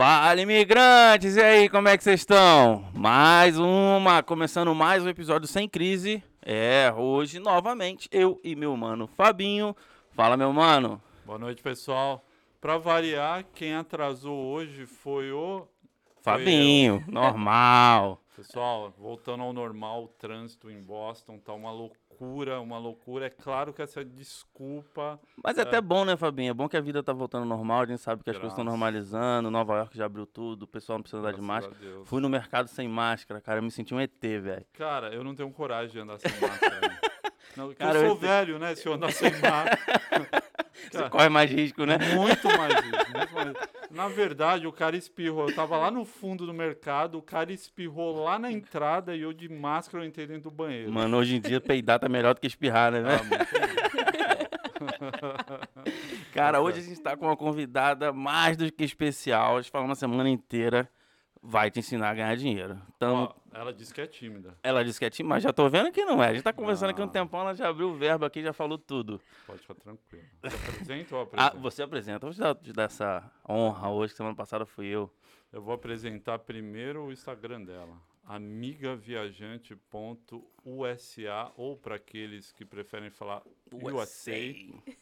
Fala, imigrantes! E aí, como é que vocês estão? Mais uma, começando mais um episódio sem crise. É, hoje, novamente, eu e meu mano Fabinho. Fala, meu mano. Boa noite, pessoal. Pra variar, quem atrasou hoje foi o Fabinho, normal. Pessoal, voltando ao normal, o trânsito em Boston tá uma loucura, uma loucura. É claro que essa desculpa. Mas é até bom, né, Fabinho? É bom que a vida tá voltando ao normal, a gente sabe que as coisas estão normalizando, Nova York já abriu tudo, o pessoal não precisa andar de máscara. Fui no mercado sem máscara, cara, eu me senti um ET, velho. Cara, eu não tenho coragem de andar sem máscara. né? não, Cara, eu eu sou ent- velho, né? Se eu andar sem máscara. Você corre mais risco, né? Muito mais isso, muito mais. Na verdade, o cara espirrou. Eu tava lá no fundo do mercado, o cara espirrou lá na entrada e eu de máscara eu entrei dentro do banheiro. Mano, hoje em dia peidar tá melhor do que espirrar, né? Ah, Cara, hoje a gente tá com uma convidada mais do que especial. A gente falou uma semana inteira. Vai te ensinar a ganhar dinheiro. Então, ela disse que é tímida. ela disse que é time, mas já tô vendo que não é. A gente tá conversando aqui um tempão, ela já abriu o verbo aqui, já falou tudo. Pode ficar tranquilo. Você apresenta ou Ah, apresenta? você apresenta. Vou te dar, te dar essa honra hoje, que semana passada fui eu. Eu vou apresentar primeiro o Instagram dela. amigaviajante.usa ou para aqueles que preferem falar USA,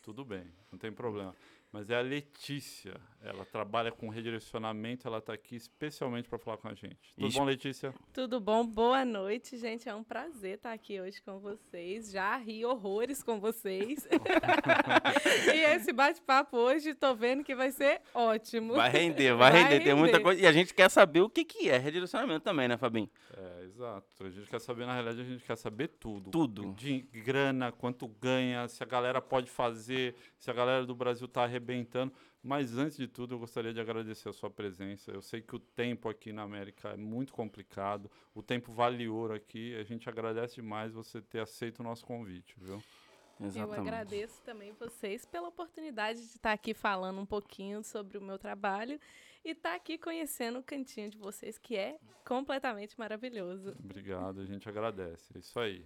tudo bem, não tem problema. Mas é a Letícia. Ela trabalha com redirecionamento, ela está aqui especialmente para falar com a gente. Tudo Isso. bom, Letícia? Tudo bom? Boa noite, gente. É um prazer estar aqui hoje com vocês. Já ri horrores com vocês. e esse bate-papo hoje, tô vendo que vai ser ótimo. Vai render, vai, Vai render. Tem muita render. coisa. E a gente quer saber o que, que é redirecionamento também, né, Fabinho? É, exato. A gente quer saber, na realidade, a gente quer saber tudo. Tudo. De grana, quanto ganha, se a galera pode fazer, se a galera do Brasil tá arrebentando. Mas antes de tudo, eu gostaria de agradecer a sua presença. Eu sei que o tempo aqui na América é muito complicado. O tempo vale ouro aqui. A gente agradece demais você ter aceito o nosso convite, viu? Eu agradeço também vocês pela oportunidade de estar aqui falando um pouquinho sobre o meu trabalho e estar aqui conhecendo o cantinho de vocês, que é completamente maravilhoso. Obrigado, a gente agradece. É isso aí.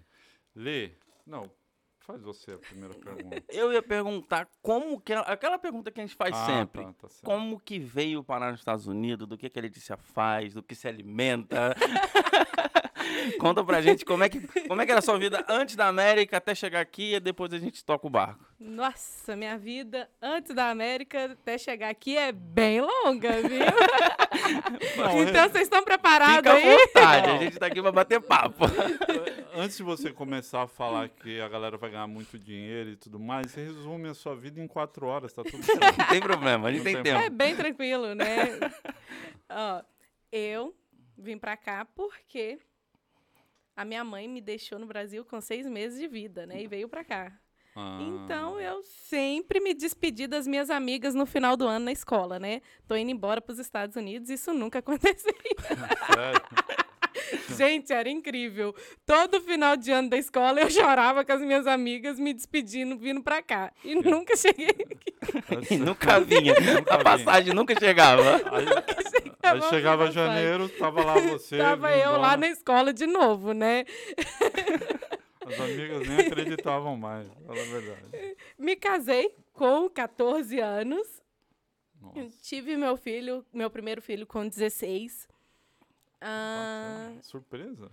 Lê, não, faz você a primeira pergunta. Eu ia perguntar como que. Aquela pergunta que a gente faz Ah, sempre. tá, tá. Como que veio parar nos Estados Unidos, do que, que a Letícia faz, do que se alimenta. Conta pra gente como é, que, como é que era a sua vida antes da América até chegar aqui e depois a gente toca o barco. Nossa, minha vida antes da América até chegar aqui é bem longa, viu? Não, então vocês estão preparados Fica à aí? vontade, a gente tá aqui pra bater papo. Antes de você começar a falar que a galera vai ganhar muito dinheiro e tudo mais, você resume a sua vida em quatro horas, tá tudo certo. Não tem problema, a gente tem tem tempo. É bem tranquilo, né? Ó, eu vim pra cá porque a minha mãe me deixou no Brasil com seis meses de vida, né? E veio pra cá. Ah, Então eu sempre me despedi das minhas amigas no final do ano na escola, né? Tô indo embora pros Estados Unidos, isso nunca aconteceu. Gente, era incrível. Todo final de ano da escola eu chorava com as minhas amigas me despedindo, vindo pra cá. E nunca cheguei aqui. E nunca vinha. Nunca A vinha. passagem nunca chegava. Aí Chegava chegava a passagem. janeiro, tava lá você. Tava eu lá lindona, na escola de novo, né? As amigas nem acreditavam mais, fala a verdade. Me casei com 14 anos. Tive meu filho, meu primeiro filho com 16. Ah. Surpresa?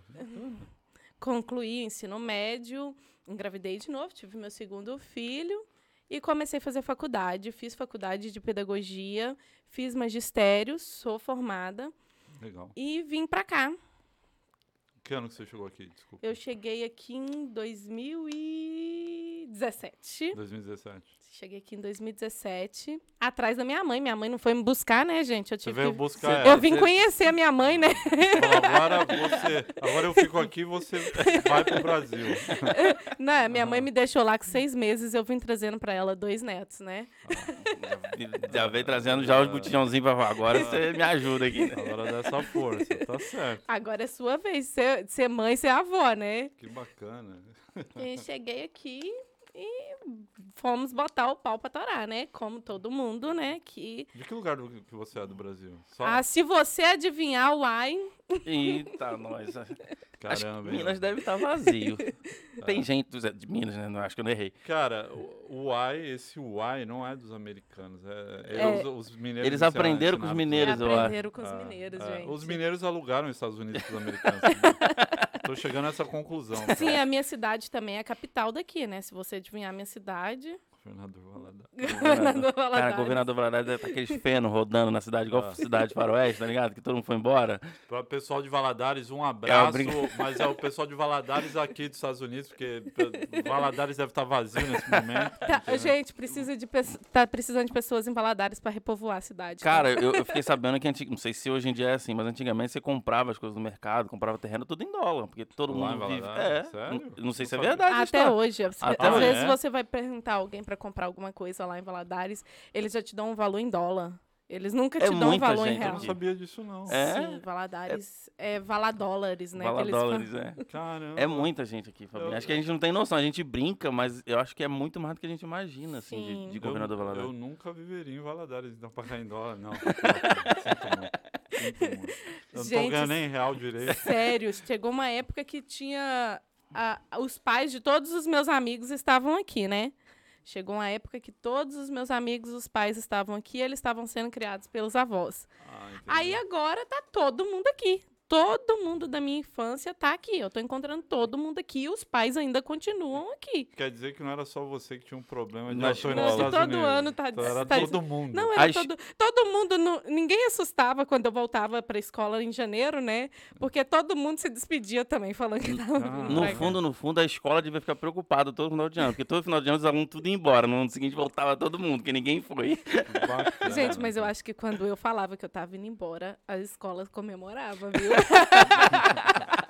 concluí o ensino médio, engravidei de novo, tive meu segundo filho e comecei a fazer faculdade. Fiz faculdade de pedagogia, fiz magistério, sou formada Legal. e vim pra cá. Que ano que você chegou aqui? Desculpa. Eu cheguei aqui em 2017. 2017. Cheguei aqui em 2017, atrás da minha mãe. Minha mãe não foi me buscar, né, gente? Eu Você tive veio que... buscar Eu ela, vim você conhecer a minha mãe, né? agora você. Agora eu fico aqui você vai pro Brasil. Não, Né, minha mãe Aham. me deixou lá com seis meses, eu vim trazendo pra ela dois netos, né? Já veio trazendo já os botijãozinhos pra agora você me ajuda aqui. né? Agora dá essa força, tá certo. Agora é sua vez ser, de ser mãe e ser avó, né? Que bacana. E cheguei aqui e fomos botar o pau pra torar, né? Como todo mundo, né? Que. De que lugar do, que você é do Brasil? Só... Ah, se você adivinhar o ai, Eita, nós. Acho que Caramba. Minas deve estar vazio. Tem gente dos- de Minas, né? Não, acho que eu não errei. Cara, o uai, esse uai não é dos americanos. É, é É. Os, os mineiros. Eles aprenderam com os mineiros, eu acho. aprenderam com os Ah, mineiros, ah, gente. Os mineiros alugaram os Estados Unidos para os americanos. Tô chegando a essa conclusão. Sim, a minha cidade também é a capital daqui, né? Se você adivinhar a minha cidade. Governador Valadares. Governador Cara, Valadares. governador Valadares deve estar aqueles feno rodando na cidade, igual Ah. cidade faroeste, tá ligado? Que todo mundo foi embora. Para o pessoal de Valadares, um abraço. brinca- mas é o pessoal de Valadares aqui dos Estados Unidos, porque Valadares deve estar vazio nesse momento. Tá, entendeu? gente, precisa de tá precisando de pessoas em Valadares para repovoar a cidade. tá? Cara, eu, eu fiquei sabendo que, antig... não sei se hoje em dia é assim, mas antigamente você comprava as coisas no mercado, comprava terreno tudo em dólar, porque todo Lá mundo vive. É, Sério? não, não sei Não se é verdade. Até história. hoje. Às Até às hoje. vezes É? você vai perguntar alguém para comprar alguma coisa lá em Valadares, eles já te dão um valor em dólar. Eles nunca É te dão um valor em gente Eu real. não aqui. sabia disso, não. É? Sim, Valadares é, valadólares, né? que Vala eles dólares, falam. é. Caramba. É muita gente aqui, Fabinho. Eu- Acho que a gente não tem noção. A gente brinca, mas eu acho que é muito mais do que a gente imagina, assim, Sim. de, de Eu- governador eu, Valadares. nunca viveria em Valadares, então pra cair em dólar, não. Sinto muito. Sinto muito. Eu não tô Gente, ganhando nem real direito. Sério, chegou uma época que tinha. a- os pais de todos os meus amigos estavam aqui, né? Chegou uma época que todos os meus amigos, os pais estavam aqui, e eles estavam sendo criados pelos avós. Ah. Aí agora tá todo mundo aqui. Todo mundo da minha infância tá aqui. Eu tô encontrando todo mundo aqui e os pais ainda continuam aqui. Quer dizer que não era só você que tinha um problema de nos escola. Estados Todo Unidos. ano tá- Então era tá- todo mundo. Não, era As- todo, todo mundo. não- ninguém assustava quando eu voltava pra escola em janeiro, né? Porque todo mundo se despedia também, falando que tava Ah. No fundo, no fundo, a escola devia ficar preocupada todo final de ano, porque todo final de ano os alunos tudo ia embora. No ano seguinte voltava todo mundo, porque ninguém foi. Bacana. Gente, mas eu acho que quando eu falava que eu tava indo embora, a escola comemorava, viu?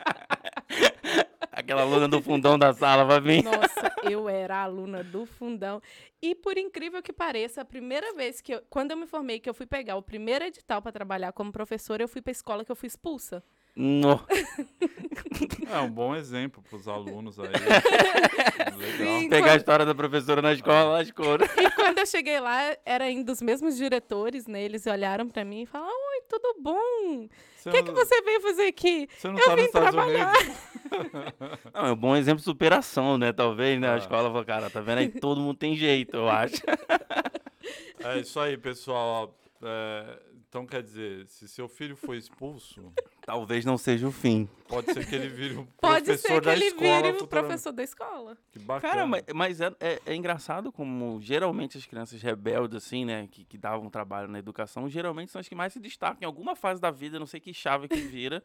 Aquela aluna do fundão da sala vai vir. Nossa, eu era aluna do fundão. E por incrível que pareça, a primeira vez que eu, quando eu me formei, que eu fui pegar o primeiro edital para trabalhar como professora, eu fui pra escola que eu fui expulsa. No. É um bom exemplo pros alunos aí. Legal. Sim. Pegar a história da professora na escola, lascou. né? E quando eu cheguei lá, era ainda os mesmos diretores, né? Eles olharam pra mim e falaram: Oi, tudo bom? O que, não- que você veio fazer aqui? Você não Eu tá nos vim Estados trabalhar. Unidos? Não, é um bom exemplo de superação, né? Talvez, né? Ah. A escola falou, cara, tá vendo aí? Todo mundo tem jeito, eu acho. É isso aí, pessoal. É, então, quer dizer, se seu filho foi expulso, Talvez não seja o fim. pode ser que ele vire um Pode professor ser que da ele escola. vire o professor da escola. Que bacana. Cara, mas, mas é, é- é engraçado como geralmente as crianças rebeldes, assim, né, que, que davam trabalho na educação, geralmente são as que mais se destacam em alguma fase da vida, não sei que chave que vira,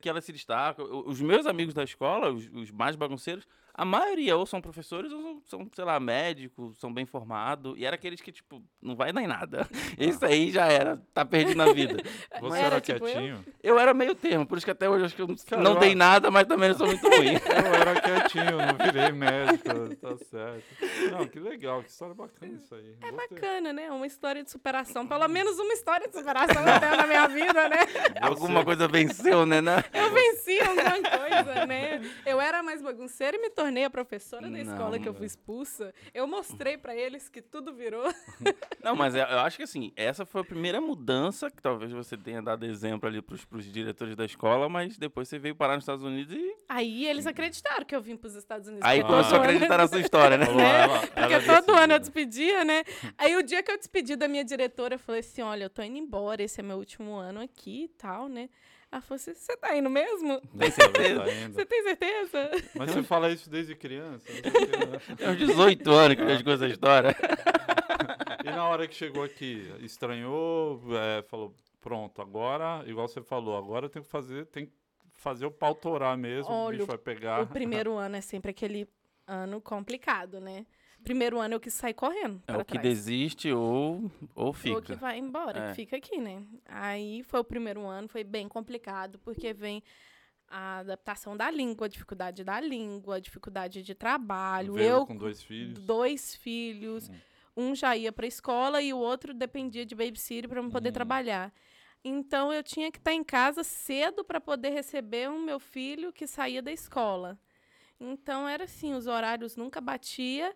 que elas se destacam. Os meus amigos da escola, os, os mais bagunceiros, a maioria ou são professores ou são, sei lá, médicos, são bem formados, e era aqueles que, tipo, não vai dar em nada. Esse aí já era, tá perdido na vida. Você Era era tipo eu? quietinho? Eu era meio termo, por isso que até hoje eu acho que eu não, Cara, não eu dei acho- nada, mas também não sou muito ruim. Eu era quietinho, não virei médico, tá certo. Não, que legal, que história bacana isso aí. É Gostei. bacana, né? Uma história de superação. Pelo menos uma história de superação eu tenho na minha vida, né? Alguma coisa venceu, né? né? Eu venci alguma coisa, né? Eu era mais bagunceira e me tornei a professora da Não, escola que eu não. fui expulsa. Eu mostrei pra eles que tudo virou. Não, mas eu acho que assim, essa foi a primeira mudança, que talvez você tenha dado exemplo ali pros, pros diretores da escola, mas depois você veio parar nos Estados Unidos e Aí eles acreditaram que eu vim pros Estados Unidos. aí porque Ah. começou a acreditar na sua história, né? Né? Porque todo ano eu despedia, né? Aí o dia que eu despedi da minha diretora, eu falei assim: olha, eu tô indo embora, esse é meu último ano aqui e tal, né? Ela falou assim: você tá indo mesmo? Tem certeza? Você tem certeza? Mas você fala isso desde criança? o quê, né? Tem uns 18 anos que eu escuto essa história. E na hora que chegou aqui, estranhou, é, falou, pronto, agora, igual você falou, agora eu tenho que fazer, tem que fazer o pau torar mesmo, o Olha, bicho vai pegar. O primeiro ano é sempre aquele ano complicado, né? Primeiro ano eu quis sair correndo. É o que trás. desiste ou, ou Ou que fica. vai embora, É. que fica aqui, né? Aí foi o primeiro ano, foi bem complicado, porque vem a adaptação da língua, a dificuldade da língua, a dificuldade de trabalho. Veio eu com dois filhos. dois filhos, um já ia para escola e o outro dependia de babysitter para poder Hum. trabalhar. Então eu tinha que estar em casa cedo para poder receber o meu filho que saía da escola. Então era assim, os horários nunca batia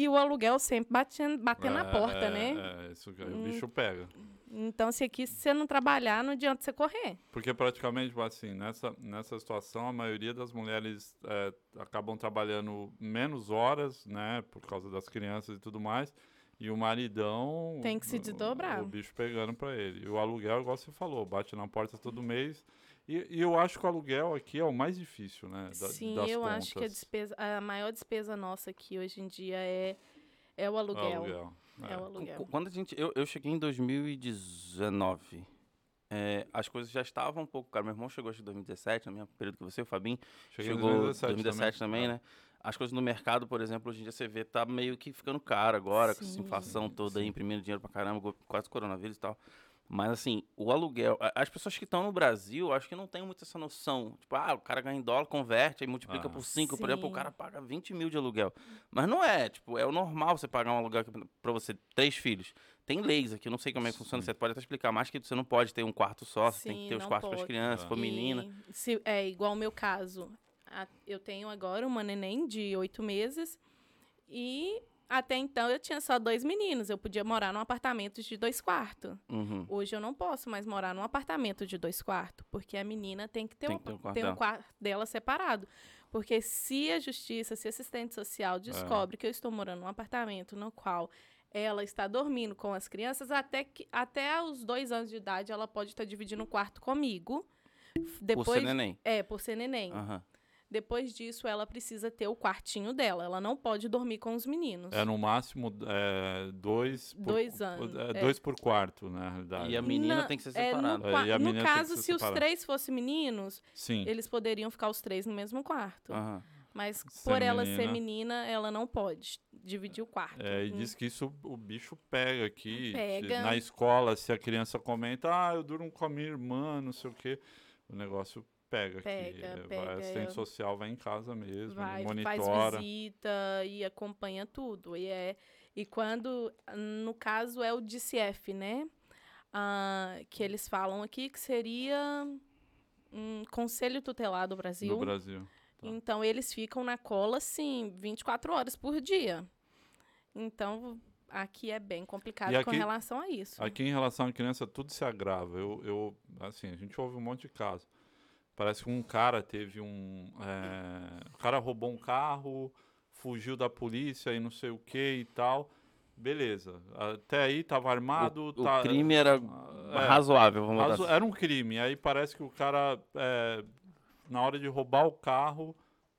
E o aluguel sempre batendo, batendo na É, porta, é, né? É, isso, que- o Hum. bicho pega. Então, se aqui se você não trabalhar, não adianta você correr. Porque praticamente, assim, nessa, nessa situação, a maioria das mulheres é, acabam trabalhando menos horas, né? Por causa das crianças e tudo mais. E o maridão. Tem que se o- desdobrar. O, bicho pegando pra ele. E o aluguel, igual você falou, bate na porta todo mês. E, e eu acho que o aluguel aqui é o mais difícil, né? da- Sim, das eu acho que a, contas. despesa, a maior despesa nossa aqui hoje em dia é, é o aluguel. Aluguel. É o Qu- aluguel. Quando a gente. Eu, eu cheguei em 2019. é, as coisas já estavam um pouco caras. Meu irmão chegou acho, em 2017, no mesmo período que você, o Fabinho. Cheguei em chegou em 2017, 2017 também, É. né? As coisas no mercado, por exemplo, hoje em dia você vê, tá meio que ficando caro agora, com essa Sim. inflação toda aí, imprimindo dinheiro pra caramba, quase coronavírus e tal. Mas assim, o aluguel, as pessoas que estão no Brasil, acho que não tem muito essa noção. Tipo, ah, o cara ganha em dólar, converte, aí multiplica Ah. por 5, por exemplo, o Sim. cara paga 20 mil de aluguel. Mas não é, tipo, é o normal você pagar um aluguel pra você, três filhos. Tem leis aqui, eu não sei como é que funciona, Sim. você pode até explicar mais que você não pode ter um quarto só, você tem que Sim, ter os quartos para as crianças, se for menina. se- é igual o meu caso. Eu tenho agora uma neném de oito meses e até então eu tinha só dois meninos. Eu podia morar num apartamento de dois quartos. Uhum. Hoje eu não posso mais morar num apartamento de dois quartos, porque a menina tem que ter, Tem um, que ter um quarto um dela. quarto dela separado. Porque se a justiça, se a assistente social É. descobre que eu estou morando num apartamento no qual ela está dormindo com as crianças, até, que, até os dois anos de idade ela pode estar dividindo o quarto comigo. Depois, Por ser neném. É, por ser neném. Aham. Depois disso, ela precisa ter o quartinho dela. Ela não pode dormir com os meninos. É no máximo é, dois, por, Dois anos, é, é. dois por quarto, né, na realidade. E a menina Na- tem que ser É, no, separada. É, e no que caso, ser se os três fossem meninos, Sim. eles poderiam ficar os três no mesmo quarto. Aham. Mas Ser por ela ser menina. menina, ela não pode dividir o quarto. É, e Hum, diz que isso o bicho pega aqui. Pega. Na escola, se a criança comenta, ah, eu durmo com a minha irmã, não sei o quê. O negócio pega, Pega, aqui. É, pega, vai, assistente social vai em casa mesmo, vai, faz monitora. visita e acompanha tudo. E, é, e quando, no caso, é o DCF, né? Ah, que eles falam aqui que seria um Conselho Tutelar do Brasil. no Brasil. Tá. Então, eles ficam na cola, assim, 24 horas por dia. Então, aqui é bem complicado E com aqui- relação a isso. Aqui em relação à criança, tudo se agrava. Eu, eu, assim, a gente ouve um monte de casos. Parece que um cara teve um. é, o cara roubou um carro, fugiu da polícia e não sei o que e tal. Beleza. Até aí tava armado. O, tá- o crime era é, razoável, vamos razo- assim. Era um crime. Aí parece que o cara, é, na hora de roubar o carro,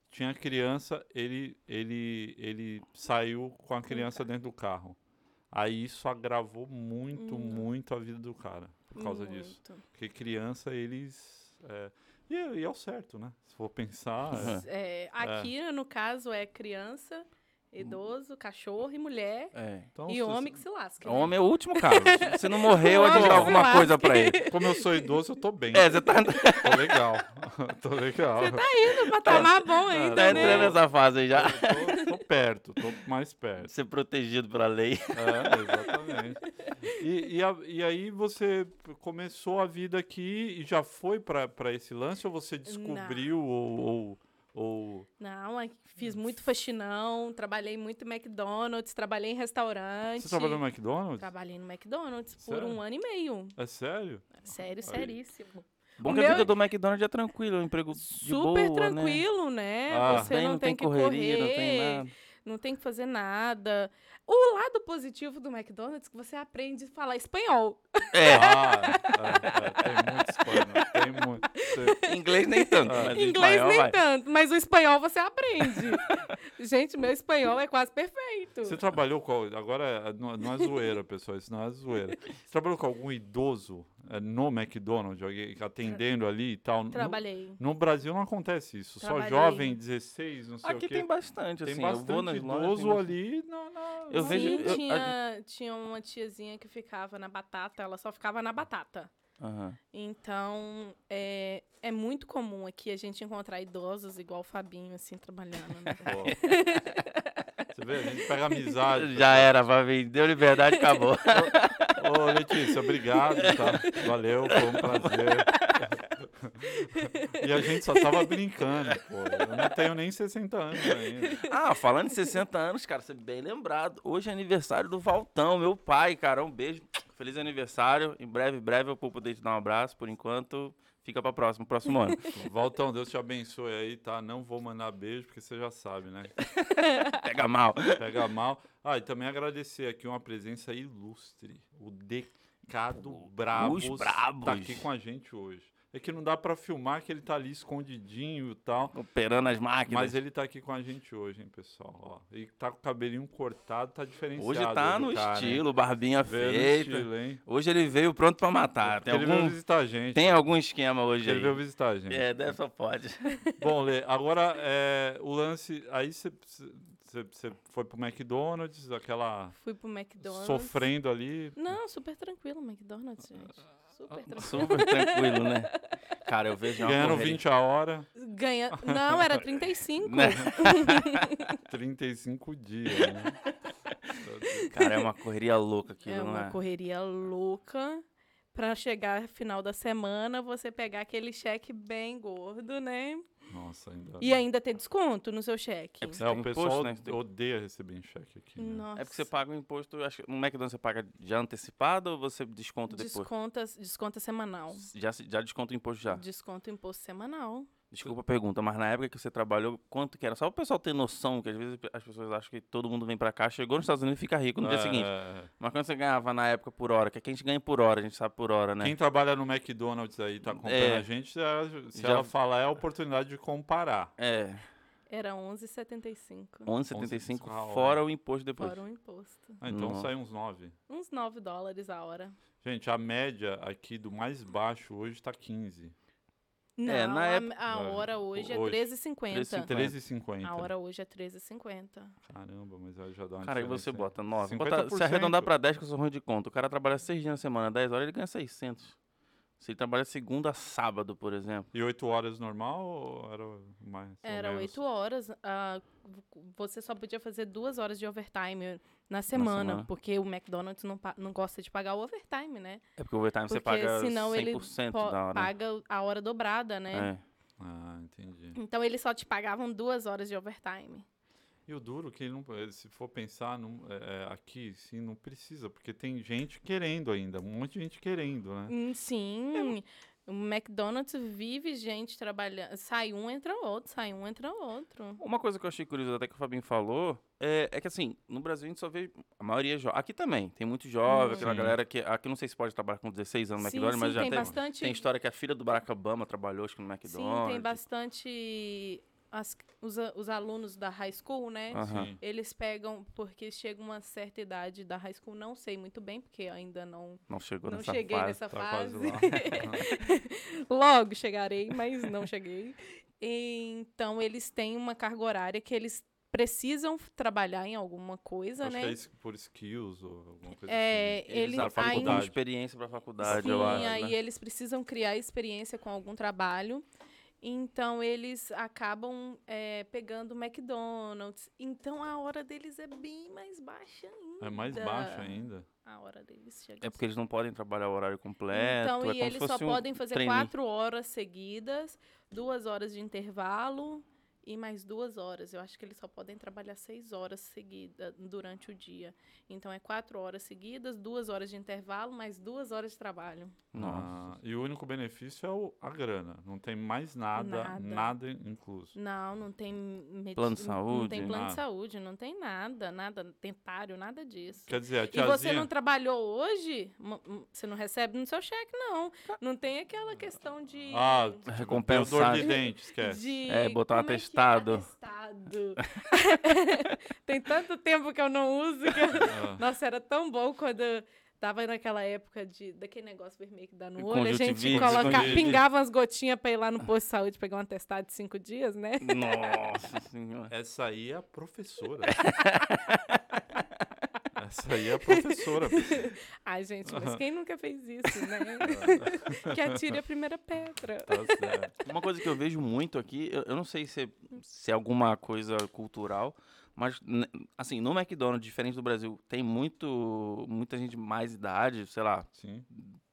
tinha criança, ele, ele, ele saiu com a criança dentro do carro. Aí isso agravou muito, Hum. muito a vida do cara por causa disso. Muito. Porque criança, eles. é, e, é- e é o certo, né? Se for pensar. é, É, aqui, no caso, é criança, idoso, cachorro e mulher. É. então, e se- homem que se lasca. né? Homem é o último caso. Se não morrer, eu adiantar se alguma coisa pra ele. Como eu sou idoso, eu tô bem. É, você tá, Tô legal. tô legal. Você tá indo pra tomar bom ainda, tá né? entrando nessa fase aí já. tô, tô perto, tô mais perto. Ser protegido pela lei. É, exatamente. E, e, a- e aí você começou a vida aqui e já foi pra esse lance ou você descobriu ou, ou, ou- Não, aí fiz muito faxinão, trabalhei muito em McDonald's, trabalhei em restaurante. Você trabalhou no McDonald's? Trabalhei no McDonald's por Sério? um ano e meio. É sério? Sério, Aí. seríssimo. Bom O que a meu vida do McDonald's é tranquila, um emprego de Super boa, tranquilo, né? Ah. Você Tem, não, tem, que correria, correr, não tem nada. não tem que fazer nada. O lado positivo do McDonald's é que você aprende a falar espanhol. É, Ah, é, é, tem muito espanhol. Tem muito. Tem- inglês nem tanto, Ah. mas Inglês espanhol nem vai. tanto, mas o espanhol você aprende. Gente, meu espanhol é quase perfeito. Você trabalhou com. Agora é- não, não é zoeira, pessoal. Isso não é zoeira. Você trabalhou com algum idoso é, no McDonald's, atendendo ali e tal? No- Trabalhei. No, Brasil não acontece isso. Só Trabalhei. jovem, 16, não sei Aqui o quê. tem bastante, Tem assim. eu vou bastante idoso tem bastante. ali. Na, na- Eu vejo- Sim, eu- tinha, tinha uma tiazinha que ficava na batata, ela só ficava na batata. Aham. Então, é, é muito comum aqui a gente encontrar idosos igual o Fabinho, assim, trabalhando. né? Você vê, a gente pega amizade. Já era, Fabi. Deu liberdade, acabou. Ô, Letícia, obrigado, tá? Valeu, foi um prazer. E a gente só tava brincando, pô. Eu não tenho nem 60 anos ainda. Ah, falando em 60 anos, cara, você é bem lembrado. Hoje é aniversário do Valtão, meu pai, cara. Um beijo. Feliz aniversário. Em breve, breve eu vou poder te dar um abraço. Por enquanto, fica pra próximo, próximo ano. Valtão, Deus te abençoe aí, tá? Não vou mandar beijo, porque você já sabe, né? Pega mal. Pega mal. Ah, e também agradecer aqui uma presença ilustre. O Decado Bravos. Brabos. Tá aqui com a gente hoje. É que não dá pra filmar que ele tá ali escondidinho e tal. Operando as máquinas. Mas ele tá aqui com a gente hoje, hein, pessoal. Ó, e tá com o cabelinho cortado, tá diferenciado. Hoje tá do no cara, hein? estilo, barbinha Veio feita. estilo, hein? Hoje ele veio pronto pra matar. Tem ele veio algum, visitar a gente. tem algum esquema hoje Ele veio aí. visitar a gente. É, deve só pode. Bom, Lê, agora é, o lance. Aí você foi pro McDonald's, aquela. Fui pro McDonald's. sofrendo ali. Não, super tranquilo o McDonald's, gente. Super tranquilo. Super tranquilo, né? Cara, eu vejo uma Ganhando correria. 20 a hora, Ganha... Não, era 35. Né? 35 dias, né? Cara, é uma correria louca aquilo, É não uma é? correria louca. Pra chegar final da semana, você pegar aquele cheque bem gordo, né? Nossa, ainda. E ainda ter desconto no seu cheque. É porque É, o pessoal imposto, né? Odeia receber em cheque aqui. Né? Nossa. É porque você paga o imposto, acho que no McDonald's você paga já antecipado ou você desconta depois? Desconta, desconta semanal. Já, já desconta o imposto já. Desconto imposto semanal. Desculpa a pergunta, mas na época que você trabalhou, quanto que era? Só o pessoal ter noção, que às vezes as pessoas acham que todo mundo vem pra cá, chegou nos Estados Unidos e fica rico no dia É, seguinte. é. Mas quanto você ganhava na época por hora? Que aqui a gente ganha por hora, a gente sabe por hora, né? Quem trabalha no McDonald's aí, tá acompanhando É. a gente, se Já- ela falar, é a oportunidade de comparar. É, Era 11,75. 11,75 a hora. fora o imposto depois. Fora o imposto. Ah, então Nossa. sai uns 9. Uns 9 dólares a hora. Gente, a média aqui do mais baixo hoje tá 15. Não, É, na a- época- a, É, hora hoje é hoje. 13,50. 13,50. 13,50. A hora hoje é 13,50. Caramba, mas aí já dá uma Cara, aí diferença você bota 9. 50%. Bota, se arredondar pra 10, que eu sou ruim de conta. O cara trabalha 6 dias na semana, 10 horas, ele ganha 600. Se ele trabalha segunda a sábado, por exemplo. E 8 horas normal ou era mais? Era? 8 horas. v- você só podia fazer duas horas de overtime na semana, semana. porque o McDonald's não, pa- não gosta de pagar o overtime, né? É porque o overtime você Porque paga senão ele 100% po- da hora. paga a hora dobrada, né? É. Ah, entendi. Então eles só te pagavam duas horas de overtime. E o duro que ele não, eh, se for pensar não- é, é, aqui, sim, não precisa, porque tem gente querendo ainda, um monte de gente querendo, né? Hum, Sim. O McDonald's vive gente trabalhando. Sai um, entra outro, sai um, entra outro. Uma coisa que eu achei curioso até que o Fabinho falou é, é que assim, no Brasil a gente só vê a maioria jovem. Aqui também, tem muito jovem, Hum. aquela Sim. galera que. Aqui não sei se pode trabalhar com 16 anos no sim, McDonald's, sim, mas já tem tem, bastante. tem história que a filha do Barack Obama trabalhou, acho que no Sim, McDonald's. tem bastante. As- os, os alunos da high school, né? Sim. Eles pegam, porque chega uma certa idade da high school, não sei muito bem, porque ainda não, Não chegou não nessa cheguei fase. nessa Tá fase. Logo chegarei, mas não cheguei. Então, eles têm uma carga horária que eles precisam trabalhar em alguma coisa, Acho né? que é isso por skills ou alguma coisa É, assim. eles Eles ainda experiência pra faculdade, Sim, eu acho. aí né? eles precisam criar experiência com algum trabalho. Então, eles acabam é, pegando o McDonald's. Então, a hora deles é bem mais baixa ainda. É mais baixo ainda. A hora deles chega É porque eles não podem trabalhar o horário completo. Então, é e como se eles só um podem fazer quatro horas seguidas, duas horas de intervalo e mais duas horas. Eu acho que eles só podem trabalhar seis horas seguidas durante o dia. Então, é quatro horas seguidas, duas horas de intervalo, mais duas horas de trabalho. Nossa. Ah, e o único benefício é o- a grana. Não tem mais nada, Nada. nada, incluso. Não, não tem medi- Plano de Não saúde, tem plano de nada. saúde, não tem nada, nada dentário, nada disso. Quer dizer, a E tiazinha... você não trabalhou hoje, você não recebe no seu cheque, não. Não tem aquela questão de. Ah, Recompensar. dor de dente, esquece. de É, botar um é? Atestado. Atestado. Tem tanto tempo que eu não uso que. Ah, Nossa, era tão bom quando tava naquela época de daquele negócio vermelho que dá no olho. A gente coloca, pingava umas gotinhas pra ir lá no posto de saúde pegar um atestado de cinco dias, né? Nossa senhora. Essa aí é a professora. Essa aí é a professora. Ai, gente, mas quem nunca fez isso, né? que atire a primeira pedra. Tá certo. Uma coisa que eu vejo muito aqui, eu, eu não sei se é, se é alguma coisa cultural, mas assim, no McDonald's, diferente do Brasil, tem muito muita gente de mais idade, sei lá, Sim.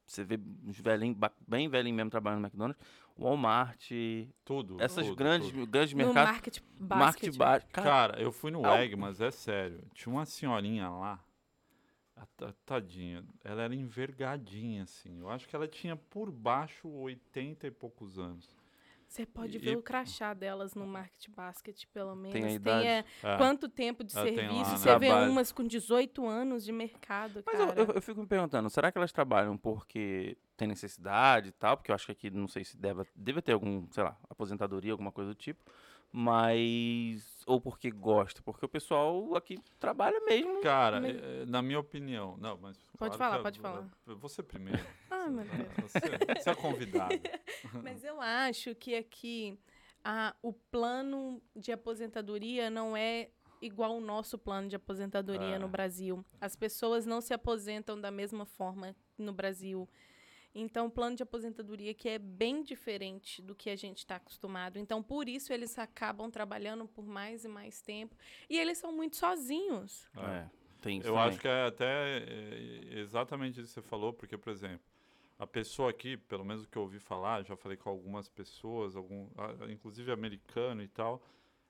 você vê uns velhinhos, bem velhinhos mesmo trabalhando no McDonald's, Walmart, Tudo. essas tudo, grandes, tudo. grandes No mercados, market market basket. ba- cara, Cara, eu fui no o- Egg, mas é sério. Tinha uma senhorinha lá. A ta- Tadinha, ela era envergadinha, assim. Eu acho que ela tinha por baixo 80 e poucos anos. Você pode E- ver o crachá delas no market basket, pelo menos. Tem a Tem, idade. é, É. quanto tempo de Ela tem lá, serviço. né? Você vê Trabalho. umas com 18 anos de mercado, Mas eu, cara. eu, eu fico me perguntando, será que elas trabalham porque tem necessidade e tal? Porque eu acho que aqui, não sei se deve, deve ter algum, sei lá, aposentadoria, alguma coisa do tipo. Mas. Ou porque gosta. Porque o pessoal aqui trabalha mesmo. Cara, Mas- eh, na minha opinião. Não, mas. Pode claro falar, pode eu- falar. Você primeiro. Ai, meu Deus. Você, você é convidada. Mas eu acho que aqui a, o plano de aposentadoria não é igual o nosso plano de aposentadoria É. no Brasil. As pessoas não se aposentam da mesma forma no Brasil. Então, o plano de aposentadoria que é bem diferente do que a gente está acostumado. Então, por isso, eles acabam trabalhando por mais e mais tempo. E eles são muito sozinhos. É. É, tem isso Eu também. acho que é até eh, exatamente isso que você falou, porque, por exemplo, a pessoa aqui, pelo menos o que eu ouvi falar, já falei com algumas pessoas, algum, inclusive americano e tal,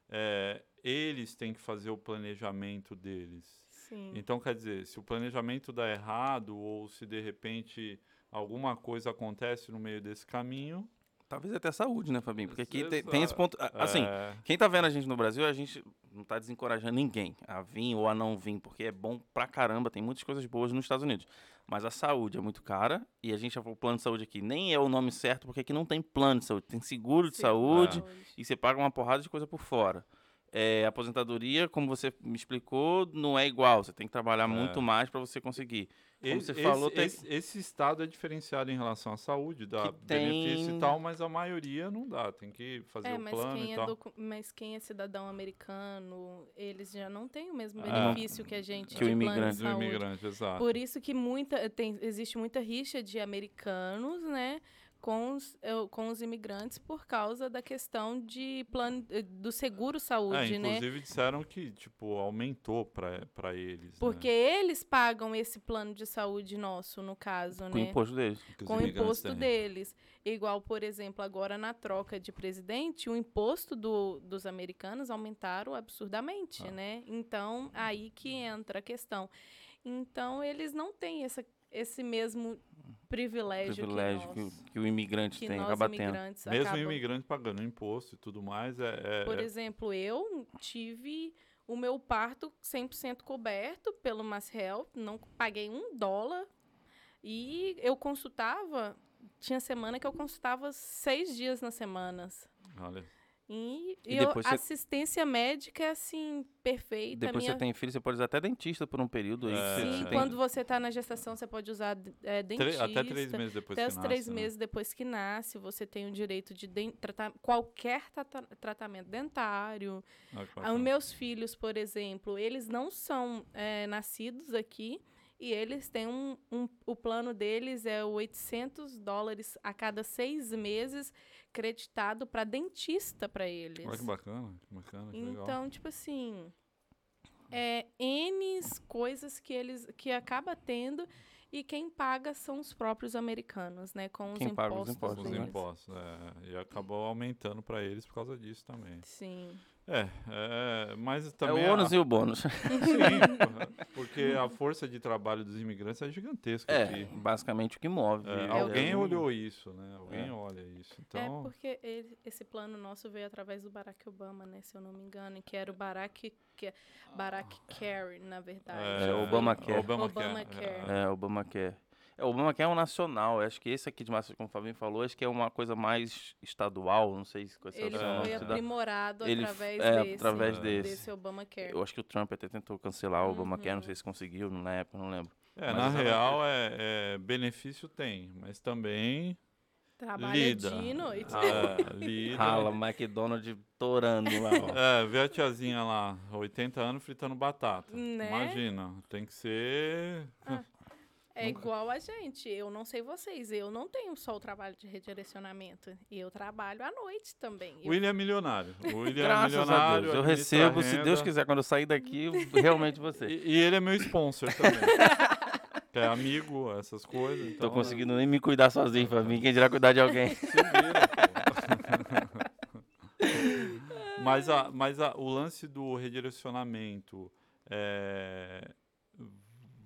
eh, eles têm que fazer o planejamento deles. Sim. Então, quer dizer, se o planejamento dá errado ou se de repente alguma coisa acontece no meio desse caminho. Talvez até saúde, né, Fabinho? Porque aqui tem, tem esse ponto. Assim, é, quem tá vendo a gente no Brasil, a gente não tá desencorajando ninguém a vir ou a não vir, porque é bom pra caramba, tem muitas coisas boas nos Estados Unidos. Mas a saúde é muito cara e a gente já falou plano de saúde aqui. Nem é o nome certo, porque aqui não tem plano de saúde, tem seguro de Sim. saúde Saúde. e você paga uma porrada de coisa por fora. É, aposentadoria, como você me explicou, não é igual. Você tem que trabalhar É. muito mais para você conseguir. Como esse, você falou, esse, tem- esse, esse estado é diferenciado em relação à saúde, dá Que benefício tem- e tal, mas a maioria não dá. Tem que fazer É, o mas plano quem, e é tal. docu- mas quem é cidadão americano, eles já não têm o mesmo É. benefício que a gente Que o de plano imigrante. de Do saúde. imigrante, exato. Por isso que muita, tem, existe muita rixa de americanos, né, com os, com os imigrantes por causa da questão de plano, eh, do seguro É, saúde, né? inclusive disseram que, tipo, aumentou pra eles. Porque né? eles pagam esse plano de saúde nosso, no caso, Com o né? imposto deles. Com o imposto têm. deles. Igual, por exemplo, agora na troca de presidente, o imposto do, dos americanos aumentaram absurdamente, Ah. né? Então, aí que entra a questão. Então, eles não têm essa, esse mesmo privilégio, privilégio que que, nós, o- que o imigrante que tem, acaba tendo. Mesmo acabam... o imigrante pagando imposto e tudo mais, é. é- Por é- exemplo, eu tive o meu parto 100% coberto pelo Mass Health, não paguei um dólar. E eu consultava, tinha semana que eu consultava seis dias nas semanas. olha, E, E eu- você- assistência médica é assim, perfeita. Depois minha... você tem filho, você pode usar até dentista por um período É. Sim, tem- quando você está na gestação, você pode usar é, dentista. até três meses depois Até que os nasce, três né? meses depois que nasce, você tem o direito de den- tratar qualquer trata- tratamento dentário. Olha que Ah. Os meus filhos, por exemplo, eles não são é, nascidos aqui e eles têm um, um- O plano deles é 800 dólares a cada seis meses creditado para dentista para eles. Olha que bacana, que bacana, que legal. Então, tipo assim, é N coisas que eles que acaba tendo e quem paga são os próprios americanos, né, com os Quem paga os impostos, impostos, Os né? deles. impostos, é, e acabou aumentando para eles por causa disso também. Sim. É, é mas É também o ônus a, e o bônus. sim, porque a força de trabalho dos imigrantes é gigantesca É, aqui. basicamente o que move. É, é, alguém o- olhou isso, né? Alguém É. olha isso. É Então, porque ele- esse plano nosso veio através do Barack Obama, né? Se eu não me engano, que era o Barack, que, Barack Care, na verdade. É, Obamacare. Obamacare. Obamacare. é. É, o Obamacare. É, o Obamacare é um nacional. Acho que esse aqui de massa, como o Fabinho falou, acho que é uma coisa mais estadual. Não sei se com essa Ele opção foi aprimorado Ele através é, desse, através É. desse. desse Obamacare. Eu acho que o Trump até tentou cancelar o Obamacare, não Uhum. sei se conseguiu na época, não lembro. É, Mas na real, é, é, benefício tem, mas também Trabalha lida. dia e noite. É, lida. Rala, McDonald's torando lá. ó. É, vê a tiazinha lá, 80 anos fritando batata. Né? Imagina, tem que ser. É igual a gente. Eu não sei vocês, eu não tenho só o trabalho de redirecionamento. E eu trabalho à noite também. O Eu- William é milionário. O William é Graças a milionário. Deus. Eu recebo, se. Deus quiser, quando eu sair daqui, realmente você. E, e ele é meu sponsor também. é amigo, essas coisas. Tô Então, conseguindo nem me cuidar sozinho, pra mim, quem dirá cuidar de alguém. Se vira, mas a, mas a, o lance do redirecionamento, é,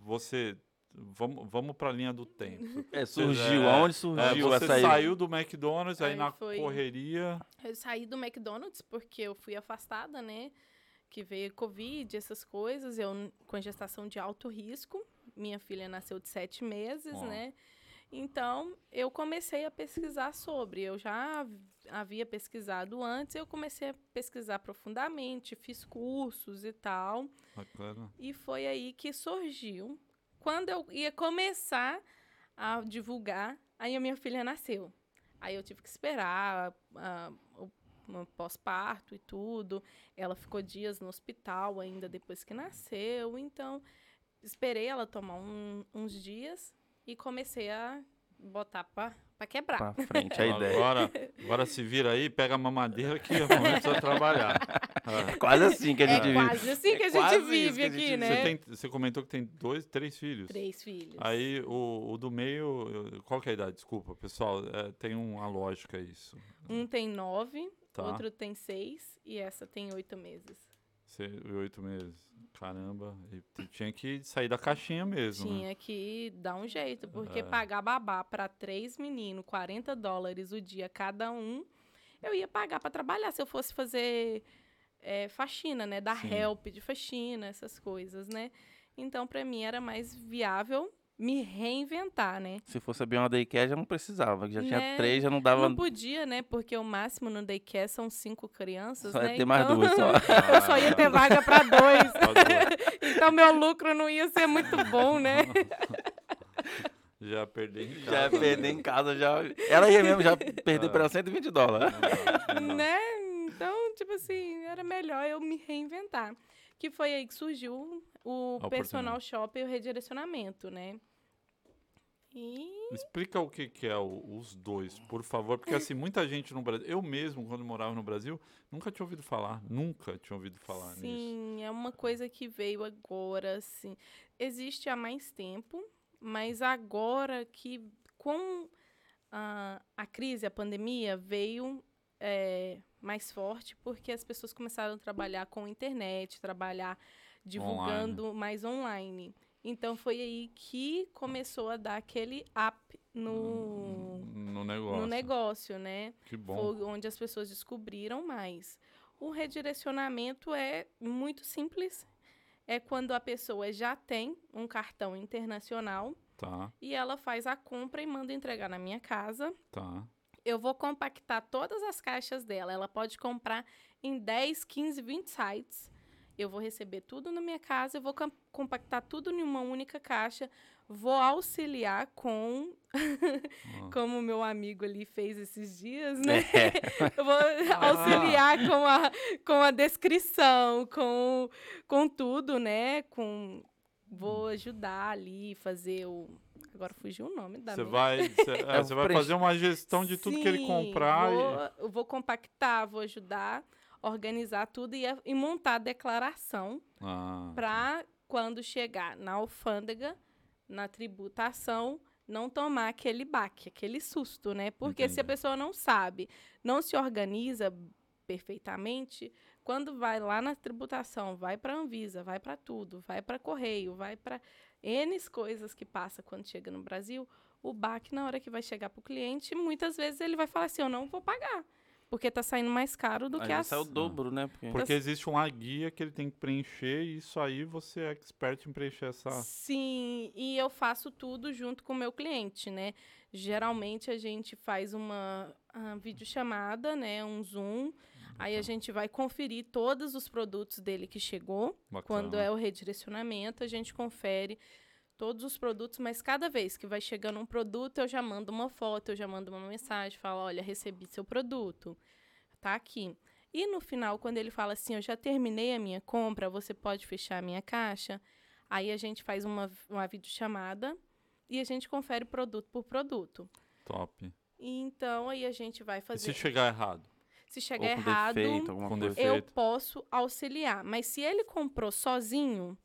você. Vamos, vamos para a linha do tempo. É, surgiu, É, aonde É, surgiu você essa aí? saiu do McDonald's, aí, Aí na foi- correria. Eu saí do McDonald's porque eu fui afastada, né? Que veio Covid, essas coisas. Eu com gestação de alto risco. Minha filha nasceu de sete meses, Ó. né? Então, eu comecei a pesquisar sobre. Eu já hav- havia pesquisado antes, eu comecei a pesquisar profundamente, fiz cursos e tal. Bacana. E foi aí que surgiu. Quando eu ia começar a divulgar, aí a minha filha nasceu. Aí eu tive que esperar ah, o o pós-parto e tudo. Ela ficou dias no hospital ainda depois que nasceu. Então, esperei ela tomar um- uns dias e comecei a botar pra, pra quebrar. Pra frente a ideia. Agora, agora se vira aí, pega a mamadeira que a mamãe precisa trabalhar. É quase assim que a É gente vive. quase assim que É a gente quase isso vive a aqui, gente- né? Você, tem- você comentou que tem dois, três filhos. Três filhos. Aí o, o do meio, qual que é a idade? Desculpa, pessoal, é, tem uma lógica isso. Um tem nove, Tá. outro tem seis e essa tem oito meses. Oito meses. Caramba, e tinha que sair da caixinha mesmo. né? Tinha que dar um jeito, porque É. pagar babá para três meninos, 40 dólares o dia cada um, eu ia pagar para trabalhar se eu fosse fazer é, faxina, né? Dar Sim. help de faxina, essas coisas, né? Então, para mim, era mais viável me reinventar, né? Se fosse abrir uma daycare, já não precisava. Já tinha Né? três, já não dava. Não podia, né? Porque o máximo no daycare são cinco crianças, Só né? ia ter mais Então, duas só. eu só ia ter vaga para dois. Então, meu lucro não ia ser muito bom, né? Já perdi em casa. Já perder em casa, já. Ela ia mesmo já perder Ah. pra ela 120 dólares. Não não dá. né? Então, tipo assim, era melhor eu me reinventar. Que foi aí que surgiu o personal shopper e o redirecionamento, né? E Explica o que, que é o- os dois, por favor, porque assim, muita gente no Brasil, eu mesmo, quando morava no Brasil, nunca tinha ouvido falar, nunca tinha ouvido falar nisso. sim, é uma coisa que veio agora, assim. Existe há mais tempo, mas agora que com a, a crise, a pandemia, veio é, mais forte porque as pessoas começaram a trabalhar com internet, trabalhar divulgando mais online. Então foi aí que começou a dar aquele up no, No negócio. no negócio, né? Que bom. Foi onde as pessoas descobriram mais. O redirecionamento é muito simples. É quando a pessoa já tem um cartão internacional Tá, e ela faz a compra e manda entregar na minha casa. tá. Eu vou compactar todas as caixas dela. Ela pode comprar em 10, 15, 20 sites. Eu vou receber tudo na minha casa, eu vou com- compactar tudo em uma única caixa. Vou auxiliar com, Ah. como o meu amigo ali fez esses dias, né? É. Eu vou auxiliar com a, com a descrição, com, com tudo, né? Com, vou ajudar ali, fazer o. Agora fugiu o nome da Você minha- vai, cê- é, É vai fazer uma gestão de tudo que ele Sim, comprar e... Vou, eu vou compactar, vou ajudar, organizar tudo e, e montar a declaração Ah, para quando chegar na alfândega, na tributação, não tomar aquele baque, aquele susto, né? Porque se a Entendi. pessoa não sabe, não se organiza perfeitamente, quando vai lá na tributação, vai para a Anvisa, vai para tudo, vai para correio, vai para N coisas que passa quando chega no Brasil, o baque na hora que vai chegar para o cliente, muitas vezes ele vai falar assim, eu não vou pagar, porque está saindo mais caro do Aí que as... sai o dobro, né? Porque... Porque existe uma guia que ele tem que preencher e isso aí você é expert em preencher essa... Sim, e eu faço tudo junto com o meu cliente, né? Geralmente a gente faz uma ah, videochamada, né? Um Zoom. Aí a gente vai conferir todos os produtos dele que chegou. Bacana. Quando é o redirecionamento, a gente confere todos os produtos, mas cada vez que vai chegando um produto, eu já mando uma foto, eu já mando uma mensagem, falo, olha, recebi seu produto, tá aqui. E no final, quando ele fala assim, eu já terminei a minha compra, você pode fechar a minha caixa, aí a gente faz uma, uma videochamada e a gente confere produto por produto. Top. E então, aí a gente vai E fazer... se chegar errado? Se chegar Ou com errado, defeito. eu posso auxiliar. Mas se ele comprou sozinho,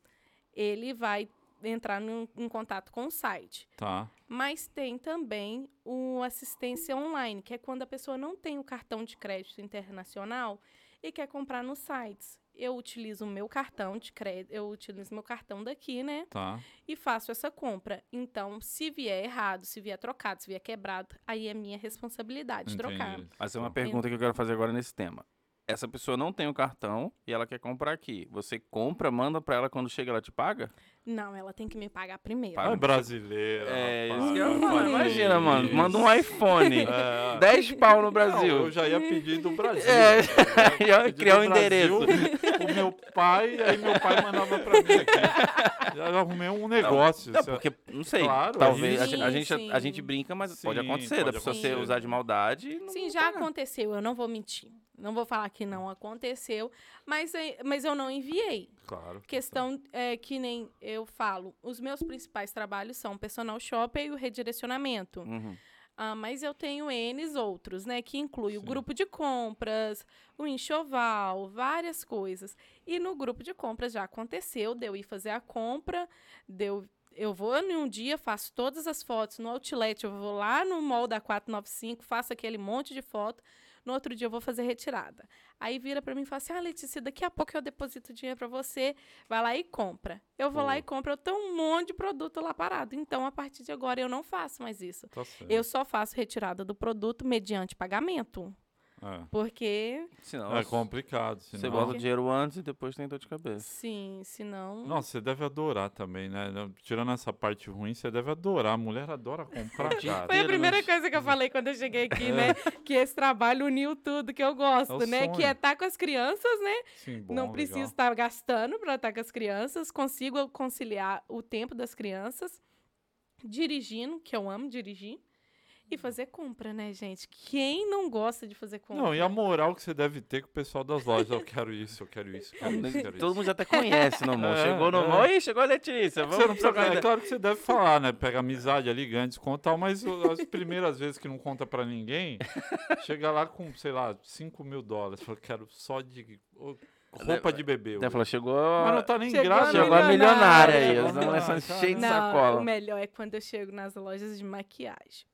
ele vai entrar num- em contato com o site. Tá. Mas tem também o assistência online, que é quando a pessoa não tem o cartão de crédito internacional e quer comprar nos sites. Eu utilizo o meu cartão de crédito, eu utilizo meu cartão daqui, né? Tá. E faço essa compra. Então, se vier errado, se vier trocado, se vier quebrado, aí é minha responsabilidade trocar. Entendi. Mas é uma Tá. pergunta que eu quero fazer agora nesse tema. Essa pessoa não tem o cartão e ela quer comprar aqui. Você compra, manda pra ela quando chega ela te paga? Não, ela tem que me pagar primeiro. Paga. Ah, brasileira. É, rapaz. isso que eu. Rapaz. Imagina, mano. Manda um iPhone. É. 10 pau no Não, Brasil. eu já ia pedir do Brasil. É, Eu ia criar um endereço. O meu pai, aí meu pai mandava pra mim aqui. Já arrumei um negócio. Não, se- porque, não sei, Claro, talvez. é a, gente- a gente, Sim, a gente sim. brinca, mas Sim, pode acontecer. da pode pessoa ser acontecer. usar de maldade. não Sim, já pagar. aconteceu, eu não vou mentir. Não vou falar que não aconteceu, mas, mas eu não enviei. Claro. Questão é que nem eu falo, os meus principais trabalhos são o personal shopper e o redirecionamento. Uhum. Ah, mas eu tenho N outros, né? Que inclui o Sim. grupo de compras, o enxoval, várias coisas. E no grupo de compras já aconteceu, de eu ir fazer a compra, de eu, eu vou em um dia, faço todas as fotos no outlet, eu vou lá no mall da 495, faço aquele monte de foto. No outro dia eu vou fazer retirada. Aí vira pra mim e fala assim: Ah, Letícia, daqui a pouco eu deposito dinheiro pra você. Vai lá e compra. Eu vou lá Boa. e compro. Eu tenho um monte de produto lá parado. Então, a partir de agora, eu não faço mais isso. Tá. Eu só faço retirada do produto mediante pagamento. É. Porque, Senão, É complicado. você senão- bota o dinheiro antes e depois tem dor de cabeça. sim, senão. Nossa, você deve adorar também, né? Tirando essa parte ruim, você deve adorar. A mulher adora comprar, cara. Foi a inteiro, primeira né? coisa que eu falei quando eu cheguei aqui, né? Que esse trabalho uniu tudo que eu gosto, É né? Que sonho. é estar com as crianças, né? Sim, bom, não preciso legal. estar gastando para estar com as crianças. Consigo conciliar o tempo das crianças. Dirigindo, que eu amo dirigir. E fazer compra, né, gente? Quem não gosta de fazer compra? Não, e a moral que você deve ter com o pessoal das lojas. Eu quero isso, eu quero isso, eu quero isso. eu quero Todo isso. mundo já até conhece no mall. É, Chegou no é. mall, ih, chegou a Letícia. Vamos Você não precisa, é claro que você deve falar, né? Pega amizade ali, ganha desconto e tal, mas as primeiras vezes que não conta pra ninguém, chega lá com, sei lá, 5 mil dólares. Fala, quero só de roupa de bebê. Ela hoje. falou, chegou, Mas não tá nem Chegou grátis. chegou a milionária aí. As mulheres são cheias de Não, sacola. o melhor é quando eu chego nas lojas de maquiagem.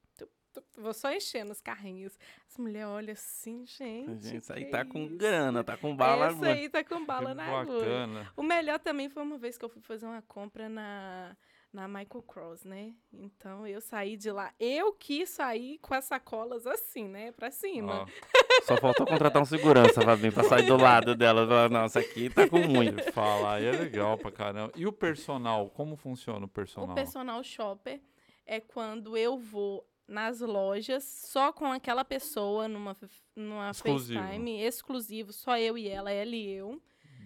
Vou só enchendo os carrinhos. As mulheres olham assim, gente. Gente, isso aí tá com isso? grana, tá com bala. Essa aí tá com Que bala na agulha. bacana. O melhor também foi uma vez que eu fui fazer uma compra na, na Michael Cross, né? Então eu saí de lá. Eu quis sair com as sacolas assim, né? Pra cima. Ó, Só faltou contratar um segurança, Fabinho, pra sair do lado dela. Falar, essa aqui tá com muito. fala, aí é legal pra caramba. E o personal, como funciona o personal? O personal shopper é quando eu vou nas lojas só com aquela pessoa numa, numa Exclusivo. FaceTime exclusivo, só eu e ela, ela e eu.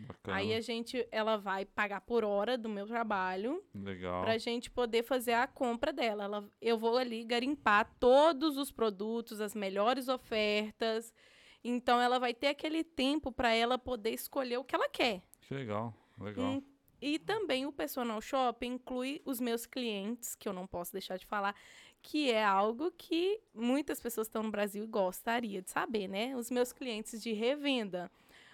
Bacana, Aí a gente, ela vai pagar por hora do meu trabalho legal. pra gente poder fazer a compra dela. Ela, eu vou ali garimpar todos os produtos, as melhores ofertas. Então ela vai ter aquele tempo para ela poder escolher o que ela quer. Que legal, legal. Hum, E também o personal shopping inclui os meus clientes, que eu não posso deixar de falar, que é algo que muitas pessoas estão no Brasil e gostariam de saber, né? Os meus clientes de revenda.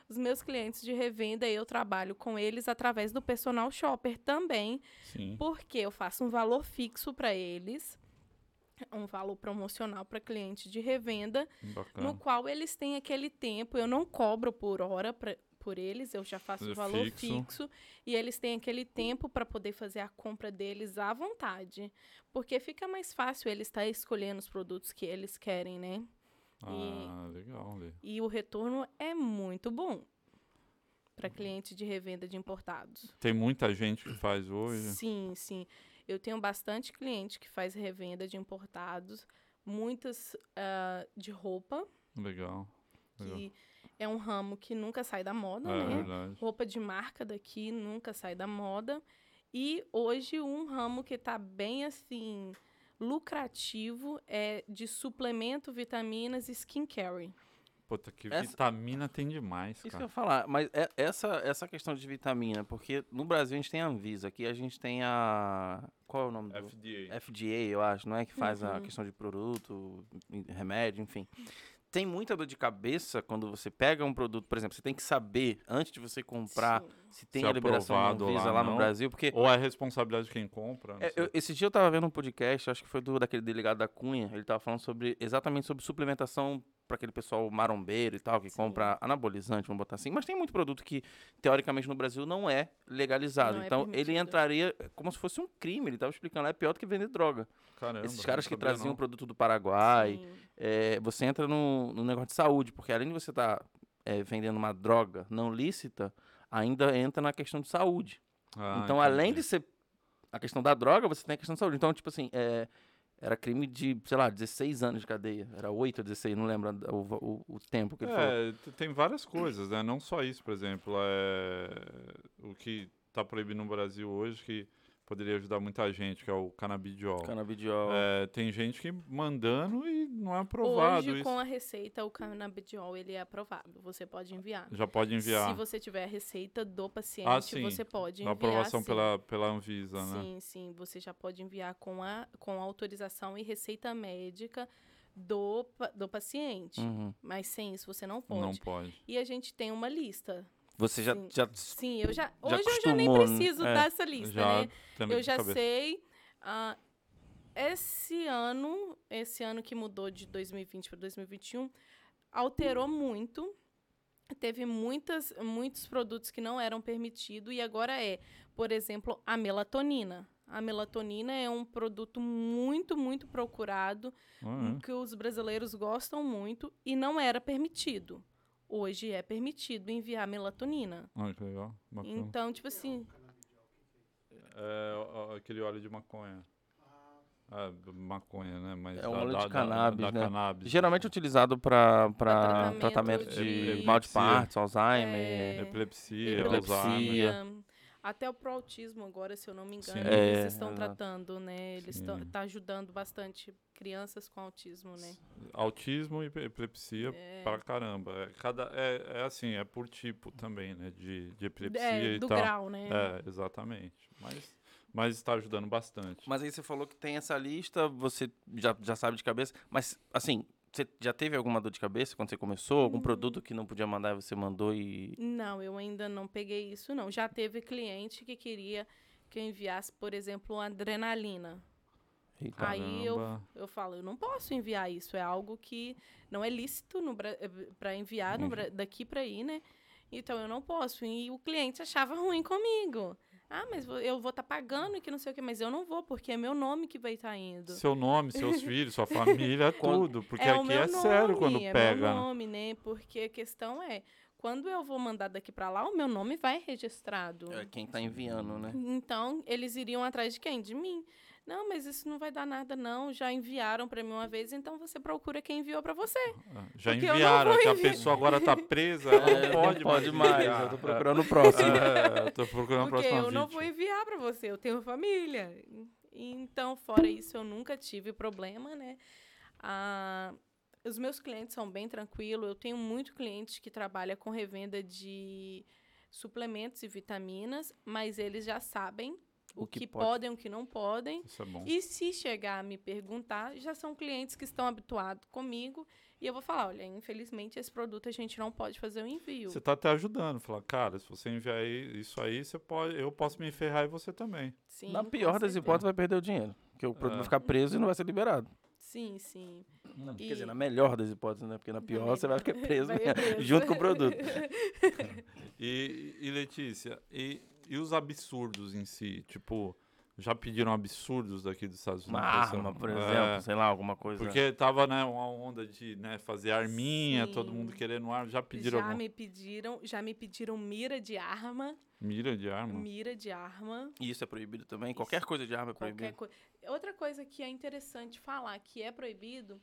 Os meus clientes de revenda, eu trabalho com eles através do personal shopper também, Sim, porque eu faço um valor fixo para eles, um valor promocional para cliente de revenda, bacana. no qual eles têm aquele tempo, eu não cobro por hora pra, por eles, eu já faço o valor fixo. fixo. e eles têm aquele tempo para poder fazer a compra deles à vontade, porque fica mais fácil eles estar escolhendo os produtos que eles querem, né? Ah, legal, Lê. E o retorno é muito bom para cliente de revenda de importados. Tem muita gente que faz hoje. Sim, sim. Eu tenho bastante cliente que faz revenda de importados, muitas ah, de roupa, Legal. legal. que é um ramo que nunca sai da moda, É né? verdade. Roupa de marca daqui nunca sai da moda. E hoje um ramo que está bem assim lucrativo é de suplemento, vitaminas e skincare. Puta, que Essa- vitamina tem demais, Isso que eu cara. ia falar, mas é- essa, essa questão de vitamina, porque no Brasil a gente tem a Anvisa, aqui a gente tem a. Qual é o nome do. FDA. FDA, eu acho, não é? Que faz a Uhum. questão de produto, em- remédio, enfim. Tem muita dor de cabeça quando você pega um produto, por exemplo, você tem que saber antes de você comprar Sim. se tem Se a é liberação aprovado Anvisa lá, lá, no. Brasil, porque Ou é responsabilidade de quem compra? é, eu- esse dia eu tava vendo um podcast, acho que foi do daquele delegado da Cunha, ele tava falando sobre exatamente sobre suplementação para aquele pessoal marombeiro e tal, que Sim. compra anabolizante, vamos botar assim, mas tem muito produto que teoricamente no Brasil não é legalizado. Não é então ele permitido. entraria como se fosse um crime, ele tava explicando, é pior do que vender droga. Caramba, Esses caras que traziam não. produto do Paraguai, é, você entra no, no negócio de saúde, porque além de você estar vendendo uma droga não lícita, ainda entra na questão de saúde. Ah, então, além entendi. de ser a questão da droga, você tem a questão de saúde. Então, tipo assim, é, era crime de, sei lá, 16 anos de cadeia. Era 8 ou 16, não lembro o, o, o tempo que ele falou. É, t- tem várias coisas, né? Não só isso, por exemplo. É... O que está proibido no Brasil hoje, que poderia ajudar muita gente, que é o canabidiol. Canabidiol. É, tem gente que mandando e não é aprovado. Hoje, isso. com a receita, o canabidiol ele é aprovado. Você pode enviar. Já pode enviar. Se você tiver a receita do paciente, Ah, sim. você pode A enviar. aprovação sim. pela, pela Anvisa, né? Sim, sim. Você já pode enviar com a com autorização e receita médica do, do paciente. Uhum. Mas sem isso você não pode. Não pode. E a gente tem uma lista. Você já, Sim. já Sim, eu já. Já hoje eu já nem né? preciso É. dessa lista, já né? Eu já sei. ah, esse ano, esse ano que mudou de 2020 para 2021, alterou muito. Teve muitas, muitos produtos que não eram permitidos e agora é, por exemplo, a melatonina. A melatonina é um produto muito, muito procurado, Ah, que os brasileiros gostam muito e não era permitido. Hoje é permitido enviar melatonina. é. Ah, que legal. Bacana. Então, tipo assim, É, aquele óleo de maconha. Ah, maconha, né? Mas É da- um óleo da- de da- cannabis, da né? cannabis. geralmente utilizado para tratamento tratamento de- de mal de. Parkinson, Alzheimer. É, Epilepsia, Epilepsia. Alzheimer. Até o autismo agora, se eu não me engano, Sim. É, eles estão exato. tratando, né? Eles estão tá ajudando bastante crianças com autismo, né? Autismo e epi- epilepsia É, pra caramba. É, cada, é, é assim, é por tipo também, né? De, de epilepsia é, e do tal. grau, né? É, exatamente. Mas, mas está ajudando bastante. Mas aí você falou que tem essa lista, você já, já sabe de cabeça, mas assim, você já teve alguma dor de cabeça quando você começou? Algum produto que não podia mandar e você mandou e. Não, eu ainda não peguei isso, não. Já teve cliente que queria que eu enviasse, por exemplo, adrenalina. Eita. Aí eu, Caramba. eu falo, eu não posso enviar isso, é algo que não é lícito para enviar no Bra- daqui para aí, né? Então eu não posso. E o cliente achava ruim comigo. Ah, mas eu vou estar pagando e que não sei o quê, mas eu não vou, porque é meu nome que vai estar indo. Seu nome, seus filhos, sua família, tudo. Porque o aqui meu é sério quando nome, é pega. meu né? nome, né? Porque a questão é, quando eu vou mandar daqui para lá, o meu nome vai registrado. É quem tá enviando, né? Então, eles iriam atrás de quem? De mim. Não, mas isso não vai dar nada, não. Já enviaram para mim uma vez, então você procura quem enviou para você. Ah, Já Porque enviaram, é que a pessoa agora tá presa, ela É, não pode, pode mais. mais. Eu tô procurando o próximo. É, eu tô procurando a Porque próxima eu não vou vítima. enviar para você, eu tenho família. Então, fora isso, eu nunca tive problema, né? Ah, os meus clientes são bem tranquilos. Eu tenho muito cliente que trabalha com revenda de suplementos e vitaminas, mas eles já sabem o, O que que, pode. podem o que não podem. Isso é bom. E se chegar a me perguntar, já são clientes que estão habituados comigo. E eu vou falar, olha, infelizmente esse produto a gente não pode fazer o envio. Você tá até ajudando. Falar, cara, se você enviar isso aí, você pode, eu posso me ferrar e você também. Sim, Na pior das hipóteses, vai perder o dinheiro. Porque o produto É. vai ficar preso e não vai ser liberado. Sim, sim. Não, Quer E- dizer, na melhor das hipóteses, né? Porque na pior você vai ficar preso, Vai preso. junto com o produto. E, e Letícia, e, e os absurdos em si? Tipo, já pediram absurdos daqui dos Estados Unidos? Uma arma, por É, exemplo, sei lá, alguma coisa. Porque tava, né, uma onda de né, fazer arminha, todo Sim. mundo querendo arma. Já pediram já alguma me pediram, já me pediram mira de arma, mira de arma? mira de arma, E isso é proibido também? Qualquer coisa de arma é qualquer proibido. coisa. Outra coisa que é interessante falar que é proibido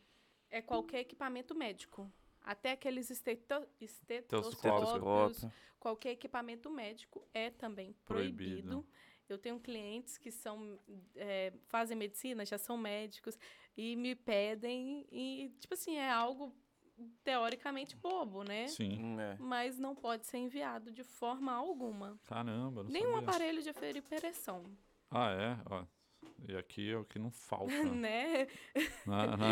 é qualquer equipamento médico. Até aqueles esteto, estetoscópios, Estetoscópio. qualquer equipamento médico é também Proibido. proibido. Eu tenho clientes que são é, fazem medicina, já são médicos e me pedem e tipo assim é algo teoricamente bobo, né? Sim. Hum, é. Mas não pode ser enviado de forma alguma. Caramba, não Nenhum sabia. aparelho de aferição. Ah, é? Ó, E aqui é o que não falta. né?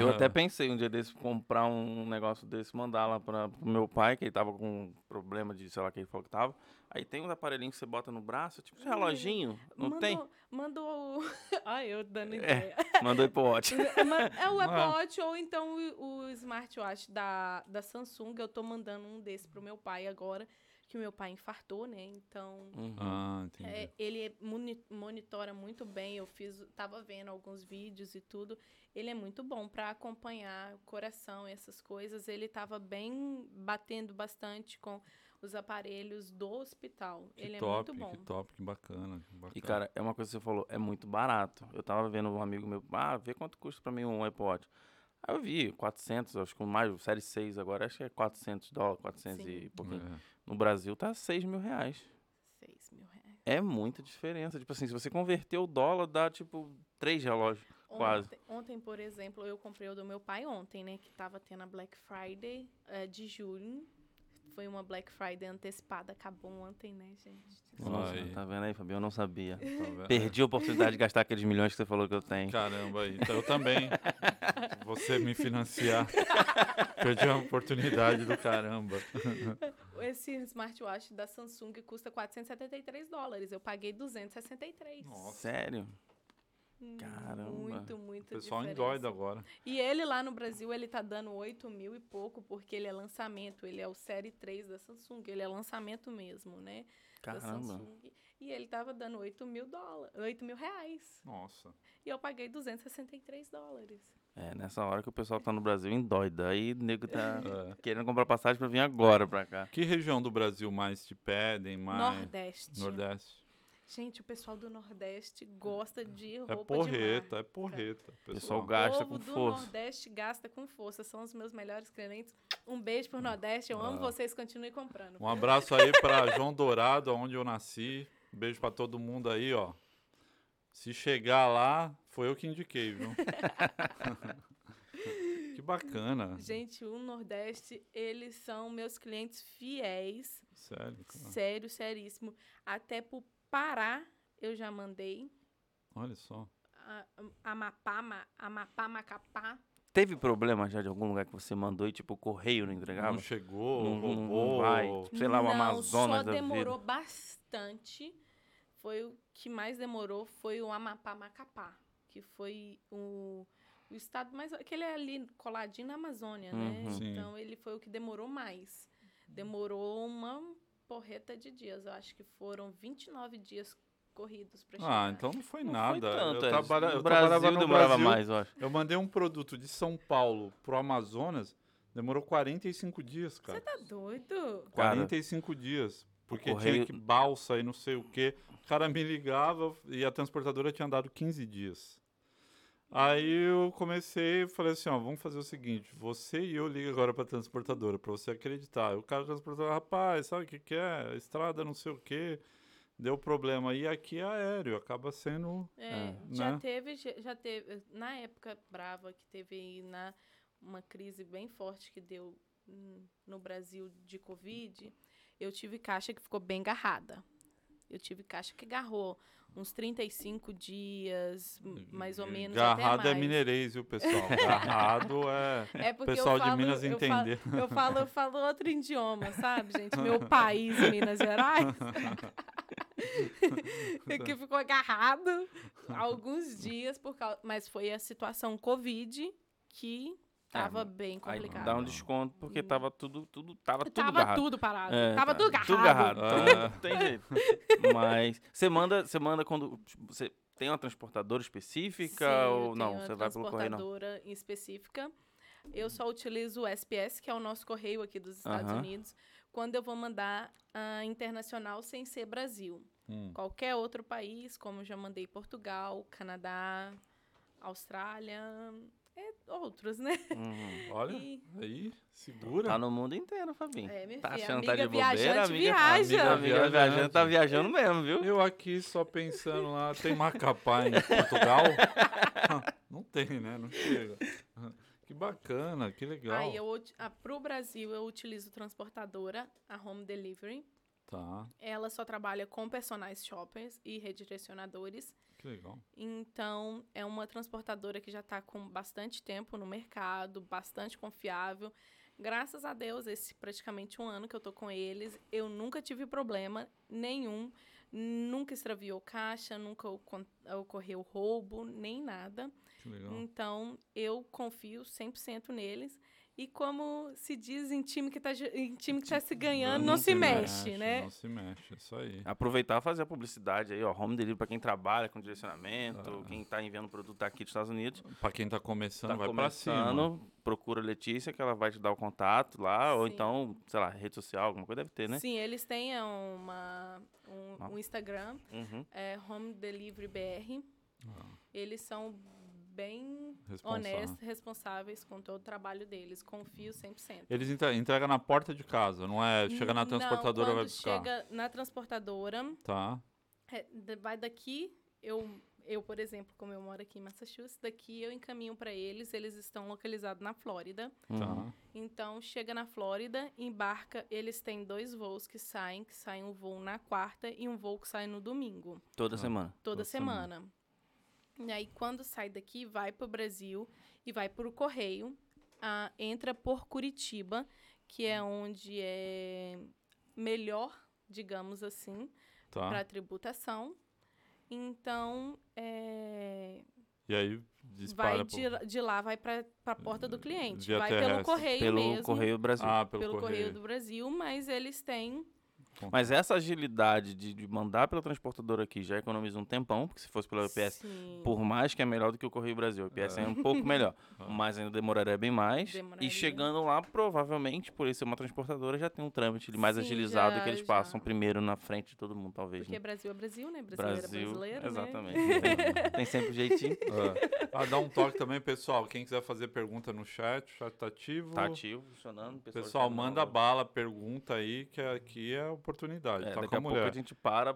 eu até pensei um dia desse comprar um negócio desse, mandar lá para pro meu pai, que ele tava com um problema de, sei lá, que ele falou que tava. Aí tem uns aparelhinhos que você bota no braço, tipo esse reloginho, não mandou, tem? Mandou. Ai, eu dando É. ideia. Mandou ir pro Watch. É o Ah. Apple Watch ou então o, o smartwatch da, da Samsung. Eu tô mandando um desse pro meu pai agora, que o meu pai infartou, né? Então, Uhum. Ah, entendi. é, ele moni- monitora muito bem. Eu fiz, tava vendo alguns vídeos e tudo. Ele é muito bom para acompanhar o coração, essas coisas. Ele tava bem batendo bastante com os aparelhos do hospital. que ele top, é muito bom. que top, que bacana. que bacana. E, cara, é uma coisa que você falou, é muito barato. Eu tava vendo um amigo meu, ah, vê quanto custa pra mim um Watch. Aí eu vi, 400, acho que mais, série 6 agora, acho que é 400 dólares, 400 Sim. e pouquinho. É. No Brasil tá 6 mil reais. 6 mil reais. É muita diferença. Tipo assim, se você converter o dólar, dá tipo 3 relógios. Quase. Ontem, ontem, por exemplo, eu comprei o do meu pai ontem, né? Que tava tendo a Black Friday eh, de julho. Foi uma Black Friday antecipada. Acabou ontem, né, gente? Nossa, Aí. tá vendo aí, Fabio? Eu não sabia. Tá? Perdi a oportunidade de gastar aqueles milhões que você falou que eu tenho. Caramba, aí. Então, eu também. Você me financiar. Perdi a oportunidade do caramba. Esse smartwatch da Samsung custa 473 dólares. Eu paguei 263. Nossa. Sério? Hum, Caramba. Muito, O muito pessoal diferença. endoida agora. E ele lá no Brasil, ele tá dando 8 mil e pouco, porque ele é lançamento. Ele é o Série 3 da Samsung. Ele é lançamento mesmo, né? Da Caramba. Samsung. E ele tava dando 8 mil dólares, 8 mil reais. Nossa. E eu paguei 263 dólares. É, nessa hora que o pessoal tá no Brasil endoida. Aí o nego tá É. querendo comprar passagem pra vir agora pra cá. Que região do Brasil mais te pedem? Mais... Nordeste. Nordeste. Gente, o pessoal do Nordeste gosta de É roupa porreta, de marca. é porreta. O pessoal gasta o com povo do força. Nordeste gasta com força. São os meus melhores clientes. Um beijo pro Nordeste. Eu amo Ah. vocês. Continuem comprando. Um abraço aí pra João Dourado, onde eu nasci. Um beijo pra todo mundo aí, ó. Se chegar lá, foi eu que indiquei, viu? que bacana. Gente, o Nordeste, eles são meus clientes fiéis. Sério, cara. Sério, seríssimo. Até pro Pará eu já mandei. Olha só. A- Amapá, Ma- Amapá, Macapá. Teve problema já de algum lugar que você mandou e tipo o correio não entregava? Não chegou, Não- não- não roubou. vai. Sei lá, o Não, Amazonas só da demorou vida. bastante. Foi o que mais demorou foi o Amapá Macapá, que foi o, o estado mais aquele é ali coladinho na Amazônia, né? Uhum. Então ele foi o que demorou mais. Demorou uma porreta de dias, eu acho que foram 29 dias corridos para chegar. Ah, então não foi Não nada. foi tanto, eu, é. trabalha, eu Brasil trabalhava no demorava Brasil. mais, eu acho. Eu mandei um produto de São Paulo pro Amazonas, demorou 45 dias, cara. Você tá doido? Cara, 45 dias. Porque correio- tinha que balsa e não sei o quê. O cara me ligava e a transportadora tinha dado 15 dias. Aí eu comecei, falei assim, ó, vamos fazer o seguinte, você e eu liga agora pra transportadora, pra você acreditar. O cara da transportadora, rapaz, sabe o que que é? Estrada não sei o quê, deu problema. E aqui é aéreo, acaba sendo... É, É. já Né? teve, já teve, na época brava que teve aí na uma crise bem forte que deu no Brasil de Covid, eu tive caixa que ficou bem garrada. Eu tive caixa que garrou uns 35 dias, m- mais ou menos Garrado é mineirês, viu, pessoal? Garrado é... É porque pessoal eu de falo, Minas eu entender. Falo, eu falo, eu falo outro idioma, sabe, gente? Meu país, Minas Gerais. que ficou agarrado alguns dias por causa, mas foi a situação Covid que tava bem Aí complicada. dá um desconto porque tava tudo, tudo, tava tudo tava garrado. tudo parado. É, tava tá, tudo garrado. Tudo garrado. Ah. Então, não tem jeito. Mas você manda, você manda quando você tem uma transportadora específica Sim, ou não? Você vai pelo correio não? transportadora em específica. Eu só utilizo o SPS, que é o nosso correio aqui dos Estados. Unidos, quando eu vou mandar a internacional sem ser Brasil. Hum. Qualquer outro país, como eu já mandei Portugal, Canadá, Austrália, é, outros, né? Uhum. Olha, E- aí, segura. Tá no mundo inteiro, Fabinho. É, minha Tá filha, achando que tá amiga de bobeira, amiga, viaja. amiga, amiga Viajante. viajando, tá viajando mesmo, viu? Eu aqui só pensando lá, tem Macapá em Portugal? Não tem, né? Não chega. Que bacana, que legal. Aí eu, ut- ah, pro Brasil eu utilizo transportadora, a Home Delivery. Tá, Ela só trabalha com personagens shoppers e redirecionadores. que legal. Então, é uma transportadora que já está com bastante tempo no mercado, bastante confiável. Graças a Deus, esse praticamente um ano que eu tô com eles, eu nunca tive problema nenhum. Nunca extraviou caixa, nunca ocorreu roubo, nem nada. Que legal. Então, eu confio 100% neles. E como se diz em time que tá, ju- em time que tá se ganhando, não, se mexe, né? Não se mexe, isso aí. Aproveitar e fazer a publicidade aí, ó. Home delivery pra quem trabalha com direcionamento, Ah. quem tá enviando produto aqui dos Estados Unidos. Pra quem tá começando, Tá vai pra cima. começando, procura a Letícia, que ela vai te dar o contato lá, ou Sim. então, sei lá, rede social, alguma coisa deve ter, né? Sim, eles têm é, uma, um, Ah. um Instagram, Uhum. é Home Delivery BR. Ah, Eles são bem responsável. honestos, responsáveis com todo o trabalho deles. Confio 100%. Eles entre- entregam na porta de casa, não é? Chega na Não, transportadora e vai buscar. chega na transportadora, Tá. é, vai daqui, eu, eu, por exemplo, como eu moro aqui em Massachusetts, daqui eu encaminho para eles, eles estão localizados na Flórida. Tá. Então, chega na Flórida, embarca, eles têm dois voos que saem, que saem um voo na quarta e um voo que sai no domingo, Toda Ah. semana. toda Toda semana. E aí, quando sai daqui, vai para o Brasil e vai para o Correio, ah, entra por Curitiba, que é onde é melhor, digamos assim, Tá. para tributação. Então, é, E aí dispara vai pro- de, de lá, vai para a porta do cliente. Via vai pelo terrestre. correio Pelo mesmo. Correio Brasil. Ah, pelo, pelo, correio. correio. do Brasil, mas eles têm. Mas essa agilidade de, de mandar pela transportadora aqui já economiza um tempão, porque se fosse pela UPS, Sim. por mais que é melhor do que o Correio Brasil. O UPS é, um pouco melhor, Ah. mas ainda demoraria bem mais. Demoraria. E chegando lá, provavelmente, por isso ser uma transportadora, já tem um trâmite mais Sim, agilizado já, que eles já. passam primeiro na frente de todo mundo, talvez. Porque né? Brasil é Brasil, né? Brasileiro é brasileiro, né? exatamente. Tem, tem sempre um jeitinho. É. Ah, dá um toque também, pessoal. Quem quiser fazer pergunta no chat, o chat tá ativo. Tá ativo, funcionando. Pessoal, já manda bala, pergunta aí, que aqui é oportunidade. É, tá daqui a a pouco a gente para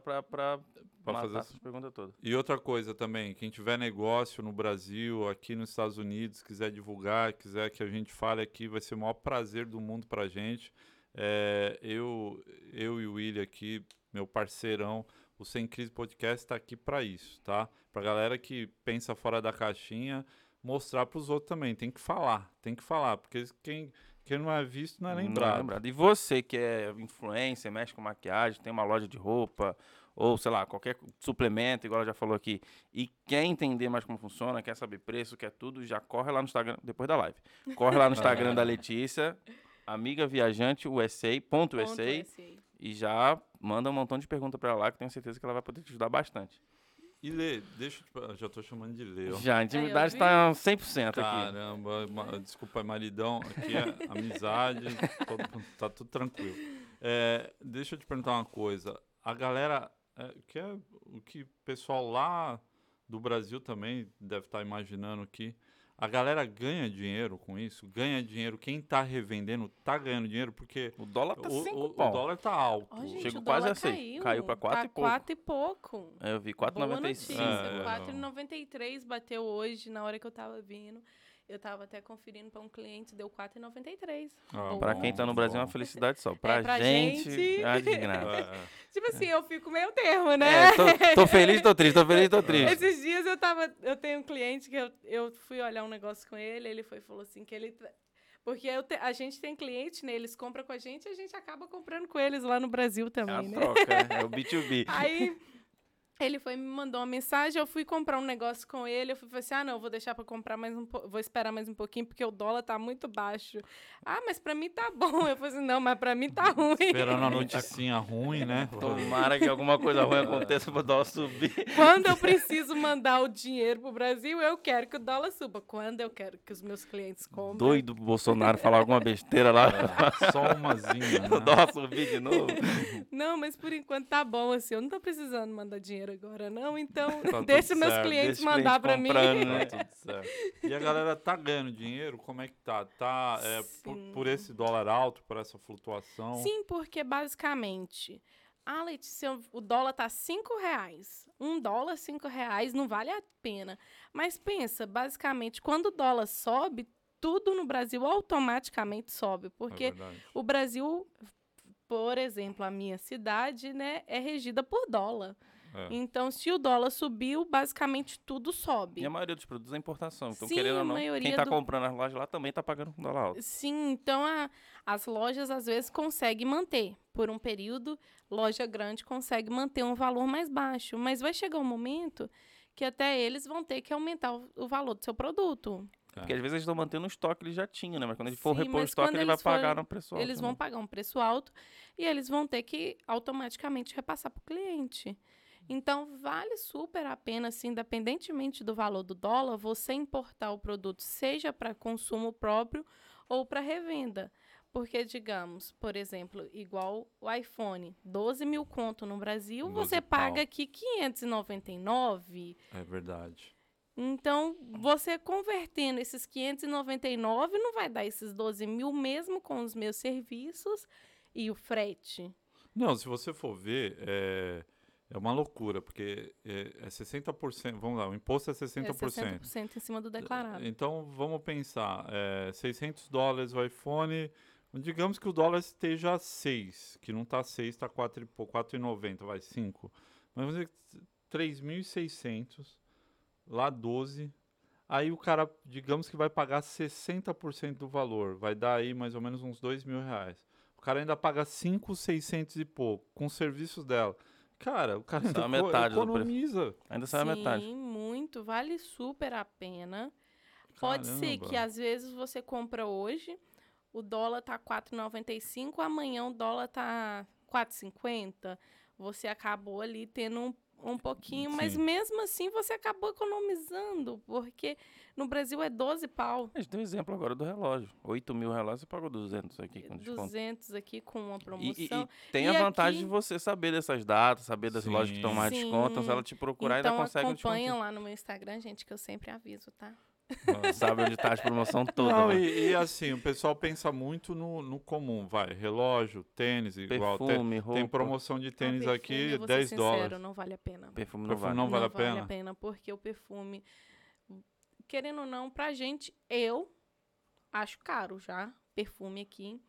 matar fazer essas perguntas todas. E outra coisa também, quem tiver negócio no Brasil, aqui nos Estados Unidos, quiser divulgar, quiser que a gente fale aqui, vai ser o maior prazer do mundo pra gente. É, eu, eu e o William aqui, meu parceirão, o Sem Crise Podcast está aqui para isso, tá? Pra galera que pensa fora da caixinha, mostrar pros outros também. Tem que falar, tem que falar, porque quem, quem não é visto não é lembrado. E você que é influencer, mexe com maquiagem, tem uma loja de roupa, ou sei lá, qualquer suplemento, igual ela já falou aqui, e quer entender mais como funciona, quer saber preço, quer tudo, já corre lá no Instagram, depois da live. Corre lá no Instagram da Letícia, amiga viajante USA, ponto Ponto USA, e já manda um montão de perguntas pra ela lá, que tenho certeza que ela vai poder te ajudar bastante. E Lê, deixa eu te, já tô chamando de Lê, ó. Já, a Aí, intimidade tá 100% aqui. Caramba, ma- desculpa, é maridão. Aqui é amizade, todo tá tudo tranquilo. É, deixa eu te perguntar uma coisa. A galera, é, que é o que o pessoal lá do Brasil também deve estar imaginando aqui. A galera ganha dinheiro com isso? Ganha dinheiro? Quem tá revendendo tá ganhando dinheiro? Porque O dólar tá o, 5 o- o dólar tá alto. Gente, Chegou quase a seis. caiu. Caiu pra quatro tá e pouco. quatro e pouco. É, Eu vi Boa 4,95. notícia. É, 4,93 bateu hoje, na hora que eu tava vindo. Eu tava até conferindo para um cliente, deu 4,93. Ah, Boa. Pra quem tá no Brasil é uma felicidade só. Pra, pra gente, gente. é uma desgraça. É, é. Tipo assim, eu fico meio termo, né? É, tô, tô feliz, tô triste, tô feliz, tô triste. Esses dias eu tava. Eu tenho um cliente que eu, eu fui olhar um negócio com ele, ele foi falou assim que ele. Porque eu te- a gente tem cliente, né? Eles compram com a gente e a gente acaba comprando com eles lá no Brasil É também, a né? troca, é o B2B. Aí ele foi me mandou uma mensagem, eu fui comprar um negócio com ele, eu fui falei assim: "Ah, não, vou deixar para comprar mais um, vou esperar mais um pouquinho porque o dólar tá muito baixo". Ah, mas para mim tá bom. Eu falei assim: "Não, mas para mim tá ruim". Esperando a noticinha ruim, né? Tomara que alguma coisa ruim aconteça pro dólar subir. Quando eu preciso mandar o dinheiro pro Brasil, eu quero que o dólar suba. Quando eu quero que os meus clientes comprem. Doido pro Bolsonaro falar alguma besteira lá, É, só umazinha, o né? dólar subir de novo. Não, mas por enquanto tá bom assim. Eu não tô precisando mandar dinheiro agora, não. Então, Tá deixa meus certo, clientes deixa mandar pra mim. né? Tá tudo certo. E a galera tá ganhando dinheiro? Como é que tá? Tá é, por, por esse dólar alto, por essa flutuação? Sim, porque basicamente, ah, Letícia, o dólar tá cinco reais. Um dólar, cinco reais, não vale a pena. Mas pensa, basicamente, quando o dólar sobe, tudo no Brasil automaticamente sobe. É Porque verdade. o Brasil por exemplo, a minha cidade, né, é regida por dólar. É. Então, se o dólar subiu, basicamente tudo sobe. E a maioria dos produtos é importação. Então, Sim, querendo ou não, quem maioria tá do- comprando as lojas lá também tá pagando com dólar alto. Sim, então a- as lojas às vezes conseguem manter. Por um período, loja grande consegue manter um valor mais baixo. Mas vai chegar um momento que até eles vão ter que aumentar o, o valor do seu produto. Porque às vezes eles estão mantendo o estoque que eles já tinham, né? Mas quando ele for Sim, repor o estoque, ele vai forem- pagar no preço alto. eles vão né? pagar um preço alto e eles vão ter que automaticamente repassar para o cliente. Então, vale super a pena, assim, independentemente do valor do dólar, você importar o produto, seja para consumo próprio ou para revenda. Porque, digamos, por exemplo, igual o iPhone, 12 mil conto no Brasil, 12 você pau. paga aqui 599. É verdade. Então, você convertendo esses 599 não vai dar esses 12 mil mesmo com os meus serviços e o frete. Não, se você for ver, é, é uma loucura, porque é, é 60%. Vamos lá, o imposto é 60%. É 60% em cima do declarado. Então, vamos pensar, é, 600 dólares o iPhone, digamos que o dólar esteja a 6, que não está 6, está 4 e pouco, 4,90, vai 5. Mas vamos dizer que 3.600, lá 12, aí o cara, digamos que vai pagar 60% do valor, vai dar aí mais ou menos uns 2 mil reais. O cara ainda paga 5,600 e pouco, com os serviços dela. Cara, o cara eco- metade do preço. economiza. Ainda sai a metade. Sim, muito. Vale super a pena. Pode ser que Caramba. às vezes você compra hoje, o dólar tá 4,95, amanhã o dólar tá 4,50. Você acabou ali tendo um, um pouquinho, mas Sim. mesmo assim você acabou economizando, porque no Brasil é 12 pau. A gente tem um exemplo agora do relógio. 8 mil relógios, você pagou 200 aqui com desconto. 200 aqui com uma E, e- promoção. e tem E a vantagem aqui- de você saber dessas datas, saber das lojas que estão mais Sim. desconto. Então, se ela te procurar, então ainda consegue um acompanha desconto. lá no meu Instagram, gente, que eu sempre aviso, tá? Sabe onde tá as promoções todas. Não, né? e, e assim, o pessoal pensa muito no, no comum, vai, relógio, tênis, igual, tem, Perfume, roupa. tem promoção de tênis Não, aqui, perfume, vou 10 ser dólares. Sincero, não vale a pena. Perfume não Perfume vale. não vale a pena? porque o perfume, querendo ou não, pra gente, eu acho caro já, perfume aqui.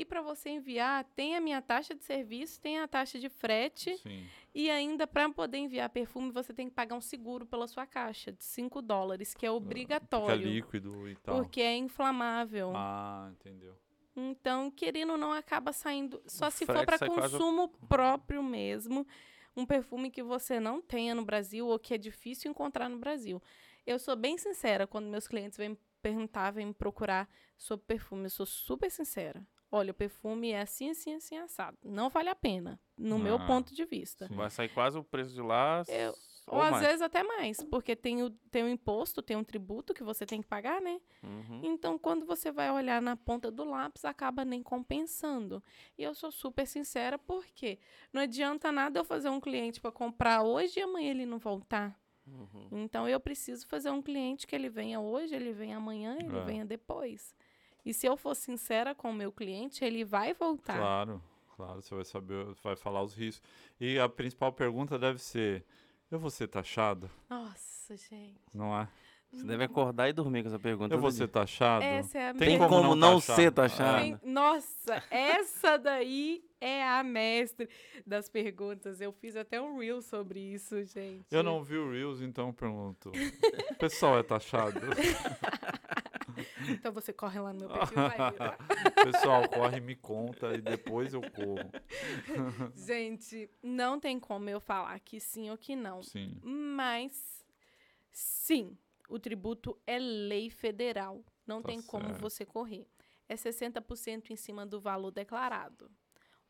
E para você enviar, tem a minha taxa de serviço, tem a taxa de frete. Sim. E ainda, para poder enviar perfume, você tem que pagar um seguro pela sua caixa de 5 dólares, que é Fica obrigatório. líquido e tal. Porque é inflamável. Ah, entendeu. Então, querendo ou não, acaba saindo. Só O se for para sai quase- consumo próprio mesmo. Um perfume que você não tenha no Brasil ou que é difícil encontrar no Brasil. Eu sou bem sincera quando meus clientes vêm perguntar, vêm me procurar sobre perfume. Eu sou super sincera. Olha, o perfume é assim, assim, assim, assado. Não vale a pena, no meu Ah, ponto de vista. sim. Vai sair quase o preço de lá. Eu- ou, Ou às mais. vezes até mais, porque tem o, tem o imposto, tem um tributo que você tem que pagar, né? Uhum. Então, quando você vai olhar na ponta do lápis, acaba nem compensando. E eu sou super sincera, porque não adianta nada eu fazer um cliente para comprar hoje e amanhã ele não voltar. Uhum. Então, eu preciso fazer um cliente que ele venha hoje, ele venha amanhã, ele É. venha depois. E se eu for sincera com o meu cliente, ele vai voltar. Claro, claro, você vai saber, vai falar os riscos. E a principal pergunta deve ser: eu vou ser taxado? Nossa, gente. Não é? Você deve acordar e dormir com essa pergunta. Eu vou dia. ser taxado? Essa é a Tem, Tem minha- como, não, não ser taxado? Tem- Nossa, essa daí é a mestre das perguntas. Eu fiz até um reel sobre isso, gente. Eu não vi o Reels, então eu pergunto. O pessoal é taxado? Então você corre lá no meu perfil e vai pessoal, corre e me conta e depois eu corro. Gente, não tem como eu falar que sim ou que não. Sim. Mas, sim, o tributo é lei federal. Não Tá tem como certo. você correr. É 60% em cima do valor declarado.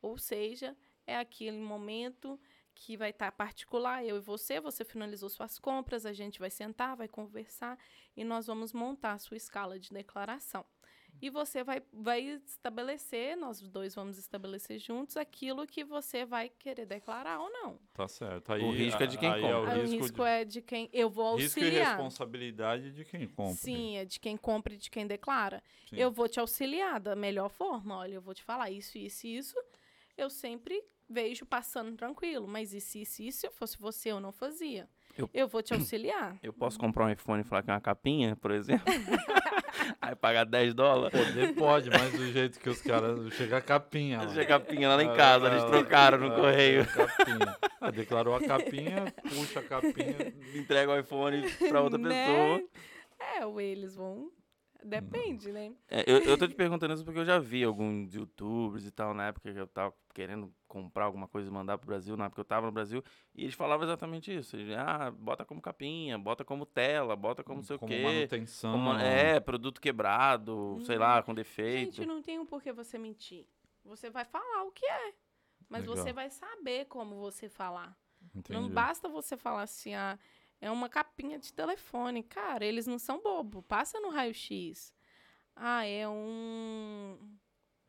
Ou seja, é aquele momento que vai estar particular, eu e você, você finalizou suas compras, a gente vai sentar, vai conversar e nós vamos montar a sua escala de declaração. E você vai, vai estabelecer, nós dois vamos estabelecer juntos aquilo que você vai querer declarar ou não. Tá certo. Aí, O risco é de quem aí compra. É o Aí risco, o risco de, é de quem eu vou risco e auxiliar. responsabilidade de quem compra. Sim, é de quem compra e de quem declara. Sim. Eu vou te auxiliar da melhor forma. Olha, eu vou te falar isso, isso e isso. eu sempre vejo passando tranquilo. Mas e se, se, se eu fosse você, eu não fazia. Eu- Eu, vou te auxiliar. Eu posso comprar um iPhone e falar que é uma capinha, por exemplo? Aí pagar 10 dólares? Poder pode, mas do jeito que os caras. Chega a capinha. lá. Chega a capinha lá em Ah, casa, eles ah, trocaram no ah, correio. a capinha. Ah, declarou a capinha, puxa a capinha. Entrega o iPhone pra outra Né? pessoa. É, ou eles vão. Depende, né? É, eu, eu tô te perguntando isso porque eu já vi alguns youtubers e tal, na época que eu tava querendo comprar alguma coisa e mandar pro Brasil, na época que eu tava no Brasil, e eles falavam exatamente isso. Eles, ah, bota como capinha, bota como tela, bota como não sei o Como quê. manutenção. como- é, produto quebrado, sei lá, com defeito. Gente, não tem um porquê você mentir. Você vai falar o que é. Mas Legal. você vai saber como você falar. Entendi. Não basta você falar assim, ah, é uma capinha de telefone. Cara, eles não são bobo. Passa no raio-x. Ah, é um.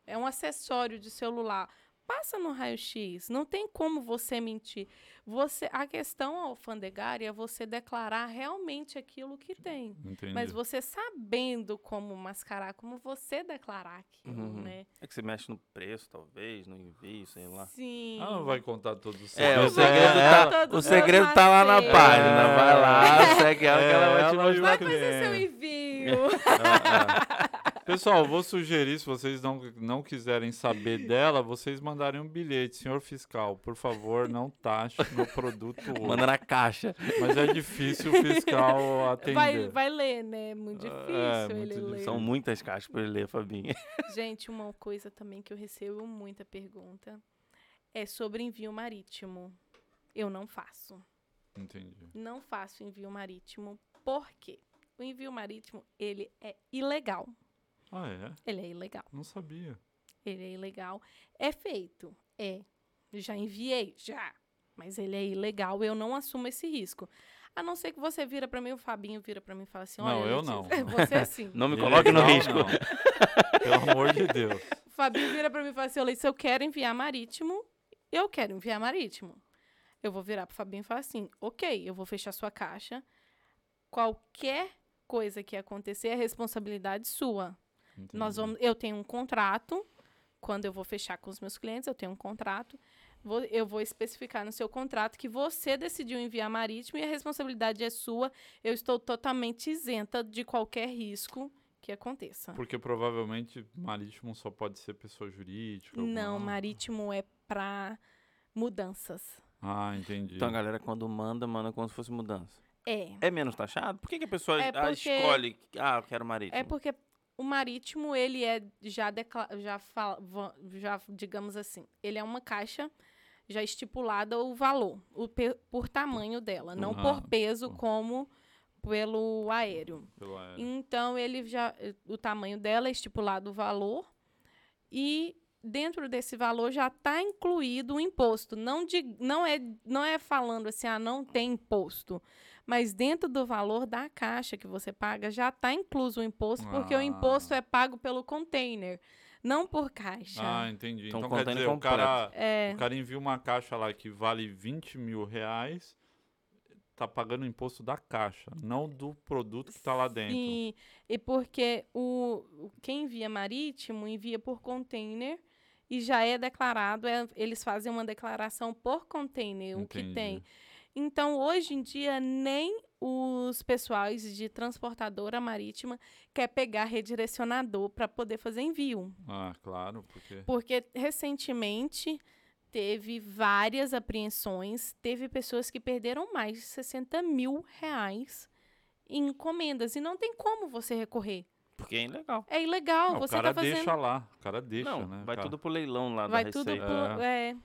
É um acessório de celular. Passa no raio-x. Não tem como você mentir. Você, a questão alfandegária é você declarar realmente aquilo que tem. Entendi. Mas você sabendo como mascarar, como você declarar aquilo, Uhum. né? É que você mexe no preço, talvez, no envio, sei lá. Sim. Ah, não vai contar todos os É, o segredos. segredo, É, tá, ela- o segredo tá lá na página. Vai lá, segue ela que ela vai te É, ela e o mostrar. Vai fazer seu envio. É, é. Pessoal, vou sugerir, se vocês não, não quiserem saber dela, vocês mandarem um bilhete. Senhor fiscal, por favor, não taxe meu produto hoje. Manda na caixa. Mas é difícil o fiscal atender. Vai, vai ler, né? É muito difícil É, ele muito ler. São muitas caixas pra ele ler, Fabinho. Gente, uma coisa também que eu recebo muita pergunta é sobre envio marítimo. Eu não faço. Entendi. Não faço envio marítimo. Por quê? O envio marítimo, ele é ilegal. Ah, é? Ele é ilegal. Não sabia. Ele é ilegal. É feito? É. Já enviei? Já. Mas ele é ilegal, eu não assumo esse risco. A não ser que você vira pra mim, o Fabinho vira pra mim e fala assim, olha... Não, eu não. Você é assim. Não me coloque no risco. Pelo amor de Deus. O Fabinho vira pra mim e fala assim, Letícia, eu quero enviar marítimo, eu quero enviar marítimo. Eu vou virar pro Fabinho e falar assim, ok, eu vou fechar sua caixa, qualquer coisa que acontecer é responsabilidade sua. Nós Entendi. vamos, eu tenho um contrato. Quando eu vou fechar com os meus clientes, eu tenho um contrato. Vou- eu vou especificar no seu contrato que você decidiu enviar marítimo e a responsabilidade é sua. Eu estou totalmente isenta de qualquer risco que aconteça. Porque provavelmente marítimo só pode ser pessoa jurídica. Não, alguma- marítimo é para mudanças. Ah, entendi. Então a galera quando manda, manda como se fosse mudança. É. É menos taxado? Por que, que a pessoa É porque- escolhe, ah, eu quero marítimo? É porque o marítimo, ele é já, já, já, digamos assim, ele é uma caixa já estipulada o valor, o por tamanho dela, não Ah, por peso tá. como pelo aéreo. Pelo aéreo. Então, ele já, o tamanho dela é estipulado o valor e dentro desse valor já está incluído o imposto. Não, de, não, é, não é falando assim, ah, não tem imposto. Mas dentro do valor da caixa que você paga já está incluso o imposto, porque o Ah. imposto é pago pelo container, não por caixa. Ah, entendi. Então, Então, quer dizer, o cara, é, o cara envia uma caixa lá que vale 20 mil reais, tá pagando o imposto da caixa, não do produto que tá lá dentro. sim. E porque o, quem envia marítimo envia por container e já é declarado, é- eles fazem uma declaração por container, o que Entendi. tem. Então, hoje em dia, nem os pessoais de transportadora marítima quer pegar redirecionador para poder fazer envio. Ah, claro, porque... Porque recentemente teve várias apreensões, teve pessoas que perderam mais de 60 mil reais em encomendas. E não tem como você recorrer. Porque é ilegal. É ilegal, Não, o você cara tá fazendo. deixa lá, o cara deixa, não, né? vai cara? tudo pro leilão lá Vai da tudo Receita. pro. É.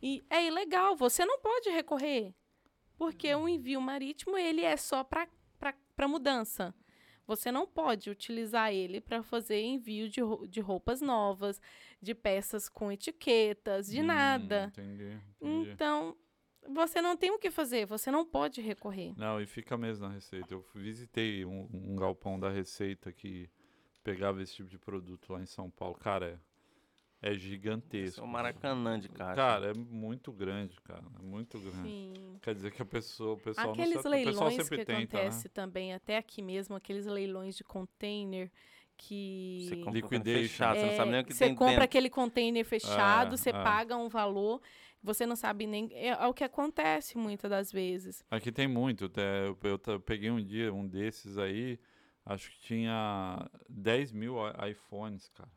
E é ilegal, você não pode recorrer. Porque o envio marítimo, ele é só para mudança. Você não pode utilizar ele para fazer envio de, de roupas novas, de peças com etiquetas, de Hum, nada. Entendi, entendi. Então, você não tem o que fazer, você não pode recorrer. Não, e fica mesmo na Receita. Eu visitei um, um galpão da Receita que pegava esse tipo de produto lá em São Paulo. Cara, é, é gigantesco. é o Maracanã de caixa. Cara, é muito grande, cara. É muito grande. Sim. Quer dizer que a pessoa, o pessoal Aqueles não sabe, o pessoal leilões sempre que tenta, acontece né? também, até aqui mesmo, aqueles leilões de container, que Você compra Liquidation. fechado, você não sabe nem o que você tem compra dentro. aquele container fechado, É, você é. paga um valor, você não sabe nem. É, é o que acontece muitas das vezes. Aqui tem muito. Eu, eu ta- peguei um dia um desses aí, acho que tinha 10 mil iPhones, cara.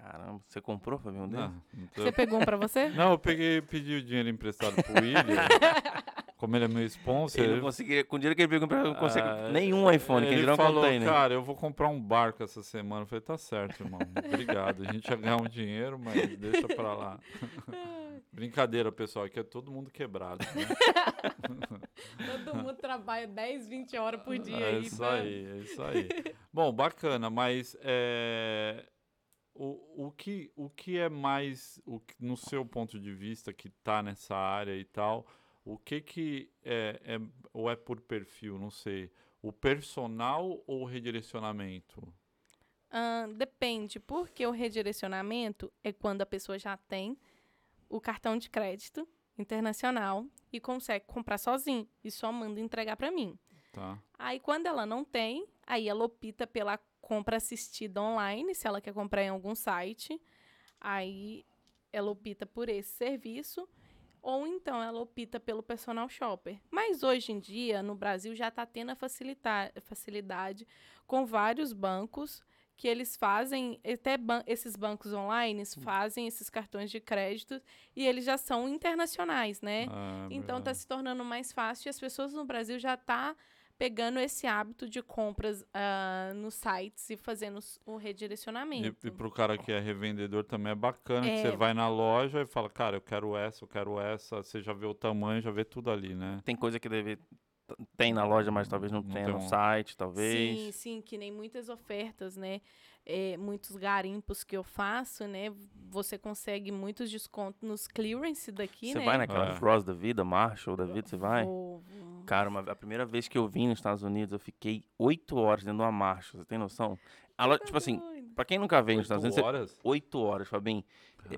Caramba, você comprou, Fabinho, um deles? Não, tô- Você pegou um pra você? Não, eu peguei, pedi o dinheiro emprestado pro William. como ele é meu sponsor. Ele não ele- conseguiria, com o dinheiro que ele pegou, não consegue Ah, nenhum iPhone, que ele ele não falou, container. cara, eu vou comprar um barco essa semana. Eu falei, tá certo, irmão. Obrigado. A gente ia ganhar um dinheiro, mas deixa pra lá. Brincadeira, pessoal. Aqui é todo mundo quebrado. Né? Todo mundo trabalha 10, 20 horas por dia. É aí isso pra- aí, é isso aí. Bom, bacana, mas é, o, o, que, o que é mais, o que- no seu ponto de vista, que tá nessa área e tal, o que que é, é, ou é por perfil, não sei, o personal ou o redirecionamento? Ahn, depende, porque o redirecionamento é quando a pessoa já tem o cartão de crédito internacional e consegue comprar sozinho e só manda entregar para mim. Tá? Aí quando ela não tem, aí ela opta pela compra assistida online, se ela quer comprar em algum site, aí ela opta por esse serviço ou então ela opta pelo personal shopper. Mas hoje em dia, no Brasil já está tendo a facilidade com vários bancos que eles fazem, até ban- esses bancos online fazem esses cartões de crédito e eles já são internacionais, né? Ah, Então está se tornando mais fácil e as pessoas no Brasil já tá pegando esse hábito de compras ah, nos sites e fazendo o E, redirecionamento. e pro cara que é revendedor também é bacana, que É. você vai na loja e fala, cara, eu quero essa, eu quero essa, você já vê o tamanho, já vê tudo ali, né? Tem coisa que deve tem na loja, mas talvez não, Não tenha tem no um- site, talvez. Sim, sim, que nem muitas ofertas, né? É, muitos garimpos que eu faço, né? Você consegue muitos descontos nos clearance daqui, Você né? vai naquela É. Ross da vida, Marshall da vida, você vai? Vou- vou- Cara, uma- a primeira vez que eu vim nos Estados Unidos, eu fiquei oito horas dentro de uma Marshall, você tem noção? A lo- tipo assim, doido. pra quem nunca veio nos Estados Oito Unidos, você- horas? oito horas, Fabinho.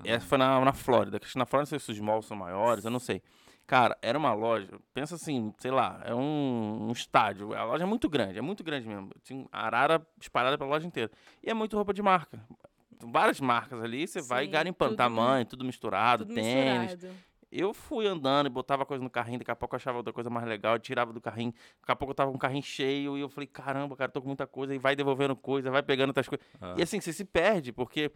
Essa foi na, na Flórida. que na Flórida, não sei se os malls são maiores, eu não sei. Cara, era uma loja, pensa assim, sei lá, é um, um estádio. A loja é muito grande, é muito grande mesmo. Tinha arara espalhada pela loja inteira. E é muito roupa de marca. Várias marcas ali, você vai Sim, garimpando tudo- tamanho, tudo misturado, Tudo tênis. misturado. Eu fui andando e botava coisa no carrinho, daqui a pouco eu achava outra coisa mais legal, eu tirava do carrinho, daqui a pouco eu tava com o carrinho cheio e eu falei, caramba, cara, tô com muita coisa, e vai devolvendo coisa, vai pegando outras coisas. Ah. E assim, você se perde, porque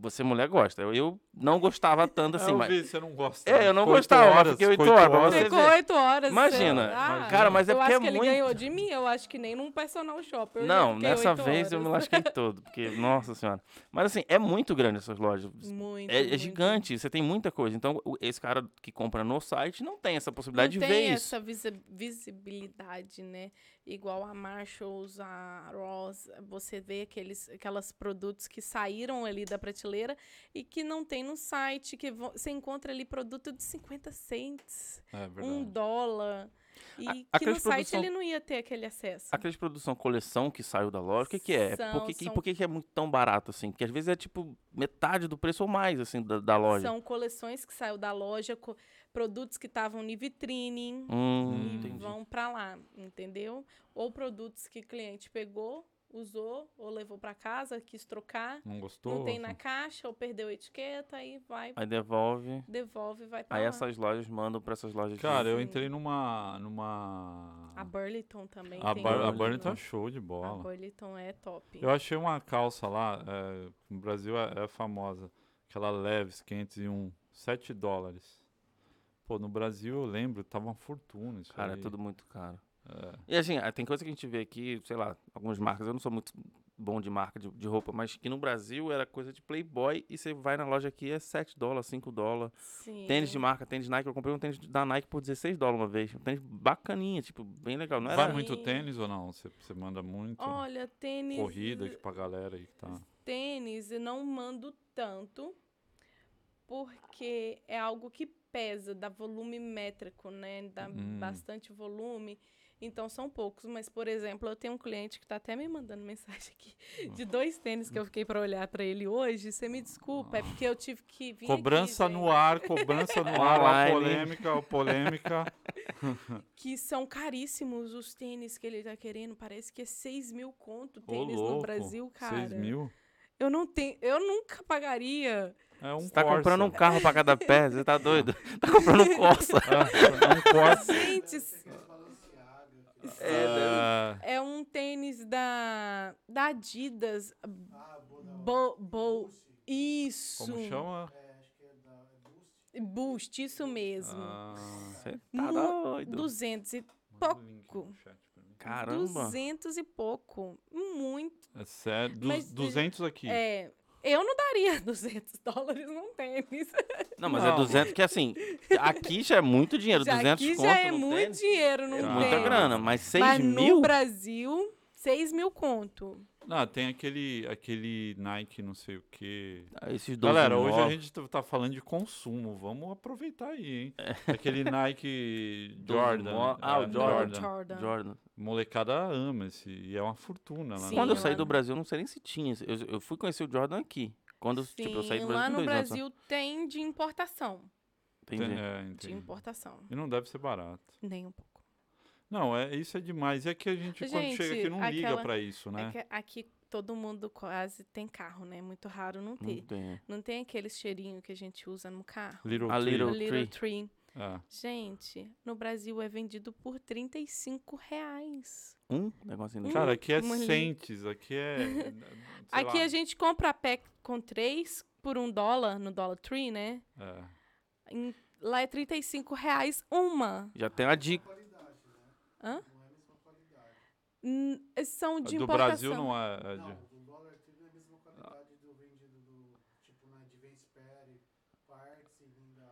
você, mulher, gosta. Eu, eu não gostava tanto assim, eu mas. vi, você não gosta. É, né? eu não gostava, horas, fiquei oito horas horas. você Ficou horas. Imagina. Ah, Cara, mas é eu porque acho é que ele muito- ganhou de mim, eu acho que nem num personal shopper. eu Não, oito vez eu me horas. lasquei todo, porque, nossa senhora. Mas assim, é muito grande essas lojas. Muito, É, é muito. gigante, você tem muita coisa. Então, esse cara que compra no site não tem essa Não possibilidade de tem ver isso. essa visi- visibilidade, né? Igual a Marshalls, a Ross, você vê aqueles aquelas produtos que saíram ali da prateleira e que não tem no site, que vo- você encontra ali produto de 50 cents, É um dólar. E A- que no site ele não ia ter aquele acesso. Aqueles produção coleção que saiu da loja, o que, que é? São- por que, que- são- por que, que é muito tão barato assim? Porque às vezes é tipo metade do preço ou mais, assim, da, da loja. São coleções que saiu da loja, co- produtos que estavam em vitrine Hum, e entendi. vão para lá, entendeu? Ou produtos que o cliente pegou, usou ou levou para casa, quis trocar, Não gostou? não tem na caixa ou perdeu a etiqueta, aí vai, Aí devolve. devolve e vai para Aí lá. essas lojas mandam pra essas lojas. de- Cara, eu Sim. entrei numa. numa... A Burlington também A, a Burlington tá show de A bola. Burlington é top. Eu achei uma calça lá, é, no Brasil é, é famosa, aquela Leves 501, 7 dólares. Pô, no Brasil eu lembro, tava uma fortuna isso Cara, é aí. tudo muito caro. É. E assim, ah, tem coisa que a gente vê aqui, sei lá, algumas marcas, eu não sou muito bom de marca de, de roupa, mas que no Brasil era coisa de Playboy e você vai na loja aqui é 7 dólares, 5 dólares. Sim. Tênis de marca, tênis Nike, eu comprei um tênis da Nike por 16 dólares uma vez. Um tênis bacaninha, tipo, bem legal. Não era Vai muito tênis ou não? Você você manda muito? Olha, tênis. Corrida aqui pra galera aí que tá. tênis eu não mando tanto porque é algo que pesa, dá volume métrico, né? Dá Hum. bastante volume. Então são poucos, mas por exemplo, eu tenho um cliente que tá até me mandando mensagem aqui de dois tênis que eu fiquei para olhar para ele hoje. Você me desculpa, é porque eu tive que vir Cobrança aqui, no ar, cobrança no ar, Online. polêmica, ó, polêmica. que são caríssimos os tênis que ele tá querendo. Parece que é 6 mil conto Ô, tênis louco. no Brasil, cara. 6 mil? Eu não tenho, eu nunca pagaria. É um Você tá Corsa. comprando um carro pra cada pé, você tá doido? Tá comprando um Corsa. É um Corsa. Gente, É, é um tênis da, da Adidas. Bo, bo, isso. como chama? Boost, isso mesmo. Ah, Você tá Mu- doido. 200 e pouco. Caramba. 200 e pouco. Muito. É sério? Du- Mas, 200 aqui. É, eu não daria 200 dólares num tênis. Não, mas Não. é 200 que assim, aqui já é muito dinheiro. Já 200 aqui já é muito tênis, dinheiro num É Cara. muita tênis. grana, mas 6 Mas mil? no Brasil, 6 mil conto. Não, tem aquele, aquele Nike não sei o quê. Ah, Esses 12 Galera, hoje a novos. gente tá- falando de consumo. Vamos aproveitar aí, hein? É. Aquele Nike 12 Jordan. mo- Ah, é, o Jordan. Jordan. Jordan. Molecada ama esse. E é uma fortuna lá. Sim, Quando eu saí no- do Brasil, eu não sei nem se tinha. Eu, eu fui conhecer o Jordan aqui. Quando Sim, tipo, eu saí do Brasil lá no dois anos, Brasil tem de importação. Tem- Entendi. é, De entendi. importação. E não deve ser barato. Nem um pouco. Não, é, isso é demais. É que a gente, quando Gente, chega aqui, não liga aquela- pra isso, né? É aqui todo mundo quase tem carro, né? Muito raro não Não ter. tem. Não tem aquele cheirinho que a gente usa no carro. Little A Tree. Little- Little Tree. Tree. É. Gente, no Brasil é vendido por 35 reais. Um negocinho Hum. Cara, aqui é centes, aqui é. sei Aqui lá, a gente compra a pack com três por um dólar no Dollar Tree, né? é. Em- lá é 35 reais uma. Já tem uma dica. Hã? Hum, são de Do importação. Brasil não é. é de- do dólar tudo é a mesma qualidade do vendido do, tipo, na Divenspere, Parts e vinda...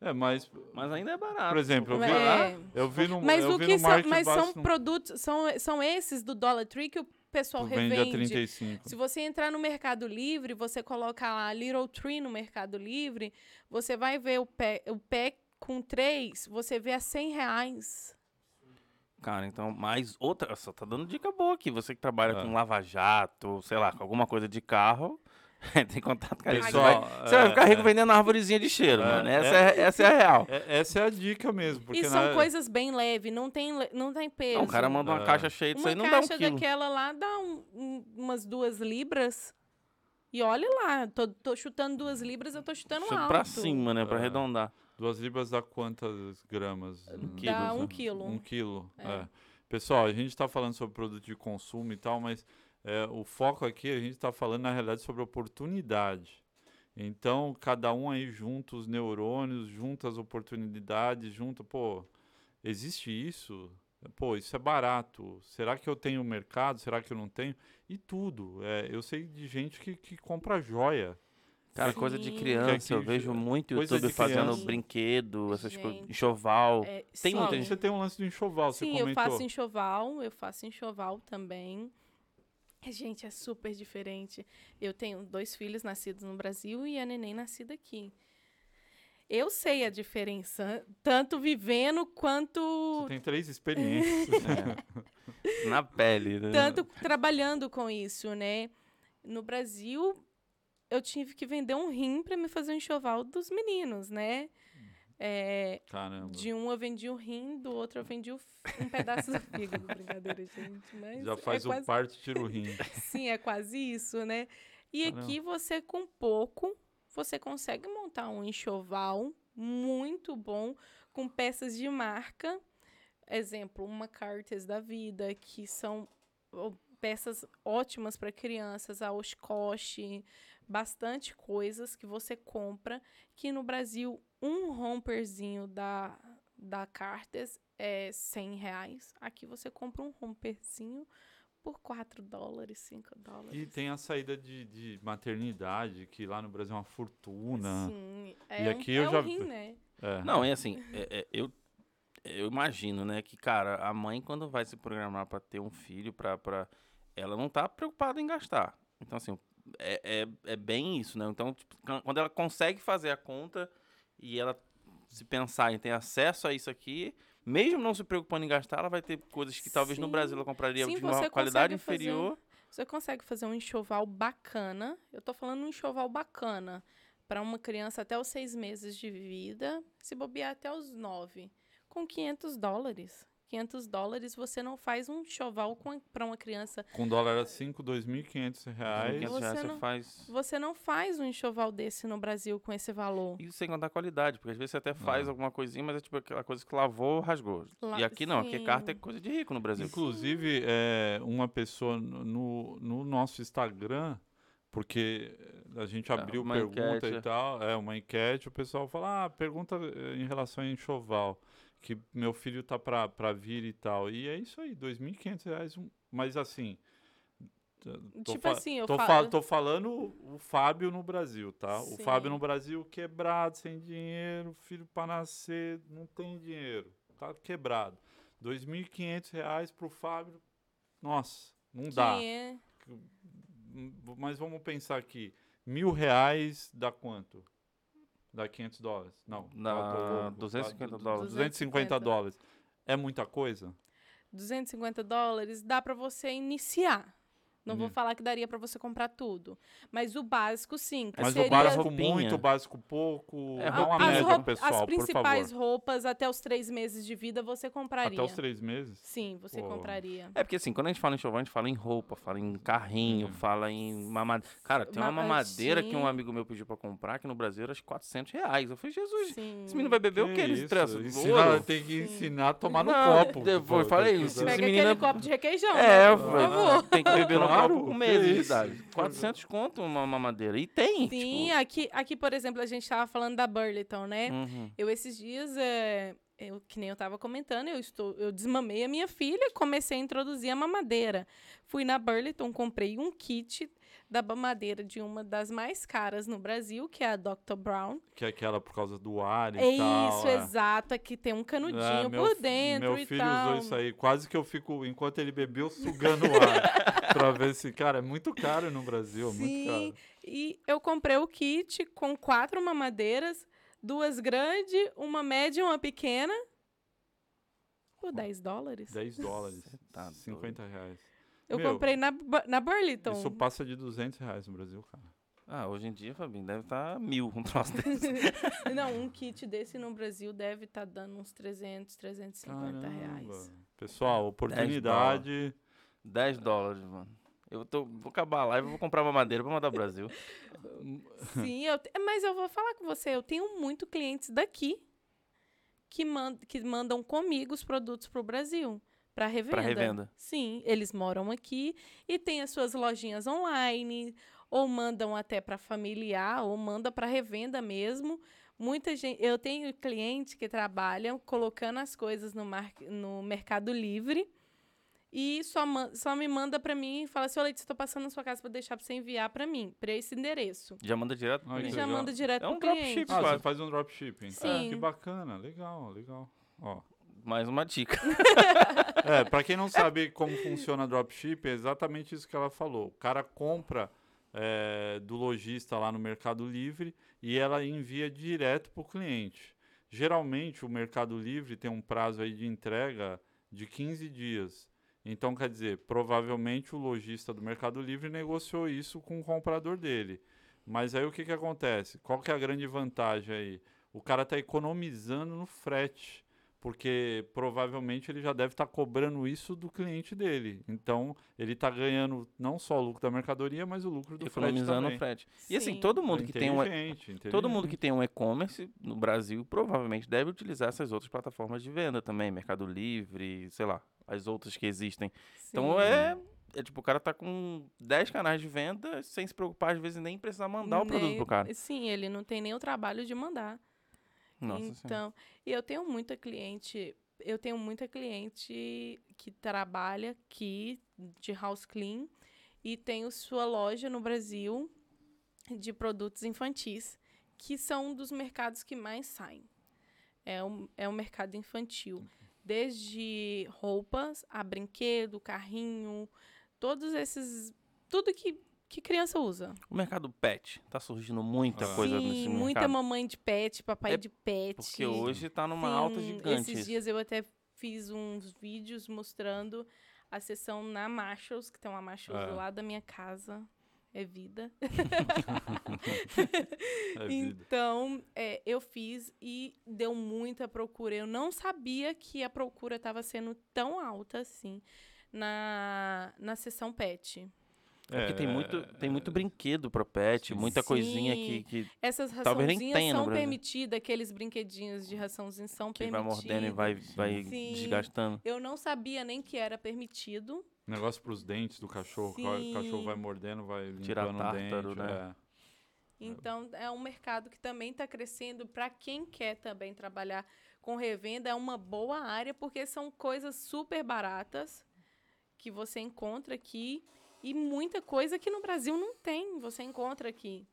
É, mas. Mas ainda é barato. Por exemplo, eu vi, É. eu vi no, Mas eu o vi que no são, mas são Basket, produtos, são, são esses do Dollar Tree que o pessoal vende a revende. 35. Se você entrar no Mercado Livre, você colocar lá Little Tree no Mercado Livre, você vai ver o pé, o pé com três, você vê a 100 reais. Cara, então, mais outra. Só tá dando dica boa aqui. Você que trabalha É. com lava-jato, sei lá, com alguma coisa de carro, tem contato com a gente. Você Pessoal, vai, você vai é, ficar rico é. vendendo árvorezinha de cheiro, É, mano. Essa é. é, essa é a real. É- essa é a dica mesmo. Porque e são na- coisas bem leves, não tem, não tem peso. Não, o cara manda uma É. caixa cheia disso Uma aí, não dá um caixa quilo. daquela lá dá um- um- umas duas libras. E olha lá, tô, tô chutando duas libras, eu tô chutando Chuta alto. pra cima, né? Pra É. arredondar. Duas libras dá quantas gramas? Quilo, Dá né? um quilo. Um quilo, É. é. Pessoal, a gente está falando sobre produto de consumo e tal, mas é, o foco aqui, a gente está falando, na realidade, sobre oportunidade. Então, cada um aí junta os neurônios, junta as oportunidades, junta, pô, existe isso? Pô, isso é barato. Será que eu tenho mercado? Será que eu não tenho? E tudo. É, eu sei de gente que, que compra joia. Cara, coisa de Sim. criança, eu vejo muito coisa YouTube de fazendo brinquedo, essas coisas, enxoval. É, Tem sim. muita gente- Você tem um lance do enxoval, você Sim, eu faço enxoval, eu faço enxoval também. Gente, é super diferente. Eu tenho dois filhos nascidos no Brasil e a neném nascida aqui. Eu sei a diferença, tanto vivendo quanto Você tem três experiências. Na pele, né? tanto trabalhando com isso, né? No Brasil, eu tive que vender um rim para me fazer o enxoval dos meninos, né? É, Caramba. de um eu vendi o rim, do outro eu vendi um pedaço do fígado. Brincadeira, gente. Mas Já faz é o quase, parte tira o rim. Sim, é quase isso, né? E Caramba. aqui você, com pouco, você consegue montar um enxoval muito bom, com peças de marca. Exemplo, uma Cartes da vida, que são ó, peças ótimas para crianças, a Oshkosh, bastante coisas que você compra, que no Brasil um romperzinho da, da Cartes é 100 reais. Aqui você compra um romperzinho por 4 dólares, 5 dólares. E tem a saída de, de maternidade, que lá no Brasil é uma fortuna. Sim, é, aqui um, eu é já um rim, vi- né? É. Não, é assim, é- é, eu, eu imagino, né, que, cara, a mãe, quando vai se programar pra ter um filho, pra, pra, ela não tá preocupada em gastar. Então, assim, é, é, é bem isso, né? Então, tipo, quan- quando ela consegue fazer a conta e ela se pensar em ter acesso a isso aqui, mesmo não se preocupando em gastar, ela vai ter coisas que talvez no Sim. Brasil ela compraria Sim, de uma qualidade consegue fazer inferior. Você consegue fazer um enxoval bacana. Eu tô falando um enxoval bacana para uma criança até os seis meses de vida, se bobear até os nove. com 500 dólares. 500 dólares você não faz um enxoval para uma criança. Com dólar a 5, 2.500 reais. 500 reais Você não- faz. Você não faz um enxoval desse no Brasil com esse valor. E sem contar a qualidade, porque às vezes você até faz Não. alguma coisinha, mas é tipo aquela coisa que lavou, rasgou. La- E aqui não, aqui sim. carta é coisa de rico no Brasil. Inclusive, é, uma pessoa no- no, no nosso Instagram, porque a gente É, abriu uma pergunta enquete. e tal, é uma enquete, o pessoal fala, ah, pergunta eh, em relação a enxoval, que meu filho tá pra, pra vir e tal. E é isso aí, 2.500 reais, um- mas assim... tô Tipo assim, eu tô, falo- fa- tô falando o Fábio no Brasil, tá? O Sim. Fábio no Brasil quebrado, sem dinheiro, filho pra nascer, não tem dinheiro, tá quebrado. 2.500 reais pro Fábio, nossa, não dá. É- Mas vamos pensar aqui, mil reais dá quanto? Dá 500 dólares? Não. Tá, louco. 250 Dá du- dólares. 250 dólares. É muita coisa? 250 dólares dá para você iniciar. Não vou Hum. falar que daria para você comprar tudo, mas o básico sim. que Mas seria o básico roupinha. muito, o básico pouco, É, uma roupinha. as, média, roupa- pessoal, as por principais favor. roupas até os três meses de vida você compraria. Até os três meses? Sim, você Pô. compraria. É porque assim, quando a gente fala em enxoval, a gente fala em roupa, fala em carrinho, Uhum. fala em mamadeira. Cara, tem uma Ma- mamadeira que um amigo meu pediu pra comprar, que no Brasil era de 400 reais. Eu falei, Jesus, Sim. esse menino vai beber o que ele estressa? Ensinar- tem que Sim. ensinar a tomar no Não, copo. depois pô, falei que isso. Pega aquele copo de requeijão. É, né? eu por favor. tem que beber no Claro, com que mês de idade. 400 conto uma mamadeira. E tem. Sim, tipo, aqui, aqui, por exemplo, a gente tava falando da Burlington, né? uhum. Eu esses dias, é, eu, que nem eu tava comentando, eu estou, eu desmamei a minha filha, comecei a introduzir a mamadeira. Fui na Burlington, comprei um kit da mamadeira de uma das mais caras no Brasil, que é a Dr. Brown. Que é aquela por causa do ar e É tal. isso, é. exato, é que tem um canudinho É, meu por dentro Meu e filho tal. usou isso aí. Quase que eu fico, enquanto ele bebeu, sugando o ar. pra ver se. Cara, é muito caro no Brasil. é Sim, Muito caro. e eu comprei o kit com quatro mamadeiras, duas grandes, uma média e uma pequena, por 10 dólares. 10 dólares. Tá 50 reais. Eu Meu, comprei na, na Burlington. Isso passa de 200 reais no Brasil, cara. Ah, hoje em dia, Fabinho, deve estar mil um troço desse. Não, um kit desse no Brasil deve estar dando uns 300, 350 reais. Caramba. Pessoal, oportunidade. 10 dólares, mano. Eu tô, vou acabar a live e vou comprar uma madeira pra mandar pro Brasil. Sim, eu te- mas eu vou falar com você, eu tenho muito clientes daqui que, man- que mandam comigo os produtos pro Brasil. Para revenda. revenda. Sim, eles moram aqui e têm as suas lojinhas online, ou mandam até para familiar, ou manda para revenda mesmo. Muita gente, eu tenho clientes que trabalham colocando as coisas no, mar, no Mercado Livre e só, só me manda para mim e fala assim: Olha, estou passando na sua casa para deixar para você enviar para mim, para esse endereço. Já manda direto Ah, E cliente. já legal. manda direto É um pro cliente. dropship. Ah, você faz um dropshipping. Sim. que bacana. Legal, legal. Ó. Mais uma dica. É, pra quem não sabe como funciona dropship, é exatamente isso que ela falou. O cara compra é, do lojista lá no Mercado Livre e ela envia direto para o cliente. Geralmente o Mercado Livre tem um prazo aí de entrega de 15 dias. Então, quer dizer, provavelmente o lojista do Mercado Livre negociou isso com o comprador dele. Mas aí o que, que acontece? Qual que é a grande vantagem aí? O cara está economizando no frete porque provavelmente ele já deve estar cobrando isso do cliente dele. Então, ele está ganhando não só o lucro da mercadoria, mas o lucro do frete também. o frete. E assim, Sim. todo mundo que tem um. Todo mundo que tem um e-commerce no Brasil provavelmente deve utilizar essas outras plataformas de venda também, Mercado Livre, sei lá, as outras que existem. Então Sim. é, é tipo, o cara tá com 10 canais de venda sem se preocupar, às vezes, nem precisar mandar o produto Nem- pro cara. Sim, ele não tem nem o trabalho de mandar. Nossa senhora. então, e eu tenho muita cliente, eu tenho muita cliente que trabalha aqui de house clean e tem o- sua loja no Brasil de produtos infantis, que são um dos mercados que mais saem. É um, é um mercado infantil. Desde roupas a brinquedo, carrinho, todos esses. Tudo que, que criança usa. O mercado pet, tá surgindo muita Ah. coisa Sim, nesse muita mercado. mamãe de pet, papai É de pet. Porque hoje tá numa alta gigante. Esses dias eu até fiz uns vídeos mostrando a sessão na Marshalls, que tem uma Marshalls É. do lado da minha casa. É vida. É vida. Então, é, eu fiz e deu muita procura. Eu não sabia que a procura estava sendo tão alta assim na, na sessão pet. É porque tem muito, tem muito brinquedo pro pet, muita coisinha que, Sim. que, Essas Talvez nem raçãozinhas tenha no são permitidas, aqueles brinquedinhos de raçãozinho são que vai permitidos. mordendo e vai, vai Sim. desgastando. Eu não sabia nem que era permitido. Negócio pros dentes do cachorro. que O cachorro vai Sim. mordendo, vai limpando Tira o tártaro, dente. né? é. Então, é um mercado que também está crescendo. Para quem quer também trabalhar com revenda, é uma boa área, porque são coisas super baratas que você encontra aqui e muita coisa que no Brasil não tem, você encontra aqui.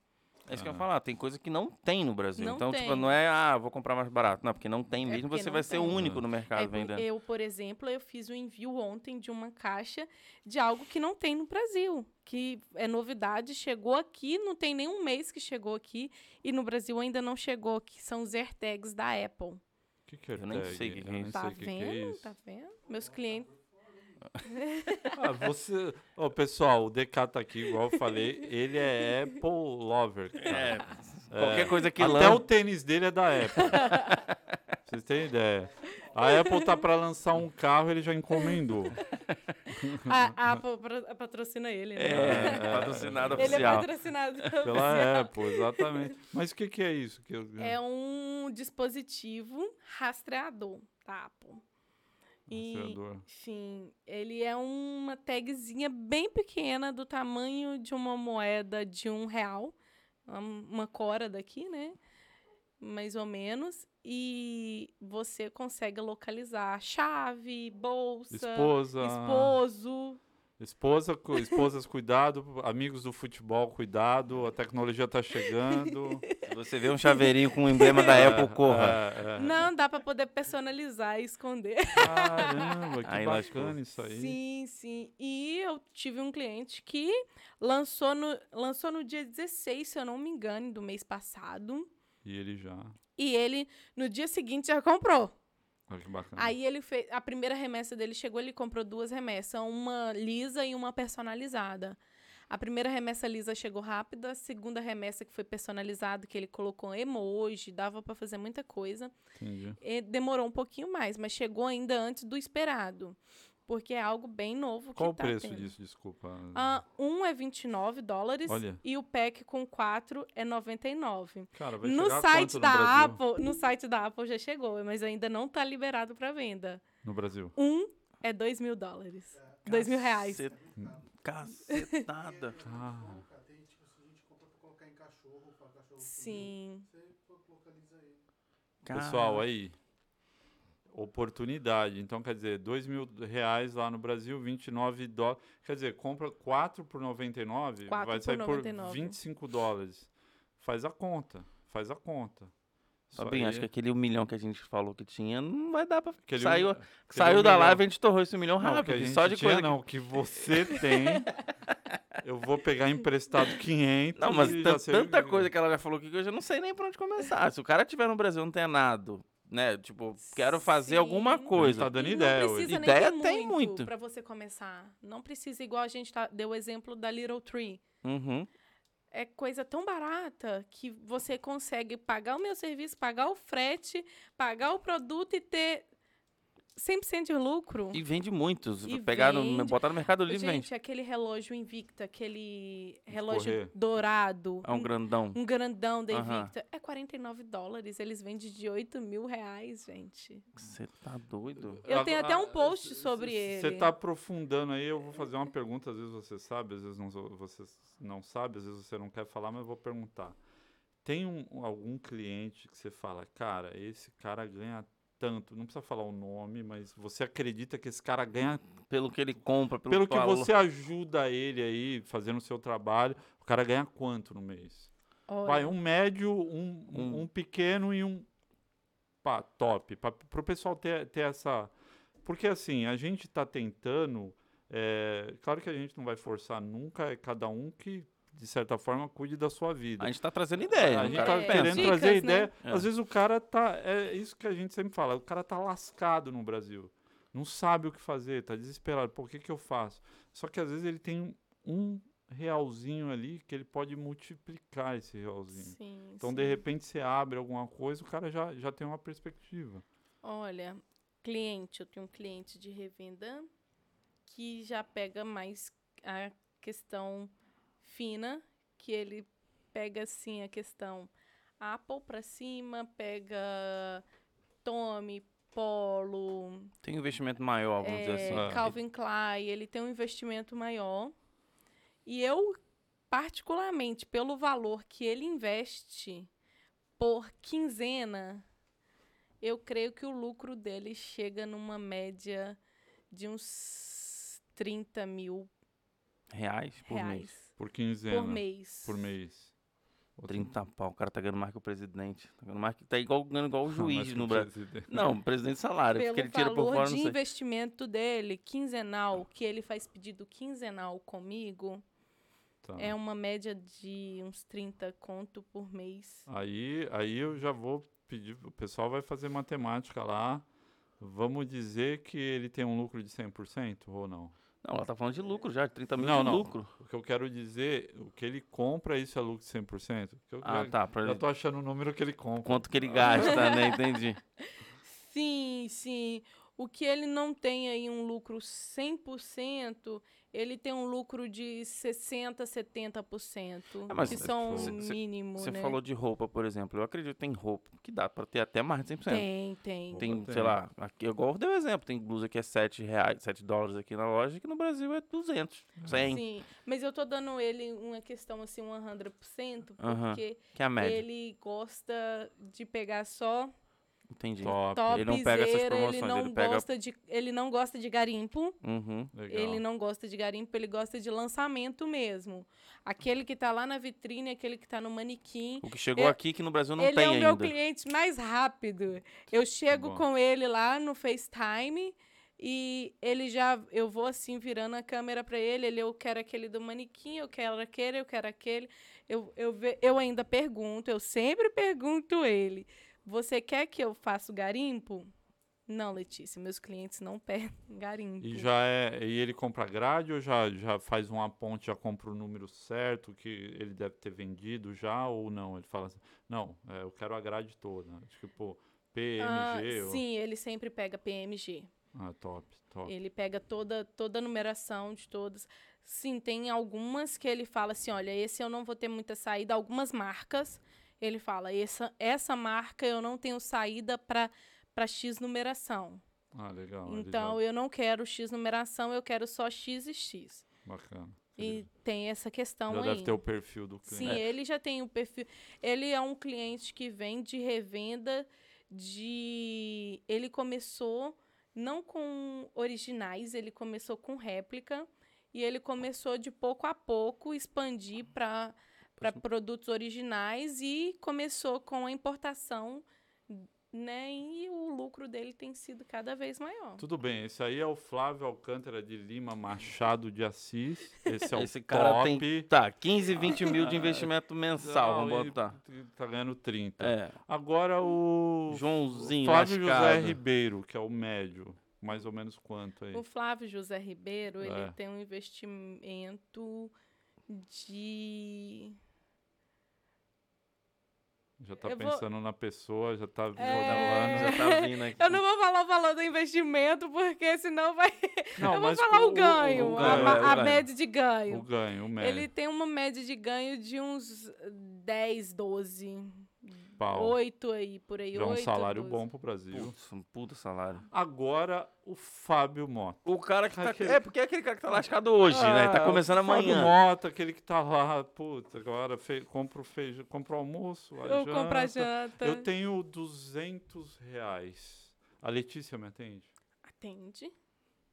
É isso que eu ia Ah. falar, tem coisa que não tem no Brasil. Não então, tipo, tem. não é, ah, vou comprar mais barato. Não, porque não tem É mesmo, porque você vai ser o tem. único no mercado É, vendendo. eu, por exemplo, eu fiz um envio ontem de uma caixa de algo que não tem no Brasil, que é novidade, chegou aqui, não tem nenhum mês que chegou aqui e no Brasil ainda não chegou, que são os AirTags da Apple. O que, que é Eu nem sei o que que é isso. Tá sei o que que é vendo? Tá vendo? Meus clientes. Ah, você. Ô, pessoal, o DK tá aqui, igual eu falei. Ele é Apple Lover. É, cara. qualquer coisa que Até lan- o tênis dele é da Apple. Vocês têm ideia? A Apple tá pra lançar um carro, ele já encomendou. A, a Apple patro- patrocina ele, né? É, patrocinado Ele é oficial. patrocinado Pela oficial. Apple, exatamente. Mas o que, que é isso? Que eu- É um dispositivo rastreador da Apple. E, Rastreador. Sim, ele é uma tagzinha bem pequena do tamanho de uma moeda de um real, uma- uma cora daqui, né? Mais ou menos. E você consegue localizar chave, bolsa, Esposa. esposo. Esposa, cu- esposas, cuidado. Amigos do futebol, cuidado. A tecnologia tá chegando. Se você vê um chaveirinho com o emblema da Apple, corra. É, é. Não, dá para poder personalizar e esconder. Caramba, que Aí bacana isso aí. Sim, sim. E eu tive um cliente que lançou no, lançou no dia 16, se eu não me engano, do mês passado. E ele já. E ele, no dia seguinte, já comprou. Aí ele fez. A primeira remessa dele chegou, ele comprou duas remessas, uma lisa e uma personalizada. A primeira remessa lisa chegou rápida, a segunda remessa que foi personalizada, que ele colocou emoji, dava para fazer muita coisa. Entendi. E demorou um pouquinho mais, mas chegou ainda antes do esperado. Porque é algo bem novo Qual o que tá preço tendo. disso? Desculpa. Ah, um é 29 dólares Olha. e o pack com quatro é 99. Cara, vai No chegar site no da Brasil? Apple, no site da Apple já chegou, mas ainda não tá liberado para venda. No Brasil. Um é 2 mil dólares. 2 mil reais. Cacet- Cacetada. Ah, Cara, tem, se a gente compra pra colocar em cachorro, pra cachorro Sim. pessoal, aí. Oportunidade. Então, quer dizer, 2 mil reais lá no Brasil, 29 dólares. Quer dizer, compra 4 por 99, Quatro vai por sair 99. por 25 dólares. Faz a conta. Faz a conta. Fabinho, aí- acho que aquele um milhão que a gente falou que tinha não vai dar pra. aquele saiu um- saiu um da milhão- live e a gente torrou esse um milhão Não, que a rápido. gente Só de tinha, coisa. que- não, que você tem. eu vou pegar emprestado 500. Não, mas tanta coisa que ela já falou aqui que eu já não sei nem por onde começar. Se o cara tiver no Brasil não tem nada, né? Tipo, quero fazer alguma Sim. coisa. Tá dando E ideia não hoje. precisa nem Ideia ter tem muito, muito. para você começar. Não precisa igual a gente tá, deu o exemplo da Little Tree. Uhum. É coisa tão barata que você consegue pagar o meu serviço, pagar o frete, pagar o produto e ter 100% de lucro. E vende muitos. E Pegar no, vende. botar no Mercado Livre vende. Gente, aquele relógio Invicta, aquele relógio correr. dourado, É um grandão. um grandão da. Invicta, é 49 dólares. Eles vendem de 8 mil reais, gente. Você tá doido? Eu tenho até um Ah, post sobre c- Você ele. tá aprofundando aí, eu vou fazer uma pergunta, às vezes você sabe, às vezes não, você não sabe, às vezes você não quer falar, mas eu vou perguntar. Tem um- algum cliente que você fala, cara, esse cara ganha tanto, não precisa falar o nome, mas você acredita que esse cara ganha Pelo que ele compra, pelo, pelo que valor. você ajuda ele aí, fazendo o seu trabalho, o cara ganha quanto no mês? Olha, Vai, um médio, um, um, Um. pequeno e um pá, top. Para o pessoal ter, ter essa. Porque assim, a gente está tentando. é, claro que a gente não vai forçar nunca, é cada um que, de certa forma, cuide da sua vida. A gente tá trazendo ideia. A gente cara tá É, querendo Dicas, trazer né? ideia. É. Às vezes o cara tá. É isso que a gente sempre fala. O cara tá lascado no Brasil. Não sabe o que fazer, tá desesperado. Por que, que eu faço? Só que às vezes ele tem um realzinho ali que ele pode multiplicar esse realzinho. Sim, Então, sim. de repente, você abre alguma coisa, o cara já, já tem uma perspectiva. Olha, cliente, eu tenho um cliente de revenda que já pega mais a questão fina, que ele pega assim a questão Apple para cima, pega Tommy, Polo, Tem um investimento maior, vamos dizer é, assim. Ah. Calvin Klein, ele tem um investimento maior. E eu, particularmente, pelo valor que ele investe por quinzena, eu creio que o lucro dele chega numa média de uns 30 mil Reais por mês. Por quinzena. por mês. Por mês. Outro- 30 pau. O cara tá ganhando mais que o presidente. Tá ganhando mais que. Tá igual, ganhando igual o juiz no o Brasil. presidente. Não, presidente de salário. Pelo porque ele tira por valor fora, de não sei. investimento dele, quinzenal, que ele faz pedido quinzenal comigo, Tá. é uma média de uns 30 conto por mês. Aí, aí eu já vou pedir, o pessoal vai fazer matemática lá. Vamos dizer que ele tem um lucro de 100% ou não? Não, ela tá falando de lucro já, de 30 mil Não, de não. lucro. O que eu quero dizer, o que ele compra, isso é lucro de 100%? Porque eu Ah, tá. Pra ele, tô achando o número que ele compra. quanto que ele gasta, né? Entendi. Sim, sim. O que ele não tem aí um lucro 100%, ele tem um lucro de 60, 70%, É, mas que são cê- mínimo, Você né? falou de roupa, por exemplo. Eu acredito que tem roupa que dá pra ter até mais de 100%. Tem, tem. Tem, Roupa sei tem. lá, aqui, igual eu dei o exemplo, tem blusa que é 7 reais, 7 dólares aqui na loja, que no Brasil é 200, 100, Sim, mas eu tô dando ele uma questão assim, 100%, Aham. porque que é a média. ele gosta de pegar só Entendi. Top. Ele não pega essas promoções, ele não ele pega- gosta de ele não gosta de garimpo. Uhum. Legal. Ele não gosta de garimpo, ele gosta de lançamento mesmo. Aquele que tá lá na vitrine, aquele que tá no manequim. O que chegou É- aqui que no Brasil não ele tem é o meu ainda. cliente mais rápido. Eu chego bom. com ele lá no FaceTime e ele já eu vou assim virando a câmera para ele, ele eu quero aquele do manequim, eu quero aquele, eu quero aquele. Eu, eu, eu ainda pergunto, eu sempre pergunto ele: "Você quer que eu faça o garimpo?" Não, Letícia, meus clientes não pedem garimpo. E já é. E ele compra grade ou já, já faz uma ponte, já compra o número certo que ele deve ter vendido já ou não? Ele fala assim, não, é, eu quero a grade toda. Tipo, Ah, PMG. ou... sim, ele sempre pega PMG. Ah, top, top. Ele pega toda, toda a numeração de todas. Sim, tem algumas que ele fala assim: olha, esse eu não vou ter muita saída. Algumas marcas, ele fala: essa, essa marca eu não tenho saída para X numeração. Ah, legal. ele Então eu não quero X numeração, eu quero só X e X. Bacana. E tem essa questão já aí. deve ter o perfil do Sim, cliente. ele já tem o perfil. Ele é um cliente que vem de revenda de. Ele começou não com originais, ele começou com réplica e ele começou de pouco a pouco expandir para para produtos originais e começou com a importação, né? E o lucro dele tem sido cada vez maior. Tudo bem, esse aí é o Flávio Alcântara de Lima Machado de Assis. Esse é o Esse cara top. tem. Tá, 15, 20 mil de investimento mensal, Não, vamos ele botar. Tá ganhando 30. É. Agora o Joãozinho, Flávio José. Ribeiro, que é o médio. Mais ou menos quanto aí? O Flávio José Ribeiro, ele É. tem um investimento de Já tá Eu vou- pensando na pessoa, já tá É. visualizando. Já tá vindo aqui. Eu não vou falar o valor do investimento, porque senão vai. Não, eu vou falar o- o ganho, o a, ganho, ma- é, o a ganho. média de O ganho. ganho, o médio. Ele tem uma média de ganho de uns 10, 12, Pau. 8 aí, por aí. Já é um 8, salário 12. bom pro Brasil. Putz, um puta salário. Agora, o Fábio Mota. O cara que tá. Aquele- É, porque é aquele cara que tá lascado hoje, né? Tá Ah, começando o Fábio amanhã. Mota, aquele que tá lá, puta, agora fe... compra o feijão, compra o almoço, a Eu compro a janta. janta. Eu tenho 200 reais. A Letícia me atende? Atende.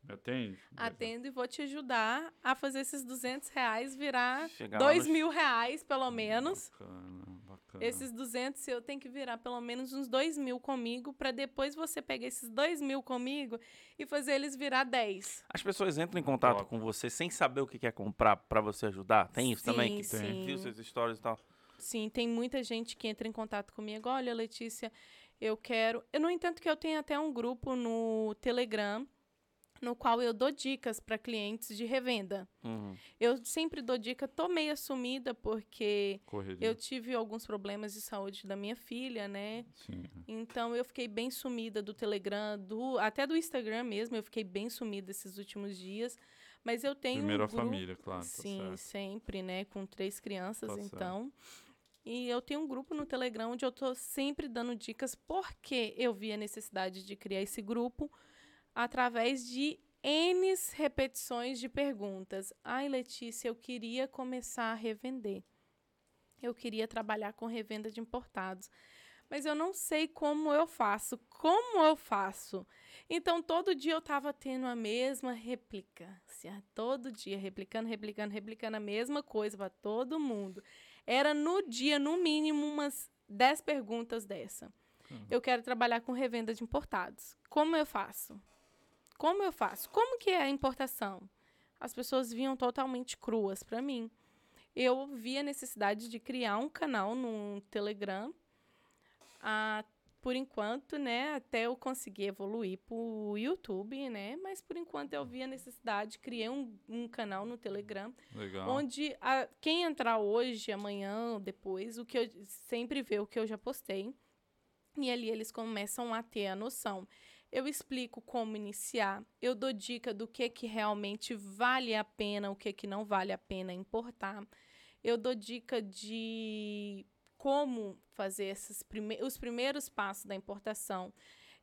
Me atende? Atendo e vou te ajudar a fazer esses 200 reais virar Chegar lá 2 no- mil reais, pelo menos. Bacana, bacana. Esses 200 eu tenho que virar pelo menos uns 2 mil comigo, para depois você pegar esses 2 mil comigo e fazer eles virar 10. As pessoas entram em contato com você sem saber o que quer comprar pra você ajudar? Tem isso também? Sim, Que sim. viu suas histórias e tal. Sim, tem muita gente que entra em contato comigo. Olha, Letícia, eu quero. Eu, no entanto, que eu tenho até um grupo no Telegram no qual eu dou dicas para clientes de revenda. Uhum. Eu sempre dou dica, tô meio assumida porque Correria. eu tive alguns problemas de saúde da minha filha, né? Sim. Então eu fiquei bem sumida do Telegram, do até do Instagram mesmo, eu fiquei bem sumida esses últimos dias. Mas eu tenho Primeiro um a grupo, família, claro. Tá Sim, certo. sempre, né? Com três crianças, Tá certo. então. E eu tenho um grupo no Telegram onde eu tô sempre dando dicas porque eu vi a necessidade de criar esse grupo através de N repetições de perguntas. Ai, Letícia, eu queria começar a revender. Eu queria trabalhar com revenda de importados. Mas eu não sei como eu faço. Como eu faço? Então, todo dia eu estava tendo a mesma ah, todo dia, replicando, replicando, replicando a mesma coisa para todo mundo. Era no dia, no mínimo, umas 10 perguntas dessa. Eu quero trabalhar com revenda de importados. Como eu faço? Como eu faço? Como que é a importação? As pessoas vinham totalmente cruas para mim. Eu vi a necessidade de criar um canal no Telegram. Ah, por enquanto, né, até eu conseguir evoluir para o YouTube, né? Mas por enquanto eu vi a necessidade, criei um, um canal no Telegram Legal. onde a- quem entrar hoje, amanhã, depois, o que eu sempre vê o que eu já postei. E ali eles começam a ter a noção. Eu explico como iniciar, eu dou dica do que que realmente vale a pena, o que que não vale a pena importar. Eu dou dica de como fazer esses prime os primeiros passos da importação.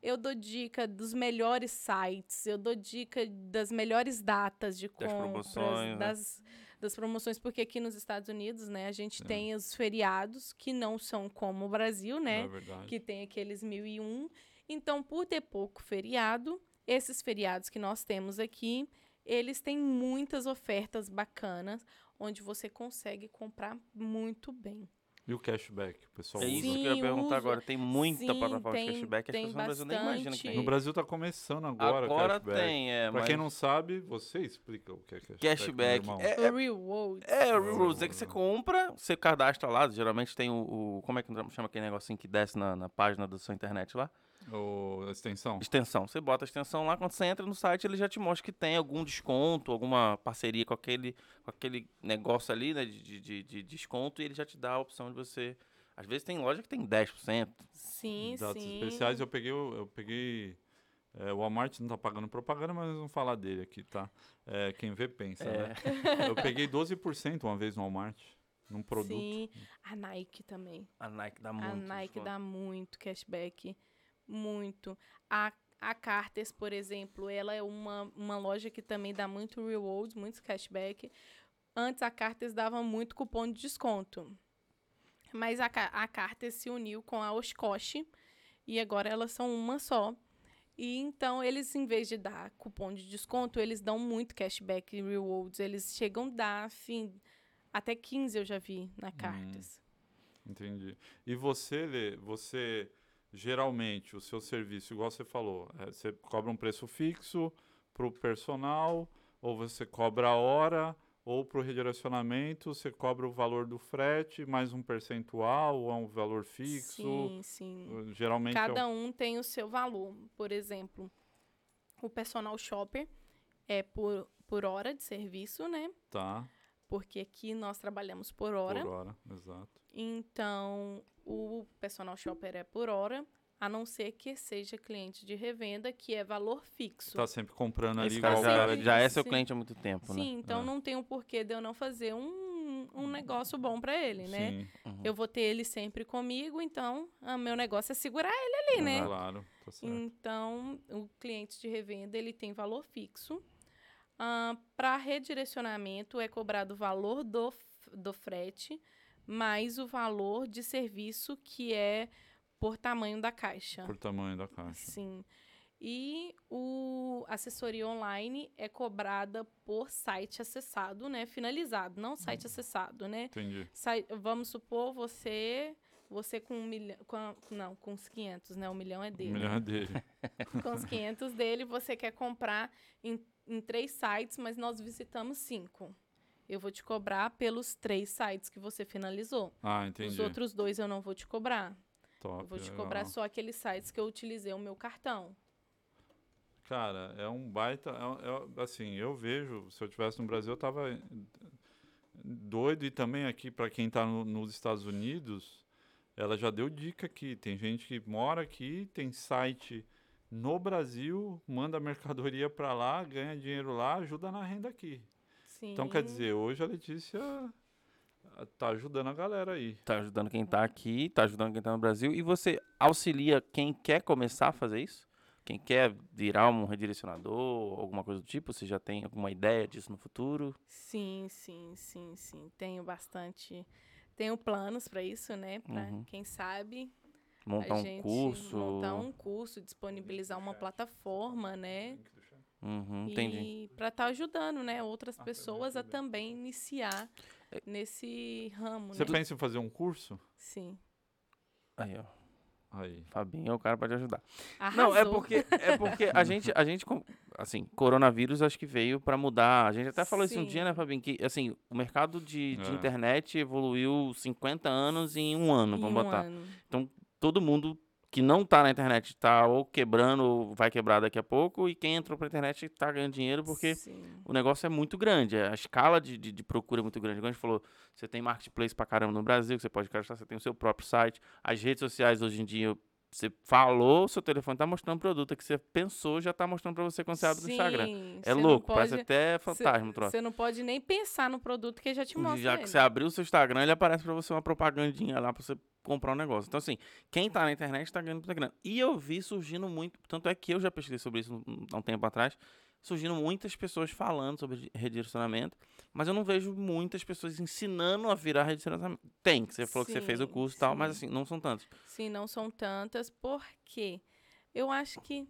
Eu dou dica dos melhores sites, eu dou dica das melhores datas de compras, promoções, né? das, das promoções, porque aqui nos Estados Unidos, né, a gente tem os feriados que não são como o Brasil, né? É que tem aqueles 1001. Então, por ter pouco feriado, esses feriados que nós temos aqui, eles têm muitas ofertas bacanas, onde você consegue comprar muito bem. E o cashback, o pessoal É usa? isso que eu ia perguntar agora. Tem muita Sim, plataforma tem- de cashback. As tem pessoas no Brasil nem imaginam que tem. No Brasil tá começando agora, Agora cashback. tem, é, Pra mas... quem não sabe, você explica o que é cashback. Cashback. meu irmão. É, O Rewards. É, Rewards é que você compra, você cadastra lá, geralmente tem o, o- como é que chama aquele negocinho que desce na, na página da sua internet lá? O, a extensão. Extensão. Você bota a extensão lá, quando você entra no site, ele já te mostra que tem algum desconto, alguma parceria com aquele, com aquele negócio ali, né, de, de, de- de desconto, e ele já te dá a opção de você... Às vezes tem loja que tem 10%. Sim, Dados sim. especiais, eu peguei, o- eu peguei é, o Walmart não tá pagando propaganda, mas nós vamos falar dele aqui, tá? É, quem vê pensa, É. né? Eu peguei 12% uma vez no Walmart, num produto. Sim. A Nike também. A Nike dá muito a Nike desconto. dá muito cashback. Muito. A, a Carters, por exemplo, ela é uma, uma loja que também dá muito rewards, muito cashback. Antes a Carters dava muito cupom de desconto. Mas a, a Carters se uniu com a Oshkosh e agora elas são uma só. E então eles, em vez de dar cupom de desconto, eles dão muito cashback e rewards. Eles chegam a dar, assim, até 15 eu já vi na Carters. Entendi. E você, Lê, você geralmente o seu serviço, igual você falou, é, você cobra um preço fixo para o personal, ou você cobra a hora, ou para o redirecionamento, você cobra o valor do frete, mais um percentual, ou é um valor fixo. Sim, sim. Geralmente é Cada um tem o seu valor. Por exemplo, o personal shopper é por, por hora de serviço, né? um, tá, Porque aqui nós trabalhamos por hora. por hora, exato. Então, o personal shopper é por hora, a não ser que seja cliente de revenda, que é valor fixo. Tá sempre comprando ali Esse igual cara já, Sim, já é seu sim. cliente há muito tempo, né? Sim, então É. não tem o porquê de eu não fazer um, um negócio bom para ele, né? Sim, Uhum. Eu vou ter ele sempre comigo, então o meu negócio é segurar ele ali, né? Claro, tá certo. Então, o cliente de revenda ele tem valor fixo. Para redirecionamento é cobrado o valor do, do frete mais o valor de serviço que é por tamanho da caixa. Por tamanho da caixa. Sim. E o assessoria online é cobrada por site acessado, né? Finalizado, não site acessado, né? Entendi. Sai- vamos supor você você com um milhão, com a- não, com os 500, né? Um milhão é O dele. milhão é dele. Com os 500 dele, você quer comprar em, em três sites, mas nós visitamos cinco. Eu vou te cobrar pelos três sites que você finalizou. Ah, Os entendi. outros dois eu não vou te cobrar. Top, eu vou te legal. cobrar só aqueles sites que eu utilizei o meu cartão. Cara, é um baita. é- é- assim, eu vejo, se eu tivesse no Brasil, eu tava doido. E também aqui, para quem tá no- nos Estados Unidos, ela já deu dica aqui. Tem gente que mora aqui, tem site no Brasil, manda mercadoria para lá, ganha dinheiro lá, ajuda na renda aqui. Sim. Então, quer dizer, hoje a Letícia ah, tá ajudando a galera aí. Tá ajudando quem tá aqui, tá ajudando quem tá no Brasil. E você auxilia quem quer começar a fazer isso? Quem quer virar um redirecionador, alguma coisa do tipo? Você já tem alguma ideia disso no futuro? Sim, sim, sim, sim. Tenho bastante. Tenho planos para isso, né? Para Uhum. quem sabe Montar a um gente curso? montar um curso, disponibilizar uma plataforma, né? Uhum, entendi. E para estar ajudando, né, outras Ah, pessoas a também iniciar É. nesse ramo, Você né? pensa em fazer um curso? Sim. Aí, ó. Aí. Fabinho é o cara pra te ajudar. Arrasou. Não, é porque, é porque a gente, a gente, com- assim, coronavírus acho que veio pra mudar. A gente até falou isso um Sim. dia, né, Fabinho? Que, assim, o mercado de, de É. internet evoluiu 50 anos em um ano, Em vamos um botar. ano. Todo mundo que não tá na internet tá ou quebrando ou vai quebrar daqui a pouco. E quem entrou pra internet tá ganhando dinheiro porque Sim. o negócio é muito grande. A escala de, de, de procura é muito grande. Como a gente falou, você tem marketplace pra caramba no Brasil, que você pode cadastrar, você tem o seu próprio site. As redes sociais hoje em dia, você falou, o seu telefone tá mostrando produto que você pensou, já tá mostrando pra você quando você abre no Instagram. Sim, É louco, parece pode- até fantasma troço. Você não pode nem pensar no produto que já te mostra Já que ele. você abriu o seu Instagram, ele aparece pra você uma propagandinha lá pra você comprar um negócio. Então, assim, quem tá na internet tá ganhando muita grana. E eu vi surgindo muito, tanto é que eu já pesquisei sobre isso há um tempo atrás, surgindo muitas pessoas falando sobre di- redirecionamento, mas eu não vejo muitas pessoas ensinando a virar redirecionamento. Tem, que você falou que você fez o Sim, curso e tal, mas sim. assim, não são tantos. Sim, não são tantas, porque eu acho que,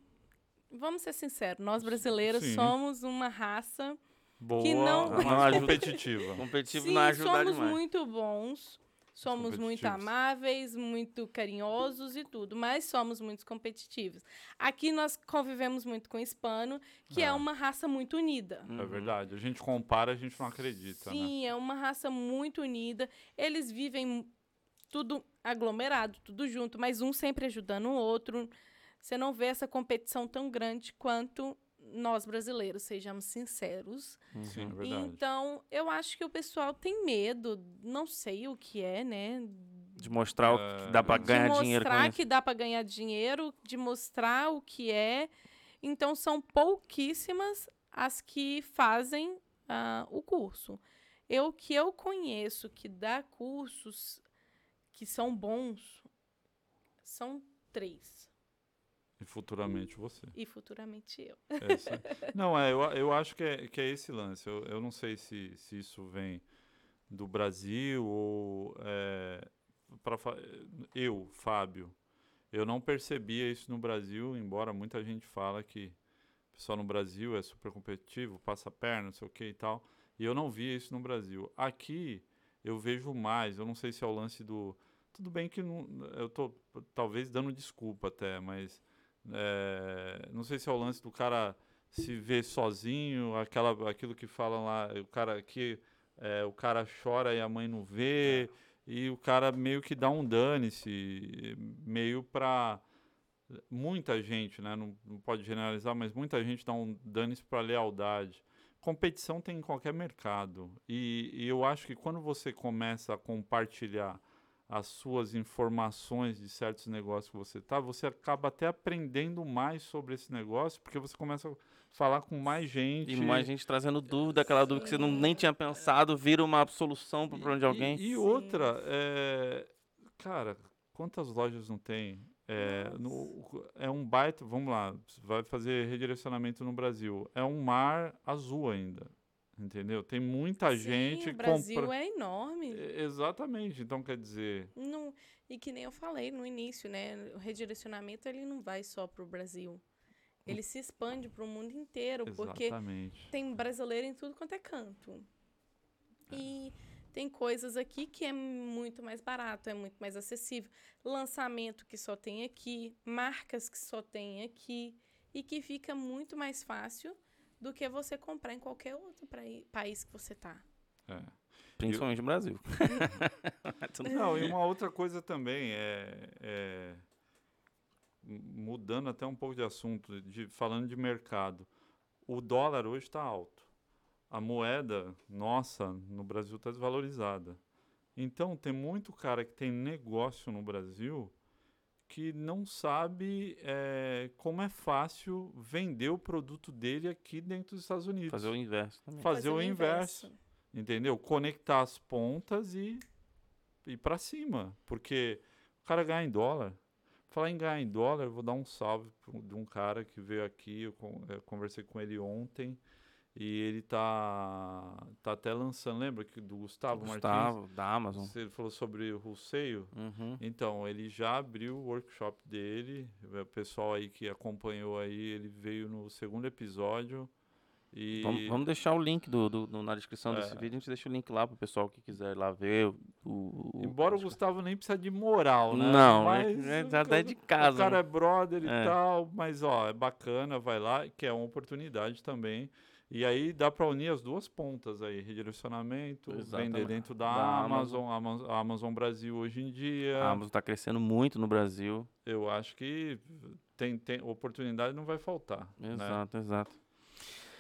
vamos ser sinceros, nós brasileiros Sim. somos uma raça Boa, não- mas Não ajuda. competitiva. Competitivo Sim, não ajuda somos demais. muito bons, somos muito amáveis, muito carinhosos e tudo, mas somos muito competitivos. Aqui nós convivemos muito com o hispano, que é, É. uma raça muito unida. É verdade. A gente compara, a gente não acredita, né? Sim, é uma raça muito unida. Eles vivem tudo aglomerado, tudo junto, mas um sempre ajudando o outro. Você não vê essa competição tão grande quanto nós brasileiros, sejamos sinceros. Sim, é Uhum. verdade. Então, eu acho que o pessoal tem medo, não sei o que é, né? De mostrar o que dá É. De ganhar de dinheiro com mostrar que dá para ganhar dinheiro, de mostrar o que é. Então, são pouquíssimas as que fazem ah, o curso. Eu que eu conheço que dá cursos que são bons são três. E futuramente você. E futuramente eu. Essa- Não, é, eu, eu acho que é, que é esse lance. Eu, eu não sei se, se isso vem do Brasil ou. É, pra, eu, Fábio, eu não percebia isso no Brasil, embora muita gente fala que o pessoal no Brasil é super competitivo, passa perna, não sei o que e tal. E eu não via isso no Brasil. Aqui eu vejo mais. Eu não sei se é o lance do. Tudo bem que não, eu tô talvez dando desculpa até, mas é, não sei se é o lance do cara se ver sozinho, aquela, aquilo que falam lá, o cara que é, o cara chora e a mãe não vê, e o cara meio que dá um dane-se, meio pra muita gente, né? Não, não pode generalizar, mas muita gente dá um dane-se pra lealdade. Competição tem em qualquer mercado. E, e eu acho que quando você começa a compartilhar as suas informações de certos negócios que você tá, você acaba até aprendendo mais sobre esse negócio, porque você começa a falar com mais gente. E mais gente trazendo dúvida, aquela dúvida que você não, nem tinha pensado, vira uma solução pro problema de E- alguém. E, Sim. outra, é, cara, quantas lojas não tem? É, no- é um baita, vamos lá, vai fazer redirecionamento no Brasil. É um mar azul ainda, entendeu? Tem muita Sim, gente o Brasil compra- é enorme. É, Exatamente, então quer dizer, Não, e que nem eu falei no início, né? O redirecionamento ele não vai só para o Brasil. Ele se expande para o mundo inteiro, porque exatamente. tem brasileiro em tudo quanto é canto. E tem coisas aqui que é muito mais barato, é muito mais acessível. Lançamento que só tem aqui, marcas que só tem aqui e que fica muito mais fácil do que você comprar em qualquer outro país que você tá. É. Principalmente no Brasil. Não, e uma outra coisa também é, é mudando até um pouco de assunto, de, falando de mercado, o dólar hoje está alto. A moeda nossa no Brasil está desvalorizada. Então, tem muito cara que tem negócio no Brasil que não sabe eh, como é fácil vender o produto dele aqui dentro dos Estados Unidos. Fazer o inverso também. Fazer o inverso. Entendeu? Conectar as pontas e ir para cima. Porque o cara ganha em dólar. Falar em ganhar em dólar, eu vou dar um salve de um cara que veio aqui, eu con- eh, conversei com ele ontem. E ele tá, tá até lançando, lembra que do Gustavo, Gustavo, da Amazon. Martins? Ele falou sobre o Rousseio. Uhum. Então, ele já abriu o workshop dele. O pessoal aí que acompanhou aí, ele veio no segundo episódio. E Vamos, vamos deixar o link do, do- do- na descrição desse É. vídeo. A gente deixa o link lá pro pessoal que quiser ir lá ver. O, o- Embora o Gustavo nem precisa de moral, né? Não, mas é- é já cara- é de casa, O cara né? é brother e É. tal, mas ó, é bacana, vai lá, que é uma oportunidade também. E aí dá para unir as duas pontas aí, redirecionamento, vender Exatamente. dentro da, Da Amazon, Amazon, Amazon Brasil hoje em dia. A Amazon tá crescendo muito no Brasil. Eu acho que tem, tem oportunidade não vai faltar. né? Exato, exato.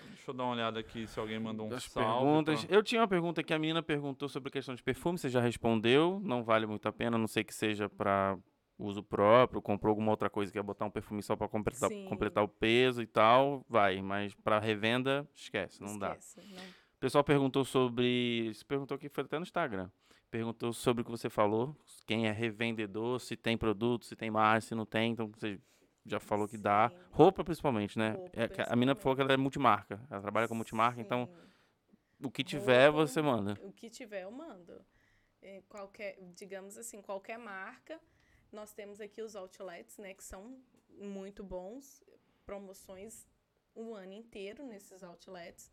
Deixa eu dar uma olhada aqui se alguém mandou um As salve. perguntas. pra- Eu tinha uma pergunta que a menina perguntou sobre a questão de perfume, você já respondeu, não vale muito a pena, a não sei que seja para uso próprio, comprou alguma outra coisa que é botar um perfume só para completar, Sim. completar o peso e tal, vai, mas para revenda, esquece, não dá. Esquece, não. O pessoal perguntou sobre, se perguntou aqui, foi até no Instagram. Perguntou sobre o que você falou, quem é revendedor, se tem produto, se tem margem, se não tem, então você já falou que dá. Sim. Roupa principalmente, né? Roupa, É que a mina falou que ela é multimarca, ela trabalha com multimarca, então Sim. o que tiver Roupa, você manda. O que tiver, eu mando. É, qualquer, digamos assim, qualquer marca. Nós temos aqui os outlets, né, que são muito bons, promoções o ano inteiro nesses outlets.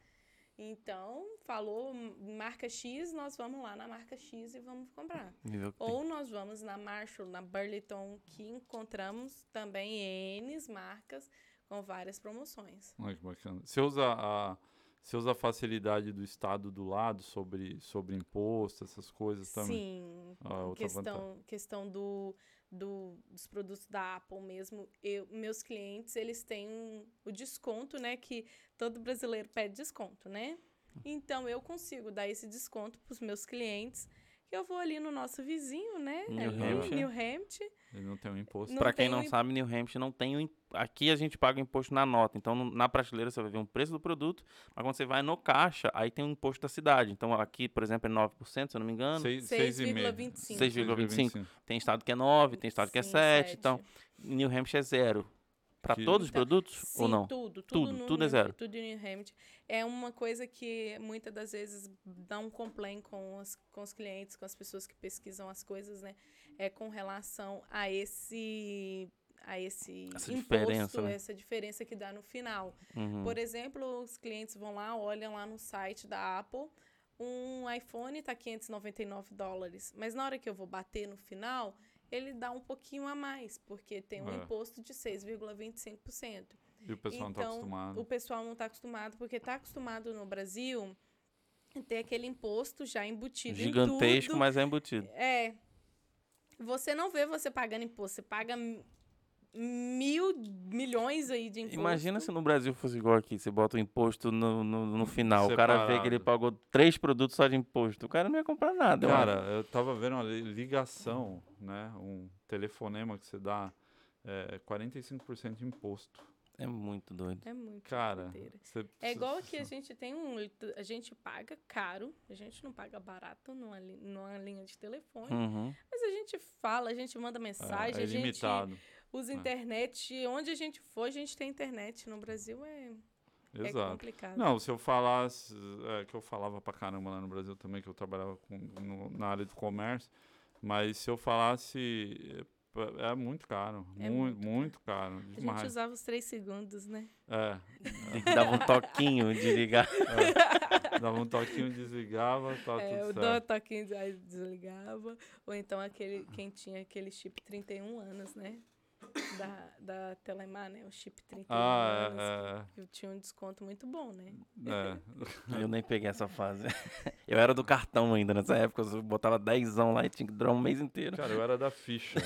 Então, falou marca X, nós vamos lá na marca X e vamos comprar. Ou nós vamos na Marshall, na Burlington, que encontramos também N marcas com várias promoções. Olha que bacana. Você usa a, você usa a facilidade do Estado do lado sobre, sobre imposto, essas coisas também? Sim, Ah, questão, questão do, do- dos produtos da Apple mesmo. Eu, meus clientes, eles têm um- o desconto, né? Que todo brasileiro pede desconto, né? Então, eu consigo dar esse desconto para os meus clientes, eu vou ali no nosso vizinho, né? New ali, Hampshire. New Hampshire. Ele não tem um imposto. Pra quem não sabe, New Hampshire não tem o im- Aqui a gente paga o imposto na nota. Então, na prateleira você vai ver um preço do produto, mas quando você vai no caixa, aí tem o imposto da cidade. Então, aqui, por exemplo, é 9%, se eu não me engano. Seis- seis e meio. 6,25. 6,25. Tem estado que é 9, tem estado que é Sim, 7. sete. Então, New Hampshire é zero. Que- todos os Então, produtos Sim, ou não? Tudo, tudo, Tudo, no tudo é zero. Tudo em Hampshire. É uma coisa que muitas das vezes dá um complaint com os, com os clientes, com as pessoas que pesquisam as coisas, né? É com relação a esse a esse Essa imposto, diferença, né? essa diferença que dá no final. Uhum. Por exemplo, os clientes vão lá, olham lá no site da Apple, um iPhone está 599 dólares, mas na hora que eu vou bater no final, ele dá um pouquinho a mais, porque tem um É. imposto de 6,25%. E o pessoal não está Então, acostumado. O pessoal não está acostumado, porque está acostumado no Brasil ter aquele imposto já embutido Gigantesco, mas é embutido. É. Você não vê você pagando imposto, você paga mil milhões aí de imposto. Imagina se no Brasil fosse igual aqui, você bota o imposto no, no, no final, o cara vê que ele Separado. pagou três produtos só de imposto, o cara não ia comprar nada. mano. Cara, eu tava vendo uma li- ligação, né? Um telefonema que você dá é, 45% de imposto. É muito doido. É muito Cara, doideira. você É igual aqui, a gente tem um. A gente paga caro, a gente não paga barato numa, numa linha de telefone. Uhum. Mas a gente fala, a gente manda é, mensagem, é a gente limitado. Usa É. internet. Onde a gente for, a gente tem internet. No Brasil é, é Exato. complicado. Não, se eu falasse, é, que eu falava pra caramba lá no Brasil também, que eu trabalhava com, no- na área do comércio, mas se eu falasse, é, é muito caro, É muito, muito muito caro, a gente demais. usava os três segundos, né? É, que dar um toquinho de ligar. dava um toquinho, desligava, tá É, tudo dó certo. toquinho aí desligava. Ou então aquele, quem tinha aquele chip 31 anos, né? Da, da Telemar, né? O chip 31 Ah, anos, é, que eu tinha um desconto muito bom, né? é, é. Eu nem peguei essa fase. Eu era do cartão ainda nessa época. Eu botava 10 lá e tinha que durar um mês inteiro. Cara, eu era da ficha.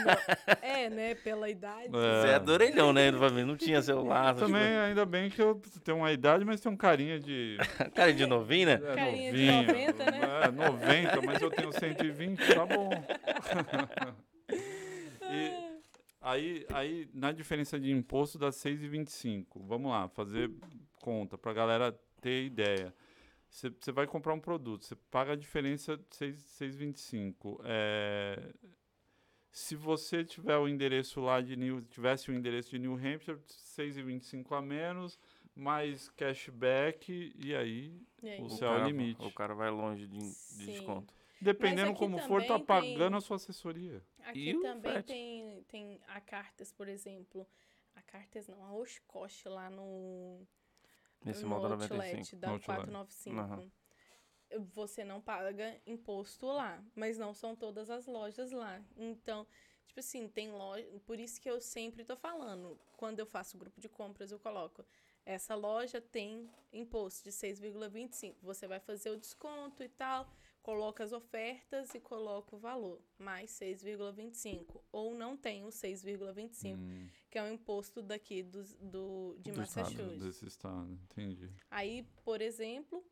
é, né? Pela idade. É. Você é do orelhão, né? Não tinha celular. Também, ainda bem que eu tenho uma idade, mas tenho um carinha de. Cara de novinho, né? É, Carinha de novinho. 90, né? É, 90, mas eu tenho 120, tá bom. Aí, aí, na diferença de imposto dá 6,25. Vamos lá, fazer conta pra galera ter ideia. Você vai comprar um produto, você paga a diferença de 6 6,25. É, se você tiver o endereço lá de New, tivesse o endereço de New Hampshire, 6,25 a menos, mais cashback e aí E aí? O O céu é o cara- limite. O cara vai longe de, de desconto. Dependendo como for, tá pagando tem- a sua assessoria. Aqui E também tem, tem a Cartas, por exemplo. A Cartas não, a Oshkosh lá no, Nesse no modo Outlet 95. da No Outlet. 495. Aham. Você não paga imposto lá, mas não são todas as lojas lá. Então, tipo assim, tem loja. Por isso que eu sempre tô falando. Quando eu faço grupo de compras, eu coloco. Essa loja tem imposto de 6,25. Você vai fazer o desconto e tal, coloca as ofertas e coloca o valor, mais 6,25. Ou não tem o 6,25, Hum, que é o imposto daqui do, do, de Do estado, Massachusetts. desse estado, entendi. Aí, por exemplo,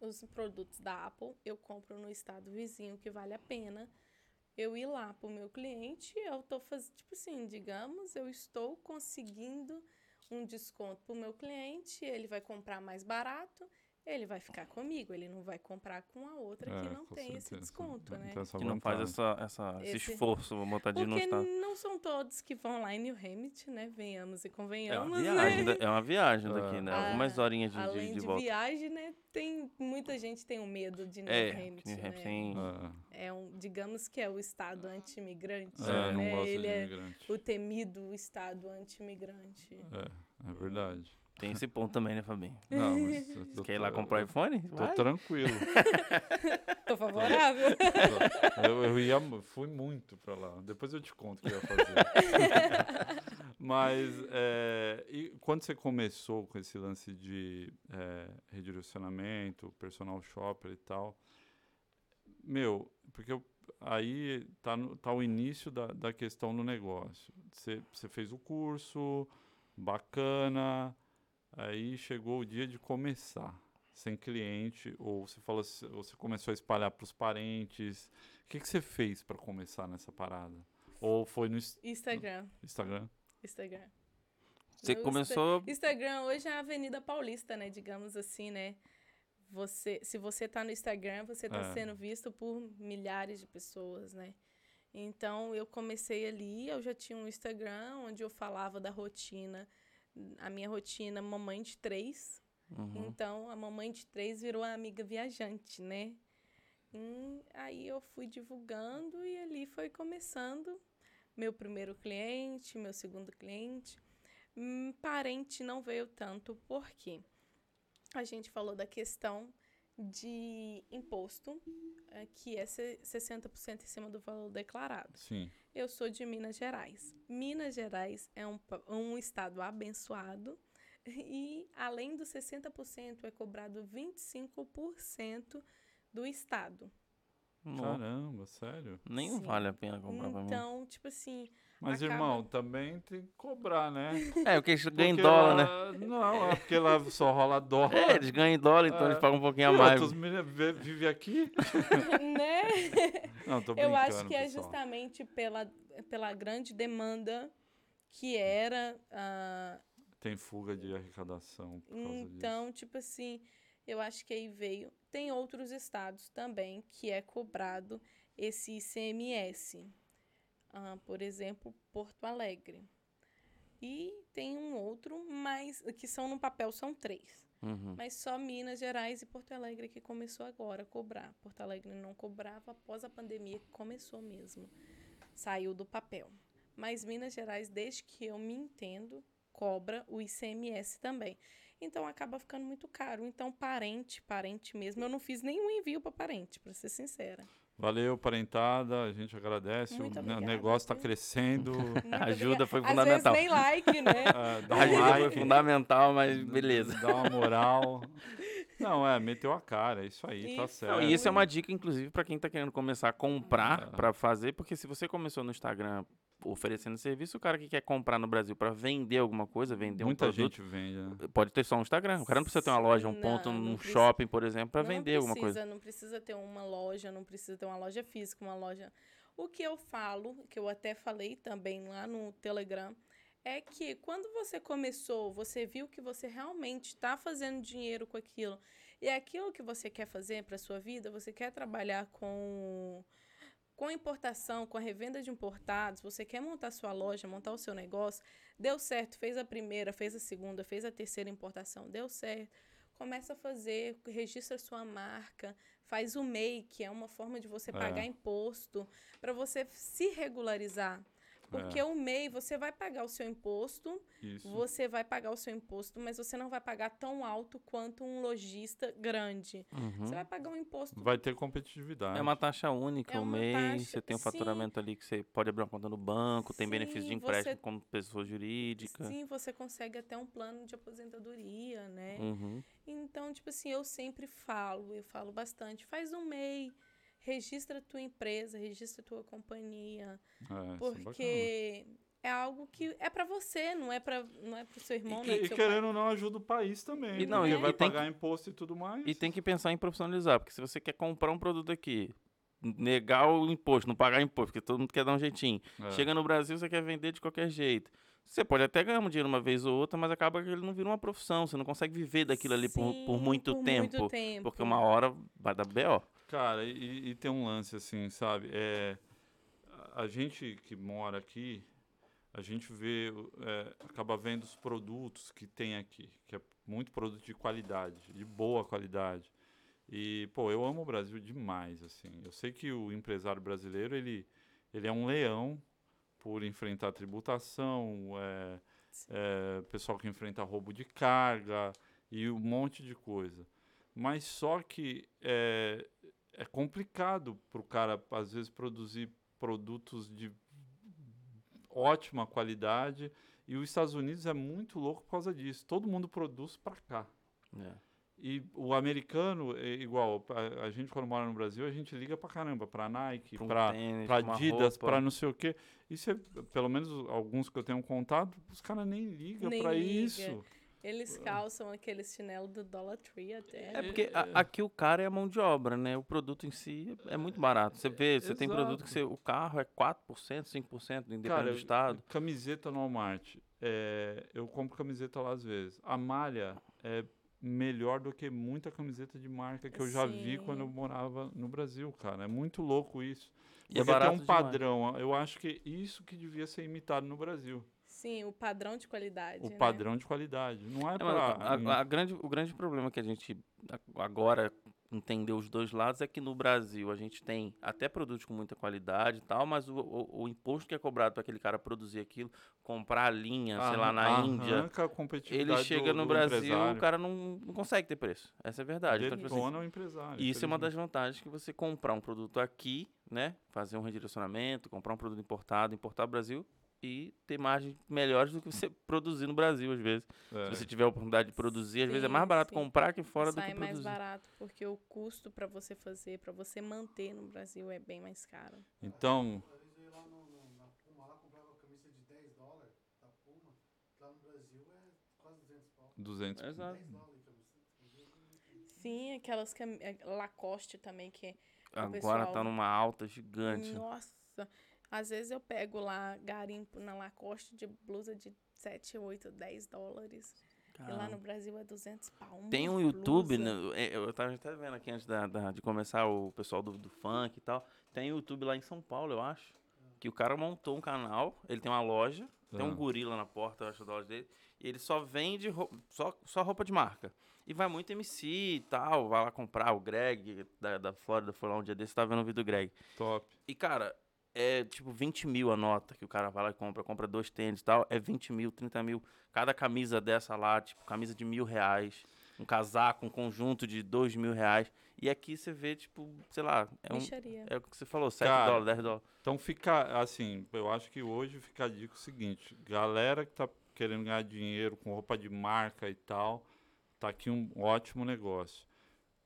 os produtos da Apple eu compro no estado vizinho que vale a pena eu ir lá pro meu cliente, eu tô fazendo, tipo assim, digamos, eu estou conseguindo um desconto pro meu cliente, ele vai comprar mais barato, ele vai ficar comigo, ele não vai comprar com a outra que É, não com tem esse certeza. desconto, né? Tem essa Que não faz essa, essa, esse, Esse- esforço, vou botar de Porque estado. não são todos que vão lá em New Hampshire, né? Venhamos e É uma convenhamos, viagem, né? da- é uma viagem daqui, né? Ah, Algumas horinhas de, de, Além de de, volta. viagem, né? Tem muita gente tem um medo de New É, Hampshire, New Hampshire né? tem- É, É um, digamos que é o estado anti-imigrante, é, não né? Ele de é o temido estado anti-imigrante. É, é verdade. Tem esse ponto também, né, Fabinho? Não, mas eu Você tô- quer ir lá comprar eu iPhone? Tô Vai. tranquilo. Tô favorável. eu, eu ia, fui muito pra lá. Depois eu te conto o que eu ia fazer. Mas, é, e quando você começou com esse lance de é, redirecionamento, personal shopper e tal, meu, porque eu- aí tá, no- tá o início da, da questão do negócio. Você, você fez o curso, bacana, aí chegou o dia de começar sem cliente, ou você falou, ou você começou a espalhar para os parentes. O que, que você fez para começar nessa parada? Ou foi no ins- Instagram. Instagram? Instagram. Você Meu começou. Instagram hoje é a Avenida Paulista, né? Digamos assim, né? Você, se você tá no Instagram, você tá É. sendo visto por milhares de pessoas, né? Então, eu comecei ali, eu já tinha um Instagram onde eu falava da rotina, a minha rotina mamãe de três. Uhum. Então, a mamãe de três virou a amiga viajante, né? E aí eu fui divulgando e ali foi começando meu primeiro cliente, meu segundo cliente. Hum, parente não veio tanto, porque a gente falou da questão de imposto, que é se- 60% em cima do valor declarado. Sim. Eu sou de Minas Gerais. Minas Gerais é um, um estado abençoado e, além dos 60%, é cobrado 25% do estado. Não, Caramba, sério? nem Sim. vale a pena comprar pra mim. Então, tipo assim, Mas, Acaba- irmão, também tem que cobrar, né? É, porque eles ganham em dólar, né? Não, é porque lá só rola dólar. É, eles ganham em dólar, então É. eles pagam um pouquinho a E mais. outros vivem aqui? né? Não, tô brincando, Eu acho que é pessoal. justamente pela, pela grande demanda que era. ah, Tem fuga de arrecadação por causa disso. então, tipo assim, eu acho que aí veio. Tem outros estados também que é cobrado esse ICMS. Ah, por exemplo, Porto Alegre. E tem um outro, mas que são no papel são três. Uhum. Mas só Minas Gerais e Porto Alegre que começou agora a cobrar. Porto Alegre não cobrava após a pandemia que começou mesmo. Saiu do papel. Mas Minas Gerais, desde que eu me entendo, cobra o ICMS também. Então acaba ficando muito caro. Então parente, parente mesmo, eu não fiz nenhum envio para parente, para ser sincera. Valeu, parentada. A gente agradece. Muito o obrigada, negócio está crescendo. Muito A ajuda obrigada. foi Às fundamental. vezes nem like, né? É, dá um ajuda foi like. fundamental, mas beleza. Dá uma moral. Não, é, meteu a cara. É isso aí, tá Isso. certo. Não, e isso é uma dica, inclusive, para quem tá querendo começar a comprar É. para fazer, porque se você começou no Instagram oferecendo serviço, o cara que quer comprar no Brasil para vender alguma coisa, vender Muita um produto, gente vende, né? pode ter só um Instagram. O cara não precisa ter uma loja, um Não, ponto num precisa. shopping, por exemplo, para vender alguma coisa. precisa, Não precisa ter uma loja, não precisa ter uma loja física, uma loja. O que eu falo, que eu até falei também lá no Telegram, é que quando você começou, você viu que você realmente está fazendo dinheiro com aquilo. E é aquilo que você quer fazer para sua vida, você quer trabalhar com com importação, com a revenda de importados, você quer montar sua loja, montar o seu negócio, deu certo, fez a primeira, fez a segunda, fez a terceira importação, deu certo começa a fazer, registra sua marca, faz o MEI, que é uma forma de você É. pagar imposto, para você se regularizar. Porque É. o MEI, você vai pagar o seu imposto, Isso. você vai pagar o seu imposto, mas você não vai pagar tão alto quanto um lojista grande. Uhum. Você vai pagar um imposto Vai ter competitividade. É uma taxa única, É o mês, taxa- você tem um sim. faturamento ali que você pode abrir uma conta no banco, tem benefício de Sim, empréstimo você- como pessoa jurídica. Sim, você consegue até um plano de aposentadoria, né? Uhum. Então, tipo assim, eu sempre falo, eu falo bastante, faz um MEI, registra a tua empresa, registra a tua companhia, É, é porque é algo que é pra você, não é para não é pro seu irmão, E, não é que- pro e seu querendo ou não, ajuda o país também. E não, porque e- vai e pagar imposto e tudo mais. E tem que pensar em profissionalizar, porque se você quer comprar um produto aqui, negar o imposto, não pagar imposto, porque todo mundo quer dar um jeitinho. É. Chega no Brasil, você quer vender de qualquer jeito. Você pode até ganhar um dinheiro uma vez ou outra, mas acaba que ele não vira uma profissão. Você não consegue viver daquilo ali por, Sim, por muito por tempo. muito tempo. Porque uma hora vai dar B.O. Cara, e, e tem um lance assim, sabe? É, a- gente que mora aqui, a gente vê, é, acaba vendo os produtos que tem aqui, que é muito produto de qualidade, de boa qualidade. E, pô, eu amo o Brasil demais, assim. Eu sei que o empresário brasileiro, ele, ele é um leão por enfrentar tributação, é, é, pessoal que enfrenta roubo de carga e um monte de coisa. Mas só que é, é complicado para o cara, às vezes, produzir produtos de ótima qualidade. E os Estados Unidos é muito louco por causa disso. Todo mundo produz para cá. É. E o americano é igual. A, a gente, quando mora no Brasil, a gente liga pra caramba. Pra Nike, Pra um pra, tênis, pra pra uma Adidas, roupa. pra não sei o quê. Isso é, pelo menos alguns que eu tenho contato, os caras nem ligam Nem pra liga. isso. Eles calçam aquele chinelo do Dollar Tree até. É porque a- aqui o cara é a mão de obra, né? O produto em si é muito barato. Você vê, você tem produto que você, o carro é 4%, 5%, independente Cara, do estado. camiseta no Walmart. É, eu compro camiseta lá às vezes. A malha é melhor do que muita camiseta de marca que eu já vi Sim. quando eu morava no Brasil, cara. É muito louco isso. E é barato tem um demais. padrão. Eu acho que isso que devia ser imitado no Brasil. Sim, o padrão de qualidade. O né? padrão de qualidade. Não é É, pra... a- a grande, o grande problema que a gente agora entendeu os dois lados é que no Brasil a gente tem até produtos com muita qualidade e tal, mas o, o- o imposto que é cobrado para aquele cara produzir aquilo, comprar a linha, sei lá, na Índia, ele chega do- no do Brasil, empresário. o cara não, não consegue ter preço. Essa é a verdade. Então, tipo assim, o empresário. e isso é uma das vantagens que você comprar um produto aqui, né? Fazer um redirecionamento, comprar um produto importado, importar para o Brasil e ter margens melhores do que você produzir no Brasil, às vezes. É. Se você tiver a oportunidade de produzir, às vezes é mais barato sim. comprar aqui fora do Sai que mais produzir. barato, porque o custo para você fazer, para você manter no Brasil é bem mais caro. Então, Às vezes eu ia lá no, no- na Puma, lá comprava uma camisa de 10 dólares da Puma, lá no Brasil é quase 200 pau. 200. Exato. 10 dólares de camisa. Sim, aquelas cam... eh, Lacoste também, que Agora pessoal- tá numa alta gigante. Nossa, às vezes eu pego lá garimpo na Lacoste de blusa de 7, 8, 10 dólares. E lá Caramba. no Brasil é 200 pau. Tem um YouTube, né, é, eu tava até vendo aqui antes da- da- de começar o pessoal do, do funk e tal. Tem um YouTube lá em São Paulo, eu acho. Que o cara montou um canal, ele tem uma loja, tem um Ah. gorila na porta, eu acho, da loja dele. E ele só vende roupa, só, só roupa de marca. E vai muito MC e tal, vai lá comprar. O Greg da, da Flórida foi lá um dia desse, tava vendo o vídeo do Greg. Top. E, cara, é tipo 20 mil a nota que o cara vai lá e compra. Compra dois tênis e tal. É 20 mil, 30 mil. Cada camisa dessa lá, tipo, camisa de mil reais. um casaco, um conjunto de dois mil reais. E aqui você vê, tipo, sei lá, é, um, é o que você falou, 7 Cara, dólares, 10 dólares. Então fica assim, eu acho que hoje fica a dica o seguinte, galera que tá querendo ganhar dinheiro com roupa de marca e tal, tá aqui um ótimo negócio.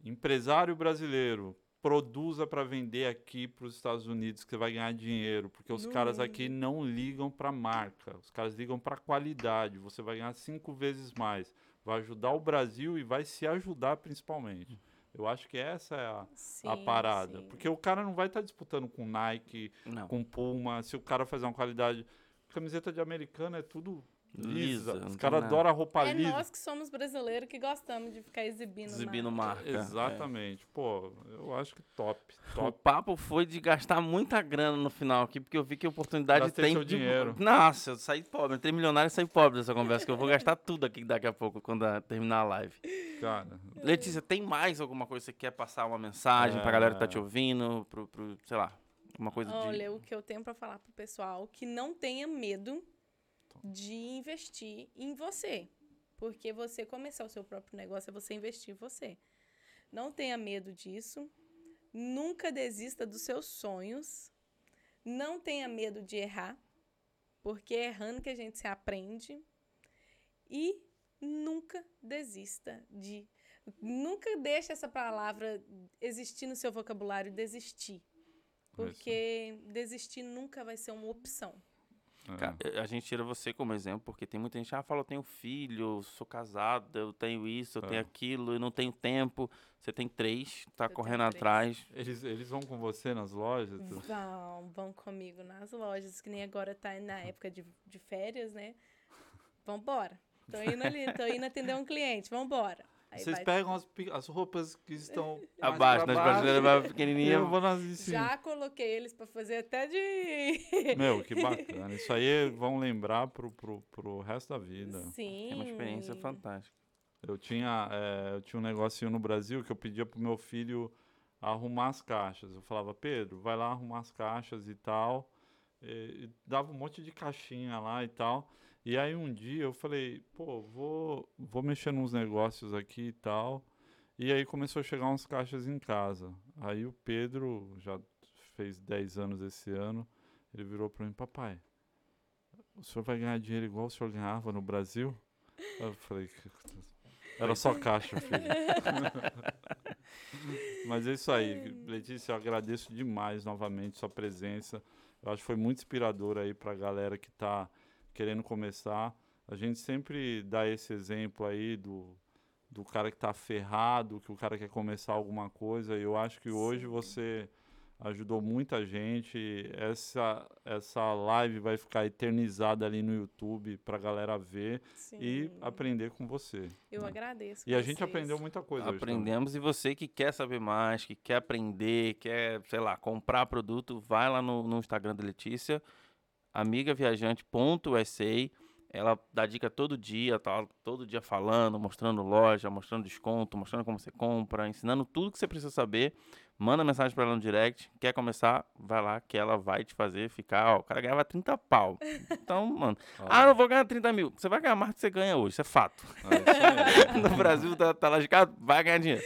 Empresário brasileiro, produza para vender aqui para os Estados Unidos que você vai ganhar dinheiro, porque os No caras aqui não ligam para marca, os caras ligam para qualidade. Você vai ganhar cinco vezes mais, vai ajudar o Brasil e vai se ajudar principalmente. Eu acho que essa é a, a Sim, parada, sim. porque o cara não vai estar disputando com Nike, Não. com Puma, se o cara fazer uma qualidade. Camiseta de americana é tudo Lisa, Os caras adoram a roupa É lisa. nós que somos brasileiros que gostamos de ficar exibindo. Exibindo marca. marca. é. Exatamente. Pô, eu acho que top. O Top. papo foi de gastar muita grana no final aqui, porque eu vi que a oportunidade Gastei tem seu de... dinheiro. Nossa, eu saí pobre, entrei milionário e saí pobre dessa conversa, que eu vou gastar tudo aqui daqui a pouco, quando a- terminar a live. Cara, Letícia, tem mais alguma coisa que você quer passar uma mensagem pra galera que tá te É. ouvindo, pro, pro, sei lá, uma coisa de... Olha, o que eu tenho pra falar pro pessoal, que não tenha medo de investir em você. Porque você começar o seu próprio negócio é você investir em você. Não tenha medo disso. Nunca desista dos seus sonhos. Não tenha medo de errar. Porque é errando que a gente se aprende. E nunca desista de. Nunca deixe essa palavra existir no seu vocabulário, desistir. Porque desistir nunca vai ser uma opção. É. Cara, eh, a gente tira você como exemplo, porque tem muita gente, ah, fala, eu tenho filho, sou casado, eu tenho isso, eu É. tenho aquilo, eu não tenho tempo. Você tem três, tá Eu correndo atrás. eles, eles vão com você nas lojas? tu- Vão, vão comigo nas lojas, que nem agora tá na época de, de férias, né? Vambora. Tô indo ali, tô indo atender um cliente, vambora. Aí Vocês vai- pegam as, as roupas que estão Abaixo, nas prateleiras mais e pequenininhas. eu vou nas de cima. Já coloquei eles pra fazer até de. Meu, que bacana. Isso aí vão lembrar pro, pro, pro resto da vida. Sim. É uma experiência fantástica. Eu tinha, eh, eu tinha um negocinho no Brasil que eu pedia pro meu filho arrumar as caixas. Eu falava, Pedro, vai lá arrumar as caixas e tal. E, e dava um monte de caixinha lá e tal. E aí um dia eu falei, pô, vou, vou mexer nos negócios aqui e tal. E aí começou a chegar umas caixas em casa. Aí o Pedro, já fez 10 anos esse ano, ele virou para mim, papai, o senhor vai ganhar dinheiro igual o senhor ganhava no Brasil? Eu falei, era só caixa, filho. Mas é isso aí. Letícia, eu agradeço demais novamente sua presença. Eu acho que foi muito inspirador aí pra galera que tá querendo começar. A gente sempre dá esse exemplo aí do, do cara que tá ferrado, que o cara quer começar alguma coisa. E eu acho que hoje Sim. você ajudou muita gente. Essa, essa live vai ficar eternizada ali no YouTube pra galera ver Sim. e aprender com você. Eu né? agradeço. E a gente vocês. aprendeu muita coisa hoje. Aprendemos e você que quer saber mais, que quer aprender, quer, sei lá, comprar produto, vai lá no, no Instagram da Letícia, amigaviajante.sa. Ela dá dica todo dia, tá todo dia falando, mostrando loja, mostrando desconto, mostrando como você compra, ensinando tudo que você precisa saber. Manda mensagem pra ela no direct. Quer começar? Vai lá que ela vai te fazer ficar. Ó, o cara ganhava 30 pau. Então, mano. Ah, não vou ganhar 30 mil. Você vai ganhar mais do que você ganha hoje, isso é fato. é isso no Brasil tá, tá lascado, vai ganhar dinheiro.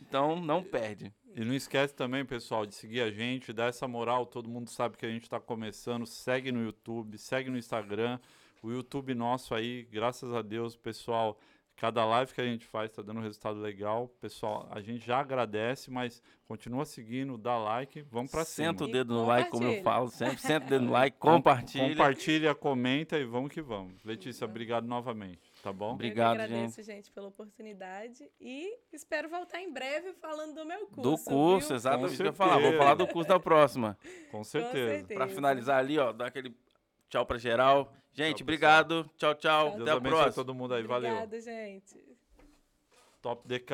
Então não perde. E não esquece também, pessoal, de seguir a gente, dar essa moral. Todo mundo sabe que a gente está começando. Segue no YouTube, segue no Instagram. O YouTube nosso aí, graças a Deus, pessoal, cada live que a gente faz está dando um resultado legal. Pessoal, a gente já agradece, mas continua seguindo, dá like, vamos para cima. Senta o dedo no like, como eu falo sempre. Senta o dedo no like, Com- compartilha. Compartilha, comenta e vamos que vamos. Letícia, obrigado novamente, tá bom? Obrigado, eu que agradeço, gente. pela oportunidade e espero voltar em breve falando do meu curso. Do curso, viu? exatamente. Que eu falar. Vou falar do curso da próxima. Com certeza. certeza. Pra finalizar ali, ó, dar aquele tchau pra geral. Gente, pessoal. obrigado. Tchau, tchau. Deus Deus Até a abençoe próxima. todo mundo aí, valeu. Obrigada, gente. Top DK.